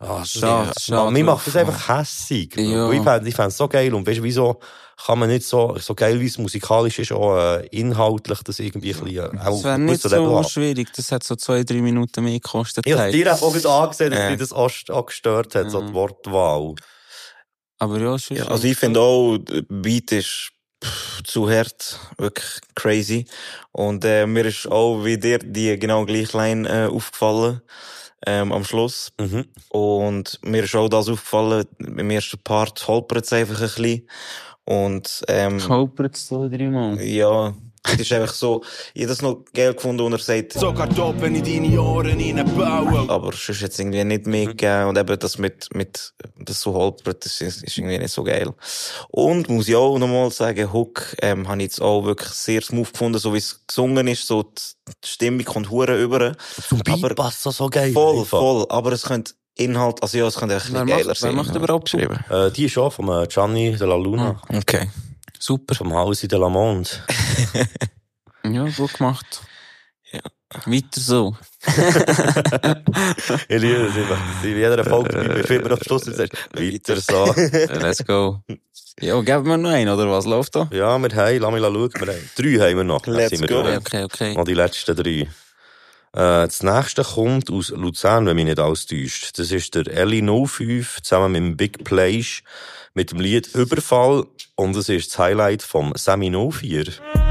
Speaker 3: Ja,
Speaker 1: ah,
Speaker 3: Schade, schade.
Speaker 1: Mir macht das einfach hässig.
Speaker 3: Ja.
Speaker 1: Ich fände fänd's so geil. Und weißt du, wieso kann man nicht so, so geil wie es musikalisch ist, auch äh, inhaltlich das irgendwie ein bisschen, äh, auch
Speaker 3: Das wäre nicht
Speaker 1: Level
Speaker 3: so
Speaker 1: haben.
Speaker 3: schwierig. Das hat so zwei, drei Minuten mehr gekostet.
Speaker 1: Ich habe dir auch gerade angesehen, dass dich das auch, auch gestört hat, so die Wortwahl.
Speaker 3: Aber ja, schon.
Speaker 2: Ja, also ich finde auch, der Beat ist pff, zu hart, wirklich crazy. Und äh, mir ist auch wie dir die genau gleiche Line äh, aufgefallen ähm, am Schluss.
Speaker 1: Mhm.
Speaker 2: Und mir ist auch das aufgefallen, im ersten Part holpert es einfach ein bisschen. Und ähm,
Speaker 3: Holpert es so dreimal.
Speaker 2: ja, es ist einfach so, ich habe das noch geil gefunden, und er sagt,
Speaker 22: Sogar top, wenn ich deine Ohren reinbaue.
Speaker 2: aber sonst hat es irgendwie nicht mehr gegeben. Und eben das mit, mit, das so holpert, das ist, ist irgendwie nicht so geil. Und muss ich auch nochmal sagen, Hook, ähm, habe ich jetzt auch wirklich sehr smooth gefunden, so wie es gesungen ist, so die, die Stimmung kommt hure über.
Speaker 1: Zum Beat passt so geil.
Speaker 2: Voll,
Speaker 1: einfach.
Speaker 2: voll. Aber es könnte Inhalt, also ja, es könnte ein
Speaker 3: Wer macht-
Speaker 2: geiler
Speaker 3: wer
Speaker 2: sein.
Speaker 3: macht überhaupt
Speaker 2: geschrieben.
Speaker 1: Äh, die ist auch vom äh, Gianni de la Luna.
Speaker 2: Okay.
Speaker 3: Super.
Speaker 1: Vom Hause de la Monde. *laughs*
Speaker 3: Ja, gut gemacht. Ja. Weiter so.
Speaker 1: ich liebe das einfach. In jeder Folge, wie viel man am Schluss sagt, weiter so.
Speaker 3: Let's go. Ja, geben wir noch einen, oder was läuft da?
Speaker 1: Ja, wir haben, lass mich schauen, wir haben, drei haben wir noch.
Speaker 2: Let's
Speaker 1: wir
Speaker 2: go.
Speaker 3: Okay, okay.
Speaker 1: Noch die letzten drei. Äh, das nächste kommt aus Luzern, wenn mich nicht alles täuscht. Das ist der Ellie 05 zusammen mit dem Big Place mit dem Lied Überfall und es ist das Highlight vom Semi 04.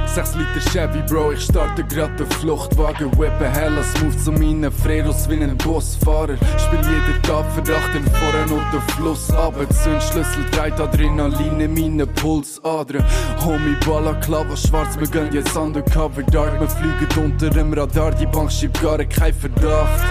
Speaker 21: 6 Liter Chevy, Bro, ich starte grad den Fluchtwagen. Weapon hella smooth zu meinen Fredos wie ein Busfahrer. Spiel jeden Tag Verdacht in Foren und den Fluss aber Zündschlüssel treibt Adrenalin in meine Pulsadern. Homie Balaklava, schwarz, wir gehen jetzt undercover dark. Wir fliegen unter dem Radar, die Bank schiebt gar kein Verdacht.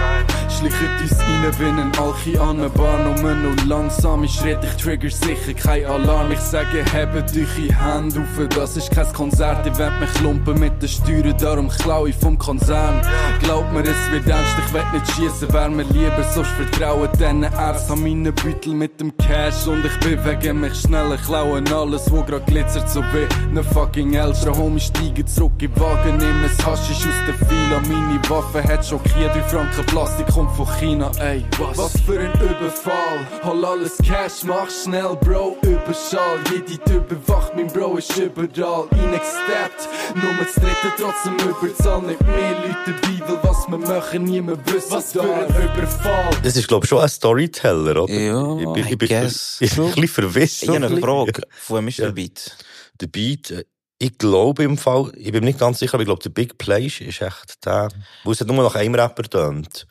Speaker 21: Schlichen uns rein wie ein Alchi an eine Barnummer, nur langsame Schritte, ich trigger sicher kein Alarm. Ich sage, hebt eure Hände auf, das ist kein Konzert, ich werd mich lumpen mit den Steuern, darum klau ich vom Konzern. Glaub mir, es wird ernst, ich werd nicht schießen, wär mir lieber, sonst vertrauen diesen Ärzten an meinen Beutel mit dem Cash und ich bin wegen mich schnell, ich klauen alles, wo grad glitzert, so wie ne fucking ältere Homie steigen zurück den Wagen, nehmen das Haschisch aus der Fila, meine Waffe hat schockiert, 3 Franken Plastik kommt von China, ey, was? Was für ein Überfall, hol alles Cash, mach schnell, Bro, Überschall, jede Tür bewacht, mein Bro ist überall reingesteppt, nur das dritte trotzdem überzahlt, nicht mehr Leute weil was wir machen, niemand wüsste, was für ein Überfall.
Speaker 1: Das ist, glaube ich, schon ein Storyteller, oder?
Speaker 2: Ja,
Speaker 1: ich bin, ich bin,
Speaker 2: guess.
Speaker 1: ich bin ein bisschen verwisst.
Speaker 2: Ich habe eine Frage, von wem ist der Beat?
Speaker 1: Der Beat, äh, ich glaube im Fall, ich bin mir nicht ganz sicher, aber ich glaube, der Big Play ist echt der, wo es nicht nur nach einem Rapper tönt.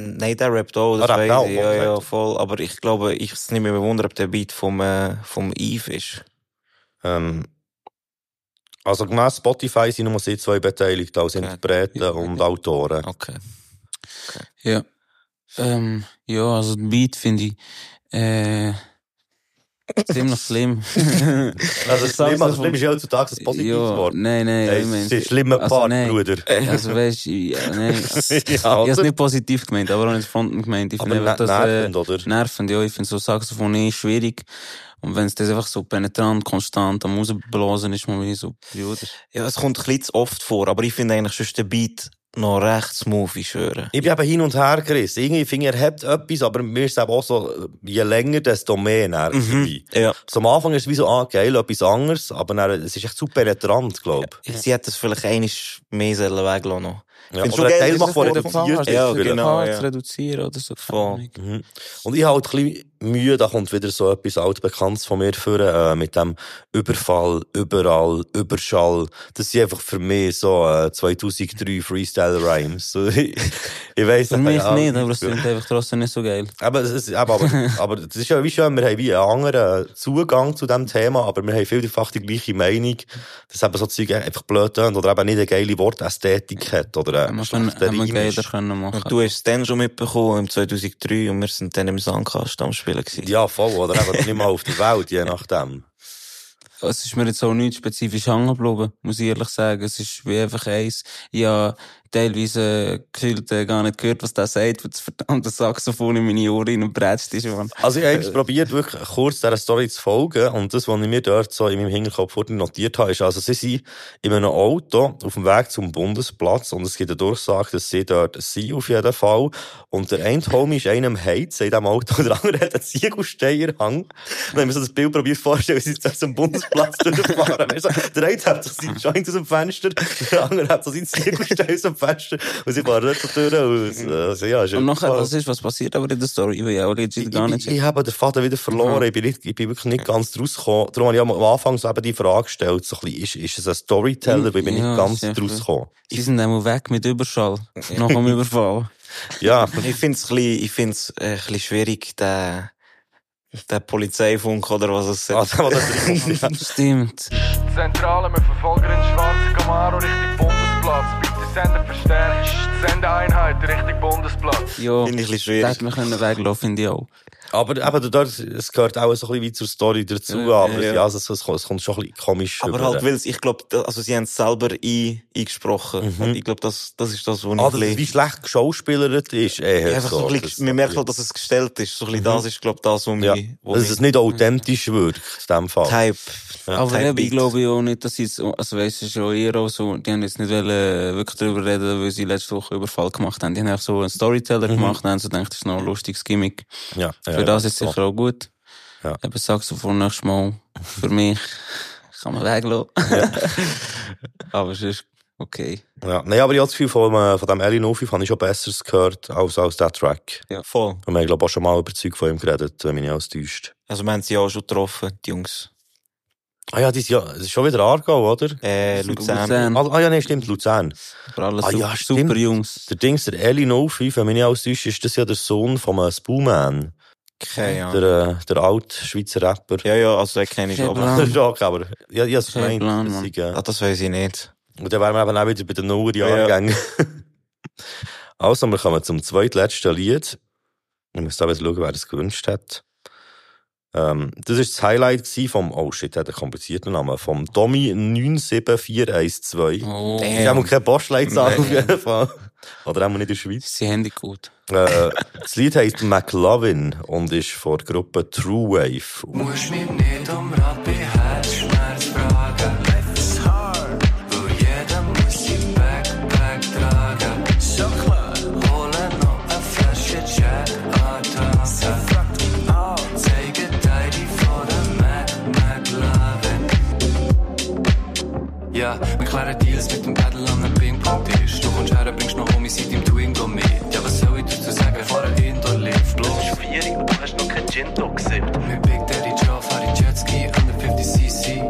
Speaker 2: Nein, der rappt auch. Das
Speaker 1: Ah,
Speaker 2: weiß ich. Ja,
Speaker 1: okay.
Speaker 2: ja, voll. Aber ich glaube, ich es nicht mehr bewundern, ob der Beat vom, äh, vom Eve ist.
Speaker 1: Ähm, also gemäss Spotify sind nur sie zwei beteiligt als Interpreten und Autoren.
Speaker 2: Okay.
Speaker 3: Ja. Ähm, ja, also den Beat finde ich äh, ziemlich schlimm. *laughs*
Speaker 1: Also schlimm, also schlimm ist ja heutzutage ein positives
Speaker 3: ja,
Speaker 1: Wort.
Speaker 3: Nein, nein, ich
Speaker 1: es
Speaker 3: meine-
Speaker 1: ist ein schlimmer
Speaker 3: also,
Speaker 1: Part,
Speaker 3: nein.
Speaker 1: Bruder.
Speaker 3: Also weißt du, ja, *laughs* nein, also,
Speaker 1: Ja,
Speaker 3: ich habe es nicht positiv gemeint, aber auch nicht fronten gemeint. Ich
Speaker 1: Aber
Speaker 3: finde
Speaker 1: ne-
Speaker 3: dass,
Speaker 1: nervend,
Speaker 3: äh,
Speaker 1: oder?
Speaker 3: Nervend, ja. Ich finde so Saxophon eh schwierig. Und wenn es das einfach so penetrant, konstant am Rausblasen ist, man wie so, Bruder.
Speaker 2: Ja, es kommt ein bisschen zu oft vor, aber ich finde eigentlich sonst den Beat noch recht smooth, ich schwöre.
Speaker 1: Ich bin eben hin und her gerissen. Irgendwie finde ich, er hat etwas, aber mir ist es auch so, je länger, desto mehr nervt
Speaker 2: Mhm, ja.
Speaker 1: So am Anfang ist es wie so, ah, geil, etwas anderes, aber dann, es ist echt zu penetrant, glaube ich.
Speaker 2: Sie hätte es vielleicht einiges mehr weglassen noch.
Speaker 1: Ja,
Speaker 2: Find's
Speaker 1: oder ein
Speaker 2: geil,
Speaker 1: Teil macht, der reduziert ist.
Speaker 2: Ja, genau. Ja.
Speaker 3: reduzieren oder so.
Speaker 2: Voll.
Speaker 1: Mhm. Und ich habe halt ein bisschen Mühe, da kommt wieder so etwas altbekanntes von mir vor, äh, mit dem Überfall, überall, Überschall. Das sind einfach für mich so äh, 2003 Freestyle-Rhymes. So, *laughs* ich ich weiss
Speaker 3: Für
Speaker 1: nicht,
Speaker 3: mich nicht, aber es klingt einfach trotzdem nicht so geil.
Speaker 1: Aber, es ist, eben, aber, *laughs* aber das ist ja wie schön, wir haben wie einen anderen Zugang zu diesem Thema, aber wir haben vielfach die gleiche Meinung, dass eben so Zeug einfach blöd tönt oder eben nicht eine geile Wortästhetik hat oder
Speaker 3: Man
Speaker 1: ein
Speaker 3: kann,
Speaker 1: schlechter
Speaker 3: haben wir
Speaker 1: Reim
Speaker 3: geiler
Speaker 1: ist.
Speaker 3: können machen.
Speaker 2: Und du hast es dann schon mitbekommen, im 2003, und wir sind dann im Sandkasten am Spielen gewesen.
Speaker 1: Ja, voll, oder eben nicht mal auf der Welt, je nachdem.
Speaker 3: Es ist mir jetzt auch nicht spezifisch hängen geblieben, muss ich ehrlich sagen. Es ist wie einfach eins. Ich habe teilweise gefühlt äh, gar nicht gehört, was der sagt, weil das verdammte Saxophon in meine Ohren hineinbretzt ist. Mann.
Speaker 1: Also ich habe eigentlich probiert, wirklich kurz dieser Story zu folgen. Und das, was ich mir dort so in meinem Hinterkopf notiert habe, ist, also sie sind in einem Auto auf dem Weg zum Bundesplatz und es gibt eine Durchsage, dass sie dort sind auf jeden Fall. Und der eine Homie ist einem Heiz in diesem Auto und der andere hat einen Ziegelsteierhang. Haben wir so das Bild probiert vorzustellen, wie sie jetzt zum Bundesplatz durchfahren. Du, Der eine hat so seinen Joint aus dem Fenster, der andere hat so seinen Ziegelstein aus dem Fenster und sie fahren dort so durch. Und, also, ja, ist
Speaker 3: Und nachher, was ist, was passiert aber in der Story? Ich ja auch legit gar nicht
Speaker 1: ich, ich habe den Faden wieder verloren. Ich bin, nicht, ich bin wirklich nicht ganz draus gekommen. Darum habe ich am Anfang so eben die Frage gestellt, so ein bisschen, ist, ist es ein Storyteller? Weil ich bin
Speaker 3: Ja,
Speaker 1: nicht ganz draus gekommen.
Speaker 3: Sie sind einmal weg mit Überschall. Nach dem *laughs* Überfall.
Speaker 1: Ja.
Speaker 2: Ich finde es ich find's, äh, ein bisschen schwierig, den, den Polizeifunk oder was es
Speaker 1: Ah, *laughs*
Speaker 2: ist.
Speaker 3: Stimmt.
Speaker 23: Zentrale mit Verfolger in schwarzen Camaro. Bitte Sender verstärkt. Sendeeinheit Richtung Bundesplatz.
Speaker 3: Ja,
Speaker 2: Finde ich ein bisschen
Speaker 3: da
Speaker 2: schwierig.
Speaker 3: hätte man können weglaufen, finde ich auch.
Speaker 1: Aber eben, dort, es gehört auch so ein bisschen wie zur Story dazu,
Speaker 3: Ja,
Speaker 1: aber
Speaker 2: ja.
Speaker 1: ja, also, es, es kommt es schon ein bisschen komisch
Speaker 2: Aber
Speaker 1: rüber.
Speaker 2: halt, weil ich glaube, also sie haben es selber ein, eingesprochen. Und ich glaube, das, das ist das, was ich
Speaker 1: Ah, dass es wie schlecht geschauspielert ist, eher
Speaker 2: Ja, so,
Speaker 1: so.
Speaker 2: ein bisschen,
Speaker 1: Das-
Speaker 2: man merkt halt, dass es gestellt ist. So ein bisschen das ist, glaube ich, das, was
Speaker 1: ja.
Speaker 2: mich,
Speaker 1: Dass es nicht authentisch wirkt, in dem Fall.
Speaker 2: Type,
Speaker 3: Aber
Speaker 2: Type
Speaker 3: eben, ich glaube auch nicht, dass sie jetzt, also weißt du, es ist ja eher auch so, die haben jetzt nicht wollen, äh, wirklich darüber reden, weil sie letzte Woche Überfall gemacht haben. Die haben einfach so einen Storyteller gemacht und haben so gedacht, das ist noch ein lustiges Gimmick.
Speaker 1: Ja, ja,
Speaker 3: Für das
Speaker 1: ja,
Speaker 3: ist
Speaker 1: so.
Speaker 3: sicher auch gut.
Speaker 1: Ja.
Speaker 3: Eben Saxophon nächstes Mal für mich *laughs* kann man weglassen. *laughs* Aber sonst, okay.
Speaker 1: Ja, nein, aber ich habe das Gefühl, von, äh, von dem Ellie 05 habe ich schon Besseres gehört als, als der Track.
Speaker 2: Ja, voll.
Speaker 1: Und wir haben, glaube ich, auch schon mal über Zeug von ihm geredet, wenn mich nicht alles täuscht.
Speaker 2: Also, wir haben sie auch schon getroffen, die Jungs.
Speaker 1: Ah ja, dieses Jahr, es ist schon wieder Aargau, oder?
Speaker 2: Äh,
Speaker 3: Luzern.
Speaker 1: Ah, ah ja, nee, stimmt, Luzern.
Speaker 3: Aber alles
Speaker 1: ah,
Speaker 3: super,
Speaker 1: ja, stimmt.
Speaker 3: super Jungs.
Speaker 1: Der Dings, der Ellie 05, wenn mich nicht alles täuscht, ist das ja der Sohn von einem Spoolman.
Speaker 2: Keine Ahnung.
Speaker 1: Der, äh, der alte Schweizer Rapper.
Speaker 2: Ja, ja, also, den kenne ich
Speaker 3: Kein
Speaker 2: aber.
Speaker 1: Ist auch, *laughs* aber, ja, ja, das
Speaker 3: Kein
Speaker 1: gemeint.
Speaker 3: Plan,
Speaker 1: das sei, äh,
Speaker 2: Ah, das weiß ich nicht.
Speaker 1: Und dann wären wir eben auch wieder bei den neuen
Speaker 2: Ja.
Speaker 1: Jahrgängen. *laughs* also, wir kommen zum zweitletzten Lied. Ich muss da wieder schauen, wer das gewünscht hat. Ähm, das war das Highlight vom, oh shit, der hat einen komplizierten Namen, vom Domi 97412.
Speaker 3: Oh,
Speaker 1: Das ist auch keine Postleitzahl auf jeden Fall. Oder auch nicht in der Schweiz.
Speaker 3: sie haben die gut.
Speaker 1: Äh, das Lied heisst McLovin und ist von der Gruppe True Wave.
Speaker 20: Musst mich nicht um Rat bei wir klären Deals mit dem Pedal an einem Ping-Pong-Tisch. Du kommst her, bringst noch Homies seit im Twingo mit. Ja, was soll ich dazu sagen? Wir fahren Indoor Lift. Bloß 4 und du hast noch kein Gin-Dog gesippt. Mit Big Daddy Joe fahr ich Jetski an der 50cc.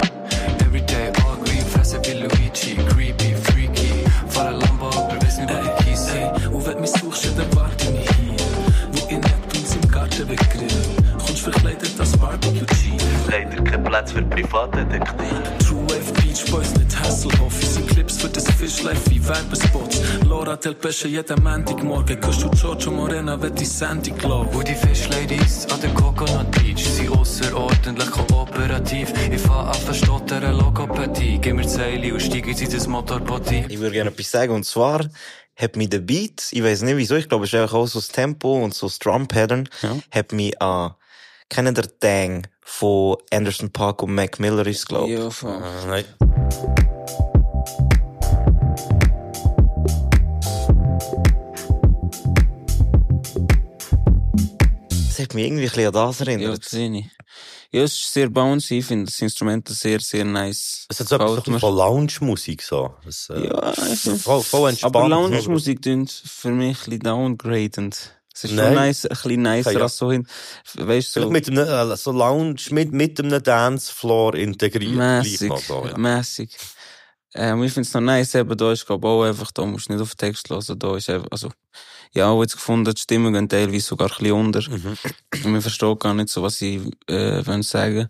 Speaker 20: Everyday all green, fressen wie Luigi. Creepy, freaky. Fahr ein Lambo, aber weiss nicht, wo die Keys sind.
Speaker 24: Und wenn du mich suchst, dann warte ich hier. Wo in Neptuns im Garten weggrillen. Kommst verkleidet als Barbecue-G.
Speaker 20: Leider kein Platz für Privatdetektiv.
Speaker 24: Wave Beach Boys, nicht Hasselhoff. Unsere Clips für das Fischlife wie Werbespots. Laura Telpesche jeden Montagmorgen. Küsst du Giorgio Morena, wird die Sandy glauben.
Speaker 20: Wo die Fischladies an der Coconut Beach sind außerordentlich kooperativ. Ich fahr an verstotteren Logopädie. Gib mir Zeile und steig jetzt in das Motorbody.
Speaker 2: Ich würde gerne etwas sagen, und zwar hat mich der Beat, ich weiß nicht wieso, ich glaube, es ist einfach auch so das Tempo und so das Drum-Pattern, hat mich an, kennen der Dang von Anderson Park und Mac Miller ist, glaube ich.
Speaker 3: Ja, voll.
Speaker 1: Äh, nein.
Speaker 2: Das hat mich irgendwie ein bisschen an das
Speaker 3: Ja,
Speaker 2: erinnert.
Speaker 3: das sehe ich. Ja, es ist sehr bouncy. Ich finde das Instrument sehr, sehr nice.
Speaker 1: Es hat so etwas
Speaker 3: mir.
Speaker 1: von Lounge-Musik so. Das, äh,
Speaker 3: Ja,
Speaker 1: voll, voll entspannt.
Speaker 3: Aber Lounge-Musik klingt für mich ein bisschen downgradend. Es ist
Speaker 1: Nein.
Speaker 3: schon nice, ein bisschen nicer
Speaker 1: Ja.
Speaker 3: als so hin. Weißt du,
Speaker 1: Vielleicht
Speaker 3: so
Speaker 1: mit einem, äh, so Lounge, mit, mit einem Dancefloor integriert. noch so, ja.
Speaker 3: mäßig. Ähm, ich finde es noch nice, eben, da ist, glaube auch einfach, da musst du nicht auf den Text hören, da ist einfach, also, ja, auch jetzt gefunden, die Stimmen gehen teilweise sogar ein bisschen unter.
Speaker 1: Mhm.
Speaker 3: Und man versteht gar nicht so, was sie, äh, wollen sagen.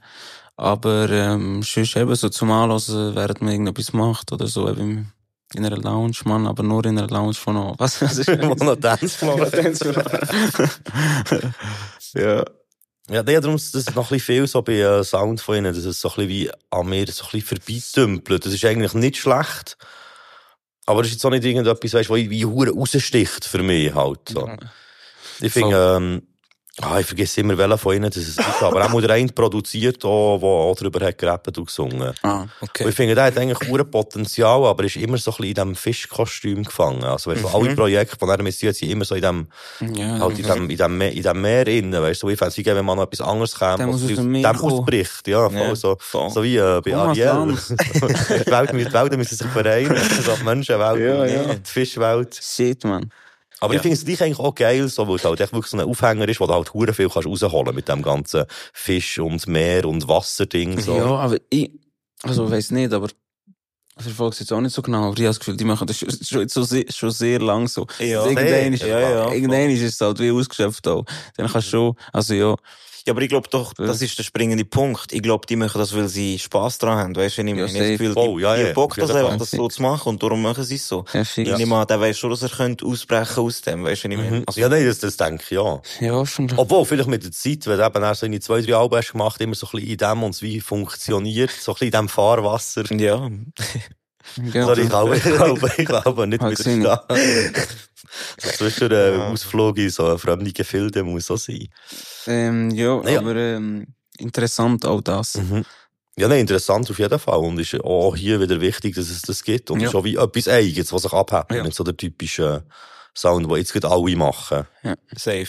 Speaker 3: Aber, ähm, sonst eben so zum Anhören, während man irgendetwas macht oder so, eben in einer Lounge, Mann, aber nur in einer Lounge von noch, was, was ist
Speaker 1: Wo noch Dancefloor.
Speaker 3: Ja, ja.
Speaker 1: Ja, nee, darum ist das noch ein bisschen viel so bei äh, Sound von ihnen, dass es so ein bisschen wie an mir so ein bisschen. Das ist eigentlich nicht schlecht. Aber es ist jetzt auch nicht irgendetwas, weißt, was wie hure raussticht für mich halt. So. Ich finde, ähm, ah, ich vergesse immer, welcher von ihnen das ist. Aber auch der eine produziert, der auch darüber hat gerappt und gesungen.
Speaker 3: Ah,
Speaker 1: Und ich finde, der hat eigentlich hure Potenzial, aber ist immer so ein bisschen in diesem Fischkostüm gefangen. Also, weißt du,
Speaker 3: Mhm.
Speaker 1: alle Projekte von er missiert sind immer so in diesem,
Speaker 3: Ja,
Speaker 1: halt in dem, in dem, Meer, in dem Meer innen, weißt du, ich fände es wenn man noch etwas anderes käme,
Speaker 3: muss aus dem
Speaker 1: dem ausbricht, ja, voll
Speaker 3: Ja,
Speaker 1: so,
Speaker 3: voll.
Speaker 1: so wie, äh, bei
Speaker 3: Komm
Speaker 1: Ariel. *laughs* Die Welt, die Welt müssen sich vereinen, so die Menschenwelt,
Speaker 3: Ja, ja.
Speaker 1: die Fischwelt.
Speaker 3: Shit, man.
Speaker 1: Aber
Speaker 3: Ja.
Speaker 1: ich finde es dich eigentlich auch geil, so, weil es halt echt wirklich so ein Aufhänger ist, wo du halt hure viel kannst rausholen mit dem ganzen Fisch und Meer und Wasserding, so.
Speaker 3: Ja, aber ich, also ich weiß nicht, aber ich verfolge es jetzt auch nicht so genau, aber ich habe das Gefühl, die machen das schon, schon, sehr, schon sehr lang so.
Speaker 2: Ja.
Speaker 3: Also irgendwann,
Speaker 2: Nee,
Speaker 3: ist,
Speaker 2: ja, ja.
Speaker 3: irgendwann ist es halt wie ausgeschöpft auch. Dann kannst du schon, also ja.
Speaker 2: Ja, aber ich glaube doch, das ist der springende Punkt. Ich glaube, die machen das, weil sie Spass dran haben. Weißt du, ich,
Speaker 3: Ja,
Speaker 2: habe
Speaker 3: safe.
Speaker 2: das Gefühl,
Speaker 1: Oh,
Speaker 2: die,
Speaker 1: ja, ja,
Speaker 2: Bock das einfach, das so zu machen und darum machen sie es so.
Speaker 3: Ja,
Speaker 2: Ich nehme an, der weiss schon, dass er könnte ausbrechen aus dem, weißt du, ich meine? Also,
Speaker 1: ja, nein, das, das denke ich, ja.
Speaker 3: Ja, hoffentlich.
Speaker 1: Obwohl, vielleicht mit der Zeit, wenn du eben erst so in die zwei, drei Alben gemacht, immer so ein bisschen in dem und wie funktioniert, so ein bisschen in dem Fahrwasser.
Speaker 2: Ja.
Speaker 3: Ja.
Speaker 1: Sorry, ich glaube, ich glaube, ich glaube nicht
Speaker 3: Halt
Speaker 1: widerstehen. so zwischen äh, Ausflug in so fremde Gefilde muss auch sein.
Speaker 3: Ähm, ja,
Speaker 1: Ja.
Speaker 3: aber ähm, interessant auch das.
Speaker 1: Mhm. Ja, nein, interessant auf jeden Fall. Und ist auch hier wieder wichtig, dass es das gibt. Und
Speaker 3: Ja.
Speaker 1: ist auch wie etwas Eigenes, was sich abhebt.
Speaker 3: Ja.
Speaker 1: Nicht so der typische Sound, den jetzt gerade alle machen.
Speaker 3: Ja.
Speaker 2: Safe.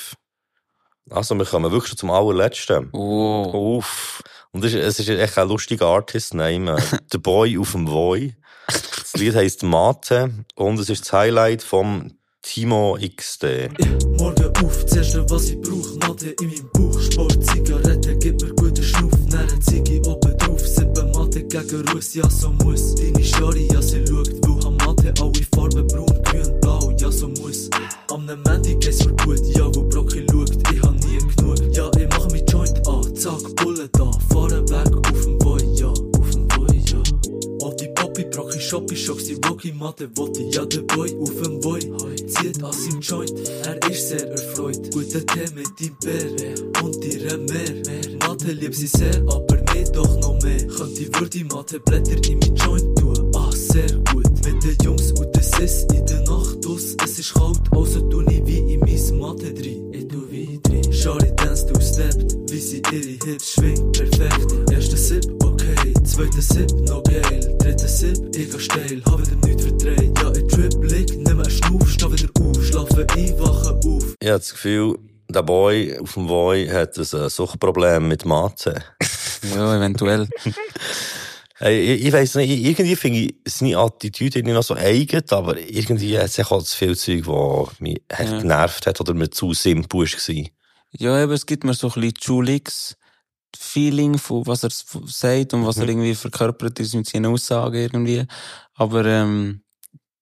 Speaker 1: Also, wir kommen wirklich schon zum allerletzten.
Speaker 3: Oh.
Speaker 1: Uff. Und es ist, es ist echt ein lustiger Artist-Name. *laughs* The Boy auf dem Boy. Das Lied heisst Mate und es ist das Highlight vom Timo XD.
Speaker 25: Morgen auf, das was ich brauch, Mathe in meinem Bauch. Sport, Zigarette, gib mir guten Schnuff, näher Ziggy oben drauf. Sippen Mathe gegen Russ, ja so muss. Deine Schari, ja sie schaut, weil am Mathe alle Farben braun, grün, blau, ja so muss. Am nem Mandy geht's mir gut, ja wo Brocki schaut, ich hab nie genug. Ja, ich mach mein Joint an, zack, Bulle da, fahre weg Shoppi, Schock, sie Rocky, Mathe, Wotti, ja der Boy auf dem Boy. Zieht an seinem Joint, er ist sehr erfreut. Guter Tee mit dem Bär und ihre Meer. Mathe liebt sie sehr, aber nicht doch noch mehr. Könnte ich würde Mathe Blätter in mein Joint tun, ah, sehr gut. Mit den Jungs und den Sis in der Nacht aus. Es ist kalt, also tu ich wie in mein Mathe drin. Ich tu wie drin. Shawty dance, du steppt, wie sie ihre Hips schwingt, perfekt. Erster Sip, okay. Zweiter Sip, noch geil. Dritter Sip, ich geh steil, hab wieder nichts verdreht. Ja, ich trip, lick, nimm einen Schnuff, steh wieder auf, schlafe ein, wache auf.
Speaker 1: Ich habe das Gefühl, der Boy auf dem Boy hat ein äh, Suchtproblem mit Mate. *laughs*
Speaker 3: Ja, eventuell. *laughs*
Speaker 1: Hey, ich, ich weiss nicht, irgendwie finde ich seine Attitüde irgendwie noch so eigen, aber irgendwie hat es auch zu viel Zeug, das mich
Speaker 3: Ja.
Speaker 1: genervt hat oder mir zu simpel war.
Speaker 3: Ja, eben, es gibt mir so ein bisschen Julix Feeling von was er sagt und was er irgendwie verkörpert ist mit seinen Aussagen irgendwie. Aber, ähm,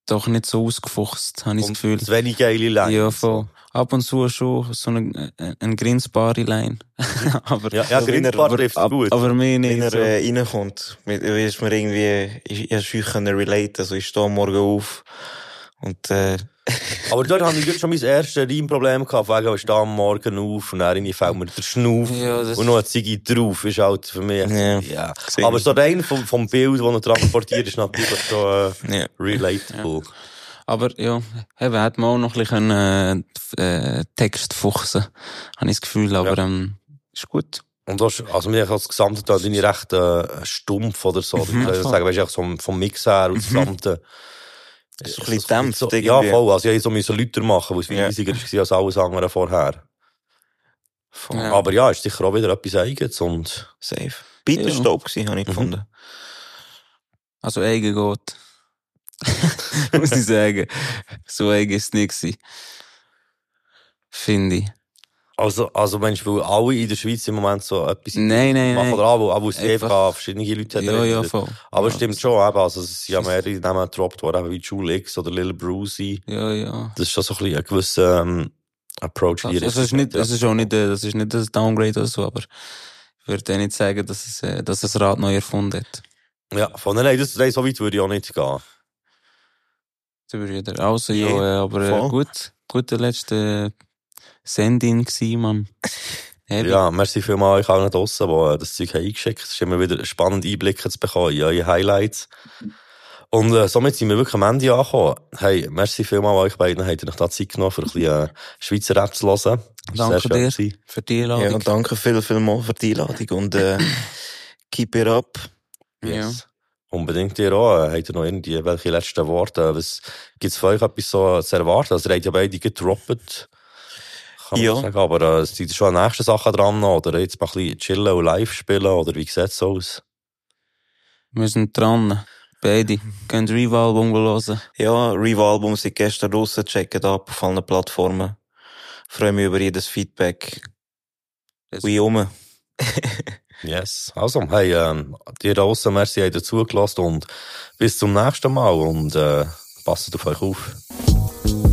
Speaker 3: doch nicht so ausgefuchst, habe ich das Gefühl.
Speaker 1: Es wenig geile Lines.
Speaker 3: Ja, voll. Ab und zu schon so eine, äh, eine grinsbare Line. *laughs* aber,
Speaker 1: Ja, ja, grinsbar
Speaker 3: aber,
Speaker 1: trifft's
Speaker 3: ab-
Speaker 1: gut.
Speaker 3: Aber mir
Speaker 2: Wenn
Speaker 3: nicht.
Speaker 2: er
Speaker 3: So.
Speaker 2: äh, reinkommt, mit, ist mir irgendwie, ich, ich schön können relate, also ich stehe morgen auf und äh, *laughs*
Speaker 1: Aber dort hatte ich schon mein erstes Reimproblem gehabt, wegen, ich stehe am Morgen auf und dann irgendwie fällt mir der Schnuff
Speaker 3: Ja,
Speaker 1: und noch ein Ziggy drauf, ist halt für mich,
Speaker 2: Ja.
Speaker 1: ja. Aber so rein vom, vom Bild, das er transportiert, ist natürlich schon äh, *laughs*
Speaker 2: Ja.
Speaker 1: relatable.
Speaker 3: Aber ja, eben, hätte man auch noch ein bisschen äh, Text fuchsen, habe ich das Gefühl, aber ähm, ist gut.
Speaker 1: Und das, also mir als Gesamte da bin ich recht äh, stumpf oder so.
Speaker 3: Mhm.
Speaker 1: Ich würde sagen, weißt du, so vom Mix her und das Gesamte.
Speaker 2: So ein bisschen dämpft
Speaker 1: so. Ja, voll. Also ich musste so lauter machen, weil es viel
Speaker 2: Ja.
Speaker 1: eisiger war als alles andere vorher.
Speaker 3: Ja.
Speaker 1: Aber ja, ist sicher auch wieder etwas Eigenes und...
Speaker 2: Safe. War
Speaker 3: Ja.
Speaker 2: gewesen, habe ich
Speaker 1: Mhm.
Speaker 2: gefunden.
Speaker 3: Also eigen geht. *laughs* Muss ich sagen. So eigen ist es nicht. Finde ich.
Speaker 1: Also, also meinst du, weil alle in der Schweiz im Moment so etwas
Speaker 3: Nein, nein,
Speaker 1: machen
Speaker 3: nein.
Speaker 1: oder auch, weil sie
Speaker 3: Einfach-
Speaker 1: verschiedene Leute
Speaker 3: Ja, ja,
Speaker 1: reden.
Speaker 3: voll.
Speaker 1: Aber
Speaker 3: Ja.
Speaker 1: stimmt schon, eben, also es sind ja mehrere Namen gedroppt worden, eben wie Jule X oder Lil Brucey.
Speaker 3: Ja, ja.
Speaker 1: Das ist schon so ein, bisschen ein gewisser ähm, Approach,
Speaker 3: Also, es ist nicht, es ist auch nicht, äh, das ist nicht ein Downgrade oder so, aber ich würde nicht sagen, dass es, äh, dass es Rad neu erfunden hat.
Speaker 1: Ja, von nein, das, nein, so weit würde ich auch nicht gehen.
Speaker 3: So Brüder. Also,
Speaker 1: Ja,
Speaker 3: ja, äh, aber äh, gut, gut der letzte Sending gsi, man. Heavy.
Speaker 1: Ja, merci vielmals euch allen draussen, die das Zeug haben eingeschickt Es ist immer wieder spannend, Einblicke zu bekommen in eure Highlights. Und äh, somit sind wir wirklich am Ende angekommen. Hey, merci vielmals euch beiden, habt ihr euch da Zeit genommen, für ein bisschen äh, Schweizer Rap zu hören.
Speaker 3: Danke
Speaker 1: sehr schön
Speaker 3: dir
Speaker 1: gewesen.
Speaker 3: für die Einladung.
Speaker 2: Ja, und danke viel, viel mal für die Einladung und äh, keep it up.
Speaker 1: Yes. Unbedingt ihr auch. Äh, Habt ihr noch irgendwie welche letzten Worte? Was gibt's für euch etwas so zu erwarten? Also, ihr habt ja beide gedroppt. Kann man
Speaker 2: Ja.
Speaker 1: sagen. Aber äh, sind schon an nächsten Sachen dran? Oder jetzt mal ein bisschen chillen und live spielen? Oder wie sieht's aus?
Speaker 3: Wir sind dran. Beide. Könnt Revo-Album hören.
Speaker 2: Ja, Revo-Album seit gestern draussen, checkt ab auf allen Plattformen. Freue mich über jedes Feedback. Wie um. *laughs*
Speaker 1: Yes. Also, hey, ähm, dir da draussen, merci, habt ihr zugelassen und bis zum nächsten Mal und äh, passt auf euch auf.